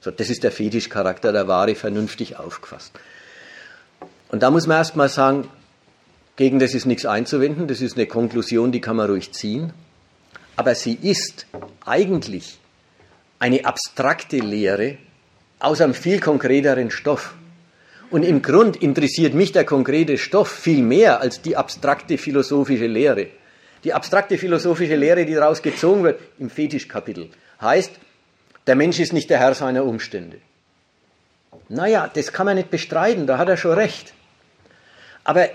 So, das ist der Fetischcharakter der Ware vernünftig aufgefasst. Und da muss man erstmal sagen, gegen das ist nichts einzuwenden, das ist eine Konklusion, die kann man ruhig ziehen. Aber sie ist eigentlich eine abstrakte Lehre aus einem viel konkreteren Stoff. Und im Grund interessiert mich der konkrete Stoff viel mehr als die abstrakte philosophische Lehre. Die abstrakte philosophische Lehre, die daraus gezogen wird im Fetischkapitel, heißt, der Mensch ist nicht der Herr seiner Umstände. Naja, das kann man nicht bestreiten, da hat er schon recht aber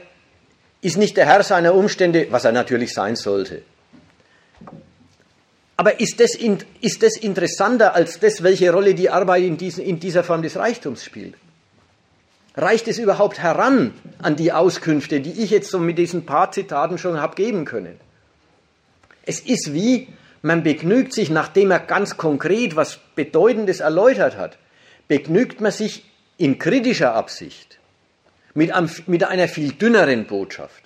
ist nicht der Herr seiner Umstände, was er natürlich sein sollte. Aber ist das, ist das interessanter als das, welche Rolle die Arbeit in, diesen, in dieser Form des Reichtums spielt? Reicht es überhaupt heran an die Auskünfte, die ich jetzt so mit diesen paar Zitaten schon habe geben können? Es ist wie, man begnügt sich, nachdem er ganz konkret was Bedeutendes erläutert hat, begnügt man sich in kritischer Absicht mit, einem, mit einer viel dünneren Botschaft.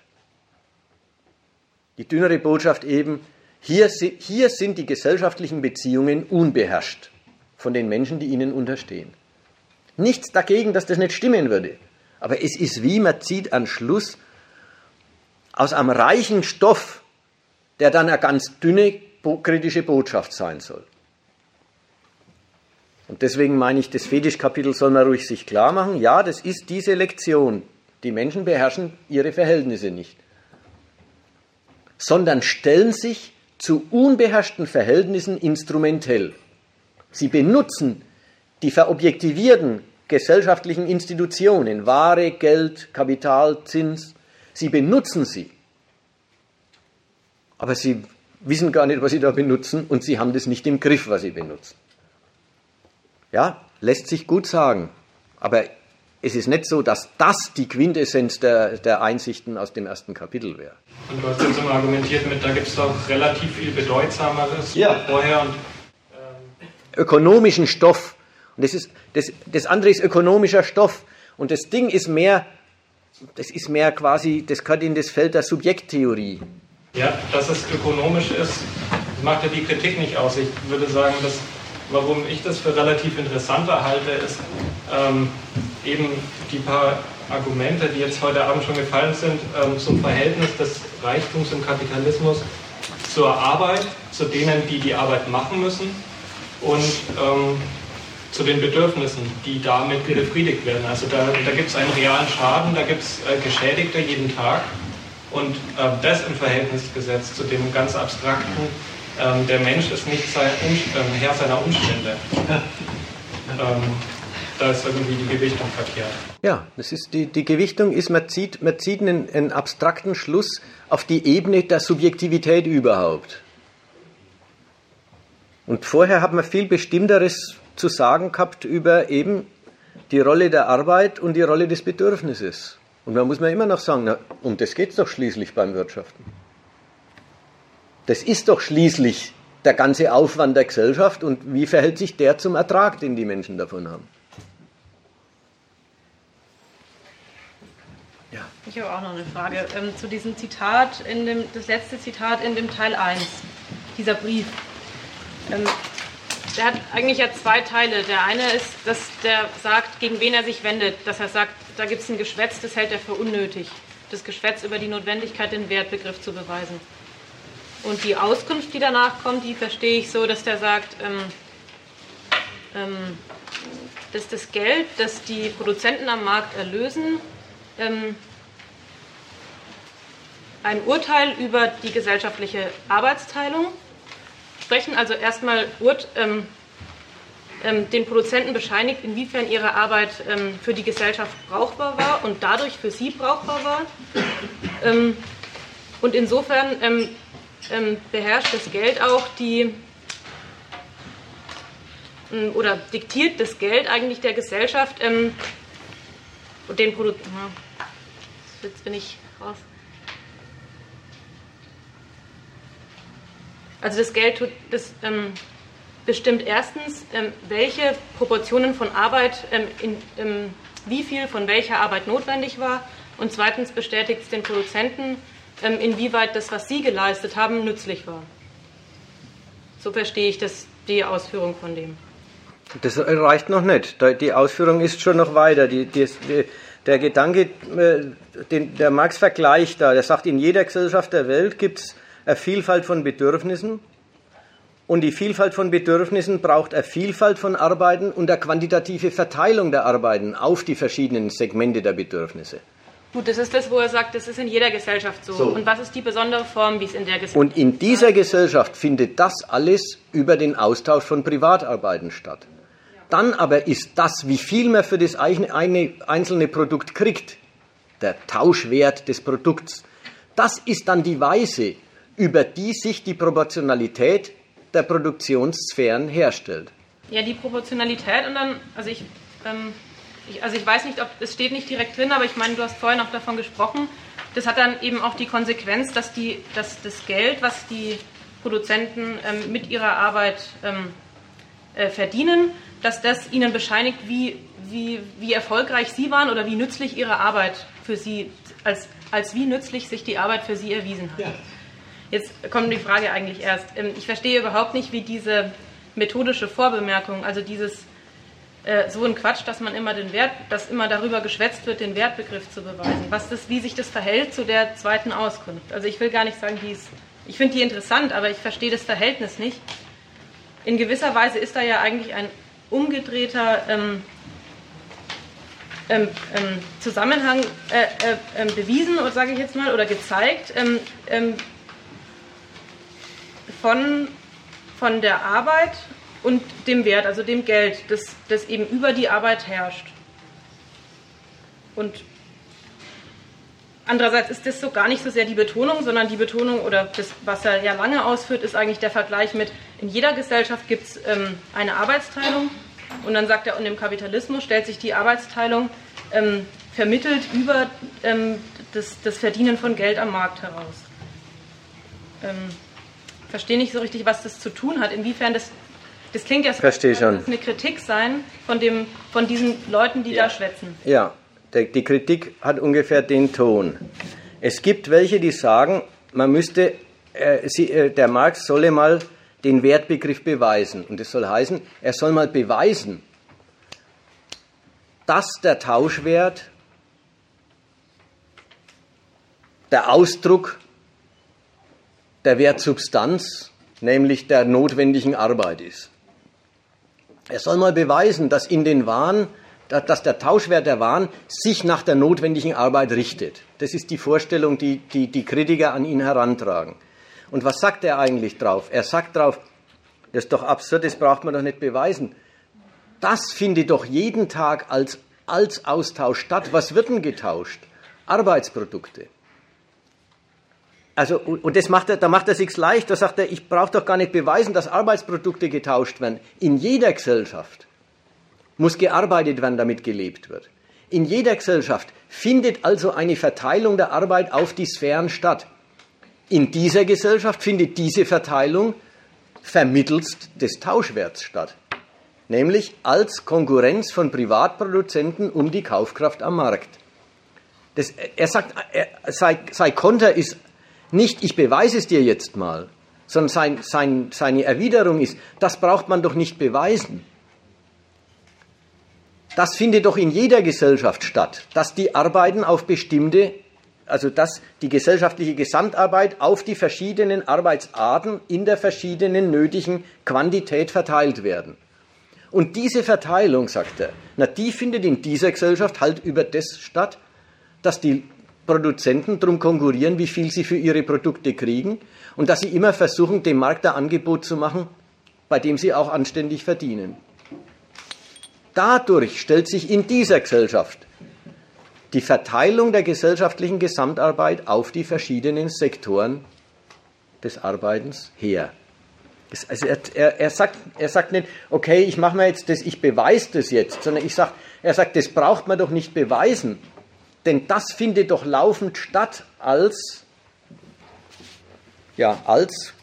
Die dünnere Botschaft eben, hier, hier sind die gesellschaftlichen Beziehungen unbeherrscht von den Menschen, die ihnen unterstehen. Nichts dagegen, dass das nicht stimmen würde. Aber es ist wie, man zieht an Schluss aus einem reichen Stoff, der dann eine ganz dünne kritische Botschaft sein soll. Und deswegen meine ich, das Fetischkapitel soll man ruhig sich klar machen. Ja, das ist diese Lektion. Die Menschen beherrschen ihre Verhältnisse nicht, sondern stellen sich zu unbeherrschten Verhältnissen instrumentell. Sie benutzen die verobjektivierten gesellschaftlichen Institutionen, Ware, Geld, Kapital, Zins, sie benutzen sie. Aber sie wissen gar nicht, was sie da benutzen und sie haben das nicht im Griff, was sie benutzen. Ja, lässt sich gut sagen. Aber es ist nicht so, dass das die Quintessenz der, der Einsichten aus dem ersten Kapitel wäre. Und du hast jetzt immer argumentiert mit, da gibt es doch relativ viel Bedeutsameres ja. vorher. Und, ähm Ökonomischen Stoff. Und das, ist, das, das andere ist ökonomischer Stoff. Und das Ding ist mehr, das ist mehr quasi, das gehört in das Feld der Subjekttheorie. Ja, dass es ökonomisch ist, macht ja die Kritik nicht aus. Ich würde sagen, dass, warum ich das für relativ interessanter halte, ist ähm, eben die paar Argumente, die jetzt heute Abend schon gefallen sind, ähm, zum Verhältnis des Reichtums im Kapitalismus zur Arbeit, zu denen, die die Arbeit machen müssen und ähm, zu den Bedürfnissen, die damit befriedigt werden. Also da, da gibt es einen realen Schaden, da gibt es äh, Geschädigte jeden Tag und äh, das im Verhältnis gesetzt zu dem ganz abstrakten, ähm, der Mensch ist nicht sein, um, Herr seiner Umstände. Ähm, da ist irgendwie die Gewichtung verkehrt. Ja, das ist die, die Gewichtung ist, man zieht, man zieht einen, einen abstrakten Schluss auf die Ebene der Subjektivität überhaupt. Und vorher hat man viel Bestimmteres zu sagen gehabt über eben die Rolle der Arbeit und die Rolle des Bedürfnisses. Und da muss man immer noch sagen, na, um das geht es doch schließlich beim Wirtschaften. Das ist doch schließlich der ganze Aufwand der Gesellschaft und wie verhält sich der zum Ertrag, den die Menschen davon haben. Ja. Ich habe auch noch eine Frage ähm, zu diesem Zitat, in dem, das letzte Zitat in dem Teil 1, dieser Brief. Ähm, der hat eigentlich ja zwei Teile. Der eine ist, dass der sagt, gegen wen er sich wendet. Dass er sagt, da gibt es ein Geschwätz, das hält er für unnötig. Das Geschwätz über die Notwendigkeit, den Wertbegriff zu beweisen. Und die Auskunft, die danach kommt, die verstehe ich so, dass der sagt, ähm, ähm, dass das Geld, das die Produzenten am Markt erlösen, ähm, ein Urteil über die gesellschaftliche Arbeitsteilung sprechen, also erstmal ähm, ähm, den Produzenten bescheinigt, inwiefern ihre Arbeit ähm, für die Gesellschaft brauchbar war und dadurch für sie brauchbar war. Und insofern ähm, ähm, beherrscht das Geld auch die oder diktiert das Geld eigentlich der Gesellschaft den Produzenten. Jetzt bin ich raus. Also das Geld tut, das ähm, bestimmt erstens, ähm, welche Proportionen von Arbeit, ähm, in, ähm, wie viel von welcher Arbeit notwendig war und zweitens bestätigt es den Produzenten, ähm, inwieweit das, was sie geleistet haben, nützlich war. So verstehe ich das, die Ausführung von dem. Das reicht noch nicht. Die Ausführung ist schon noch weiter. Die, die, der Gedanke, äh, den, der Marx vergleicht da, der sagt, in jeder Gesellschaft der Welt gibt es eine Vielfalt von Bedürfnissen. Und die Vielfalt von Bedürfnissen braucht eine Vielfalt von Arbeiten und eine quantitative Verteilung der Arbeiten auf die verschiedenen Segmente der Bedürfnisse. Gut, das ist das, wo er sagt, das ist in jeder Gesellschaft so. so. Und was ist die besondere Form, wie es in der Gesellschaft Und in dieser Gesellschaft findet das alles über den Austausch von Privatarbeiten statt. Dann aber ist das, wie viel man für das einzelne Produkt kriegt, der Tauschwert des Produkts, das ist dann die Weise, über die sich die Proportionalität der Produktionssphären herstellt. Ja, die Proportionalität und dann, also ich, ähm, ich, also ich weiß nicht, ob es steht nicht direkt drin, aber ich meine, du hast vorhin auch davon gesprochen. Das hat dann eben auch die Konsequenz, dass, die, dass das Geld, was die Produzenten ähm, mit ihrer Arbeit ähm, äh, verdienen, dass das ihnen bescheinigt, wie, wie, wie erfolgreich sie waren oder wie nützlich ihre Arbeit für sie, als, als wie nützlich sich die Arbeit für sie erwiesen hat. Ja. Jetzt kommt die Frage eigentlich erst. Ähm, ich verstehe überhaupt nicht, wie diese methodische Vorbemerkung, also dieses äh, so ein Quatsch, dass man immer den Wert, dass immer darüber geschwätzt wird, den Wertbegriff zu beweisen. Was das, wie sich das verhält zu der zweiten Auskunft. Also ich will gar nicht sagen, die ist, ich finde die interessant, aber ich verstehe das Verhältnis nicht. In gewisser Weise ist da ja eigentlich ein umgedrehter ähm, ähm, ähm Zusammenhang äh, äh, ähm, bewiesen, sage ich jetzt mal, oder gezeigt, ähm, von, von der Arbeit und dem Wert, also dem Geld, das, das eben über die Arbeit herrscht. Und andererseits ist das so gar nicht so sehr die Betonung, sondern die Betonung oder das, was er ja lange ausführt, ist eigentlich der Vergleich mit, in jeder Gesellschaft gibt es ähm, eine Arbeitsteilung und dann sagt er, und im Kapitalismus stellt sich die Arbeitsteilung ähm, vermittelt über ähm, das, das, Verdienen von Geld am Markt heraus. Ähm, verstehe nicht so richtig, was das zu tun hat, inwiefern das das klingt ja so, als würde eine Kritik sein von, dem, von diesen Leuten, die ja. da schwätzen. Ja, die Kritik hat ungefähr den Ton. Es gibt welche, die sagen, man müsste, äh, sie, äh, der Marx solle mal den Wertbegriff beweisen. Und das soll heißen, er soll mal beweisen, dass der Tauschwert der Ausdruck der Wertsubstanz, nämlich der notwendigen Arbeit ist. Er soll mal beweisen, dass in den Waren dass der Tauschwert der Waren sich nach der notwendigen Arbeit richtet. Das ist die Vorstellung, die die, die Kritiker an ihn herantragen. Und was sagt er eigentlich drauf? Er sagt drauf, das ist doch absurd, das braucht man doch nicht beweisen. Das findet doch jeden Tag als, als Austausch statt. Was wird denn getauscht? Arbeitsprodukte. Also, und das macht er, da macht er sich's leicht. Da sagt er, ich brauche doch gar nicht beweisen, dass Arbeitsprodukte getauscht werden. In jeder Gesellschaft muss gearbeitet werden, damit gelebt wird. In jeder Gesellschaft findet also eine Verteilung der Arbeit auf die Sphären statt. In dieser Gesellschaft findet diese Verteilung vermittelst des Tauschwerts statt, nämlich als Konkurrenz von Privatproduzenten um die Kaufkraft am Markt. Das, er sagt, er, sei, sei Konter ist nicht, ich beweise es dir jetzt mal, sondern sein, sein, seine Erwiderung ist, das braucht man doch nicht beweisen. Das findet doch in jeder Gesellschaft statt, dass die Arbeiten auf bestimmte, also dass die gesellschaftliche Gesamtarbeit auf die verschiedenen Arbeitsarten in der verschiedenen nötigen Quantität verteilt werden. Und diese Verteilung, sagt er, na, die findet in dieser Gesellschaft halt über das statt, dass die Produzenten darum konkurrieren, wie viel sie für ihre Produkte kriegen und dass sie immer versuchen, dem Markt ein Angebot zu machen, bei dem sie auch anständig verdienen. Dadurch stellt sich in dieser Gesellschaft die Verteilung der gesellschaftlichen Gesamtarbeit auf die verschiedenen Sektoren des Arbeitens her. Also er, er, er, sagt, er sagt nicht, okay, ich mache mir jetzt das, ich beweise das jetzt, sondern ich sag, er sagt, das braucht man doch nicht beweisen, denn das findet doch laufend statt als, ja, als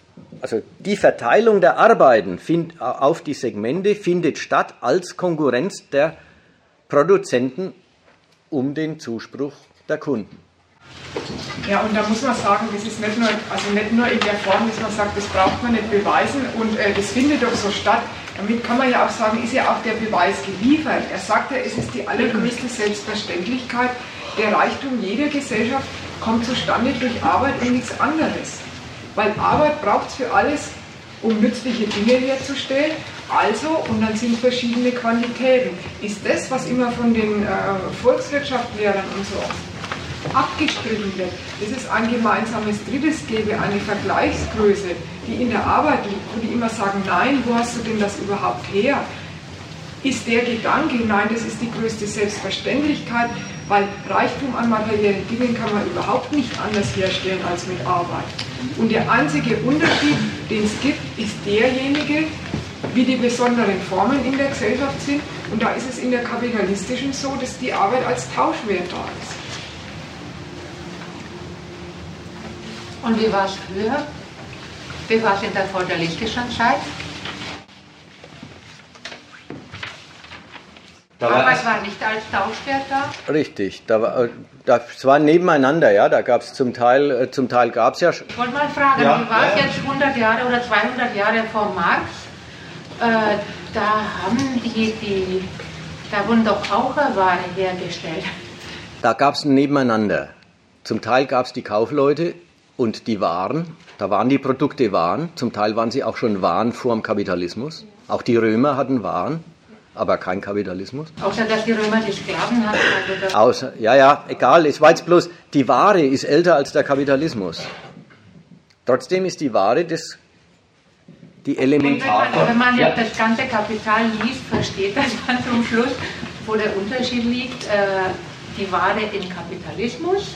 also die Verteilung der Arbeiten find, auf die Segmente findet statt als Konkurrenz der Produzenten um den Zuspruch der Kunden. Ja, und da muss man sagen, das ist nicht nur, also nicht nur in der Form, dass man sagt, das braucht man nicht beweisen und äh, das findet doch so statt. Damit kann man ja auch sagen, ist ja auch der Beweis geliefert. Er sagt ja, es ist die allergrößte Selbstverständlichkeit, der Reichtum jeder Gesellschaft kommt zustande durch Arbeit und nichts anderes. Weil Arbeit braucht es für alles, um nützliche Dinge herzustellen. Also, und dann sind verschiedene Quantitäten. Ist das, was immer von den äh, Volkswirtschaftslehrern und so abgestritten wird, dass es ein gemeinsames Drittes gäbe, eine Vergleichsgröße, die in der Arbeit liegt, wo die immer sagen, nein, wo hast du denn das überhaupt her? Ist der Gedanke, nein, das ist die größte Selbstverständlichkeit, weil Reichtum an materiellen Dingen kann man überhaupt nicht anders herstellen als mit Arbeit. Und der einzige Unterschied, den es gibt, ist derjenige, wie die besonderen Formen in der Gesellschaft sind. Und da ist es in der kapitalistischen so, dass die Arbeit als Tauschwert da ist. Und wie war es früher? Wie war es in der feudalistischen Zeit? Da war Arbeit war nicht als Tauschwert da? Richtig, da war, äh, das war nebeneinander, ja, da gab es zum Teil, äh, zum Teil gab es ja... Ich wollte mal fragen, ja, wie war es ja. jetzt 100 Jahre oder 200 Jahre vor Marx? Äh, da haben die, die, da wurden doch auch Ware hergestellt. Da gab es ein Nebeneinander. Zum Teil gab es die Kaufleute und die Waren, da waren die Produkte Waren, zum Teil waren sie auch schon Waren vor dem Kapitalismus. Auch die Römer hatten Waren aber kein Kapitalismus. Außer dass die Römer die Sklaven hatten. Also Außer, ja, ja, egal. Es war jetzt bloß, die Ware ist älter als der Kapitalismus. Trotzdem ist die Ware das, die Elementarform. Wenn man, wenn man ja. das ganze Kapital liest, versteht dass man zum Schluss, wo der Unterschied liegt, äh, die Ware im Kapitalismus,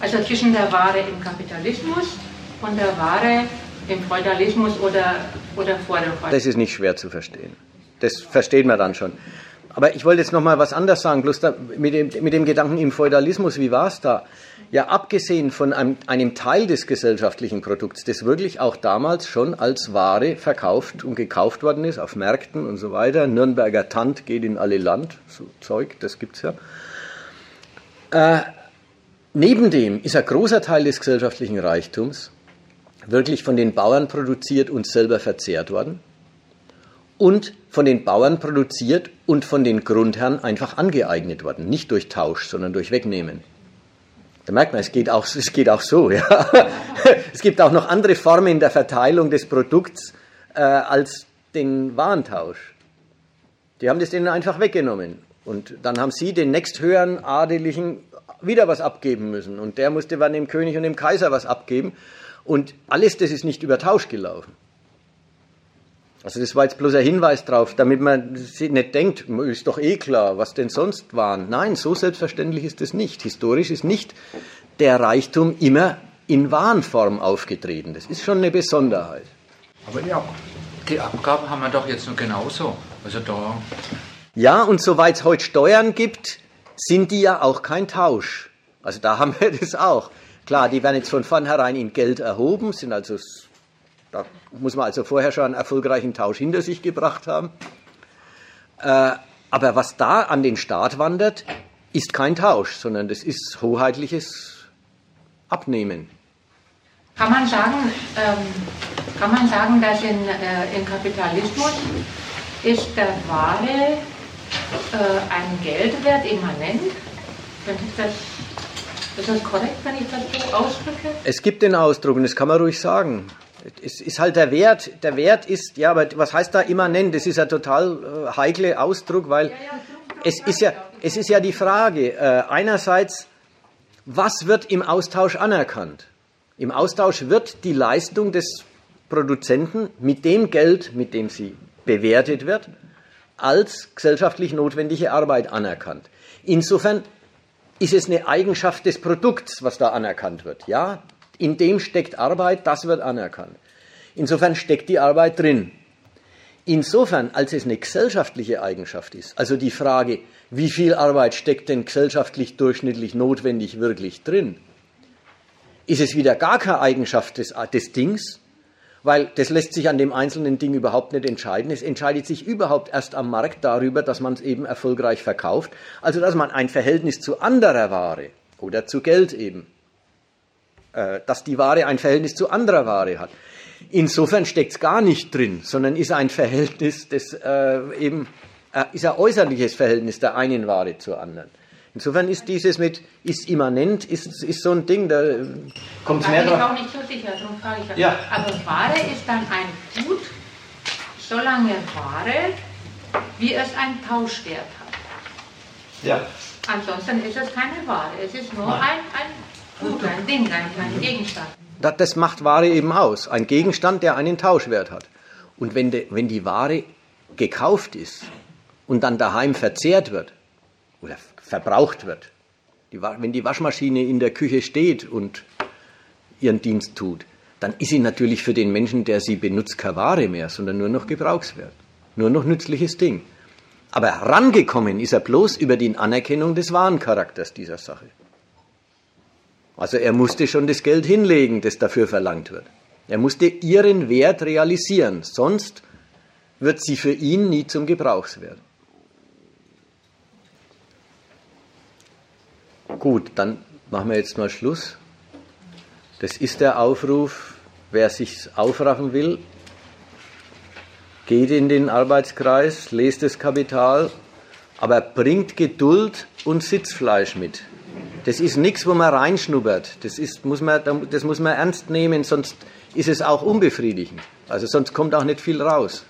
also zwischen der Ware im Kapitalismus und der Ware im Feudalismus oder, oder vor dem Feudalismus. Das ist nicht schwer zu verstehen. Das versteht man dann schon. Aber ich wollte jetzt noch mal was anderes sagen, bloß da, mit, dem, mit dem Gedanken im Feudalismus, wie war es da? Ja, abgesehen von einem, einem, Teil des gesellschaftlichen Produkts, das wirklich auch damals schon als Ware verkauft und gekauft worden ist, auf Märkten und so weiter. Nürnberger Tant geht in alle Land, so Zeug, das gibt's ja. Äh, neben dem ist ein großer Teil des gesellschaftlichen Reichtums wirklich von den Bauern produziert und selber verzehrt worden und von den Bauern produziert und von den Grundherren einfach angeeignet worden. Nicht durch Tausch, sondern durch Wegnehmen. Da merkt man, es geht auch, es geht auch so. Ja. Es gibt auch noch andere Formen der Verteilung des Produkts äh, als den Warentausch. Die haben das denen einfach weggenommen. Und dann haben sie den nächsthöheren Adeligen wieder was abgeben müssen. Und der musste dann dem König und dem Kaiser was abgeben. Und alles das ist nicht über Tausch gelaufen. Also das war jetzt bloß ein Hinweis drauf, damit man nicht denkt, ist doch eh klar, was denn sonst waren. Nein, so selbstverständlich ist es nicht. Historisch ist nicht der Reichtum immer in Warenform aufgetreten. Das ist schon eine Besonderheit. Aber ja, die Abgaben haben wir doch jetzt nur genauso. Also da. Ja, und soweit es heute Steuern gibt, sind die ja auch kein Tausch. Also da haben wir das auch. Klar, die werden jetzt von vornherein in Geld erhoben, sind also da muss man also vorher schon einen erfolgreichen Tausch hinter sich gebracht haben. Äh, aber was da an den Staat wandert, ist kein Tausch, sondern das ist hoheitliches Abnehmen. Kann man sagen, ähm, kann man sagen dass in, äh, im Kapitalismus ist der Ware äh, ein Geldwert immanent? Ich das ist das korrekt, wenn ich das so ausdrücke? Es gibt den Ausdruck und das kann man ruhig sagen. Es ist halt der Wert, der Wert ist, ja, aber was heißt da immanent? Das ist ein total äh, heikler Ausdruck, weil ja, ja, es ist ja, es ist ja die Frage, äh, einerseits, was wird im Austausch anerkannt? Im Austausch wird die Leistung des Produzenten mit dem Geld, mit dem sie bewertet wird, als gesellschaftlich notwendige Arbeit anerkannt. Insofern ist es eine Eigenschaft des Produkts, was da anerkannt wird. Ja, in dem steckt Arbeit, das wird anerkannt. Insofern steckt die Arbeit drin. Insofern, als es eine gesellschaftliche Eigenschaft ist, also die Frage, wie viel Arbeit steckt denn gesellschaftlich durchschnittlich notwendig wirklich drin, ist es wieder gar keine Eigenschaft des, des Dings, weil das lässt sich an dem einzelnen Ding überhaupt nicht entscheiden. Es entscheidet sich überhaupt erst am Markt darüber, dass man es eben erfolgreich verkauft, also dass man ein Verhältnis zu anderer Ware oder zu Geld eben dass die Ware ein Verhältnis zu anderer Ware hat. Insofern steckt es gar nicht drin, sondern ist ein Verhältnis, das äh, eben äh, ist ein äußerliches Verhältnis der einen Ware zur anderen. Insofern ist dieses mit ist immanent, ist, ist so ein Ding, da äh, kommt es mehr drauf. Ich bin auch nicht so sicher, darum frage ich ja. Also Ware ist dann ein Gut, solange Ware, wie es einen Tauschwert hat. Ja. Ansonsten ist es keine Ware, es ist nur ein, ein Gut, ein Ding, ein, ein Gegenstand. Das macht Ware eben aus. Ein Gegenstand, der einen Tauschwert hat. Und wenn, de, wenn die Ware gekauft ist und dann daheim verzehrt wird oder verbraucht wird, die, wenn die Waschmaschine in der Küche steht und ihren Dienst tut, dann ist sie natürlich für den Menschen, der sie benutzt, keine Ware mehr, sondern nur noch Gebrauchswert. Nur noch nützliches Ding. Aber rangekommen ist er bloß über die Anerkennung des wahren Charakters dieser Sache. Also er musste schon das Geld hinlegen, das dafür verlangt wird. Er musste ihren Wert realisieren, sonst wird sie für ihn nie zum Gebrauchswert. Gut, dann machen wir jetzt mal Schluss. Das ist der Aufruf, wer sich aufraffen will, geht in den Arbeitskreis, lest das Kapital, aber bringt Geduld und Sitzfleisch mit. Das ist nichts, wo man reinschnuppert. Das, ist, muss man, das muss man ernst nehmen, sonst ist es auch unbefriedigend. Also sonst kommt auch nicht viel raus.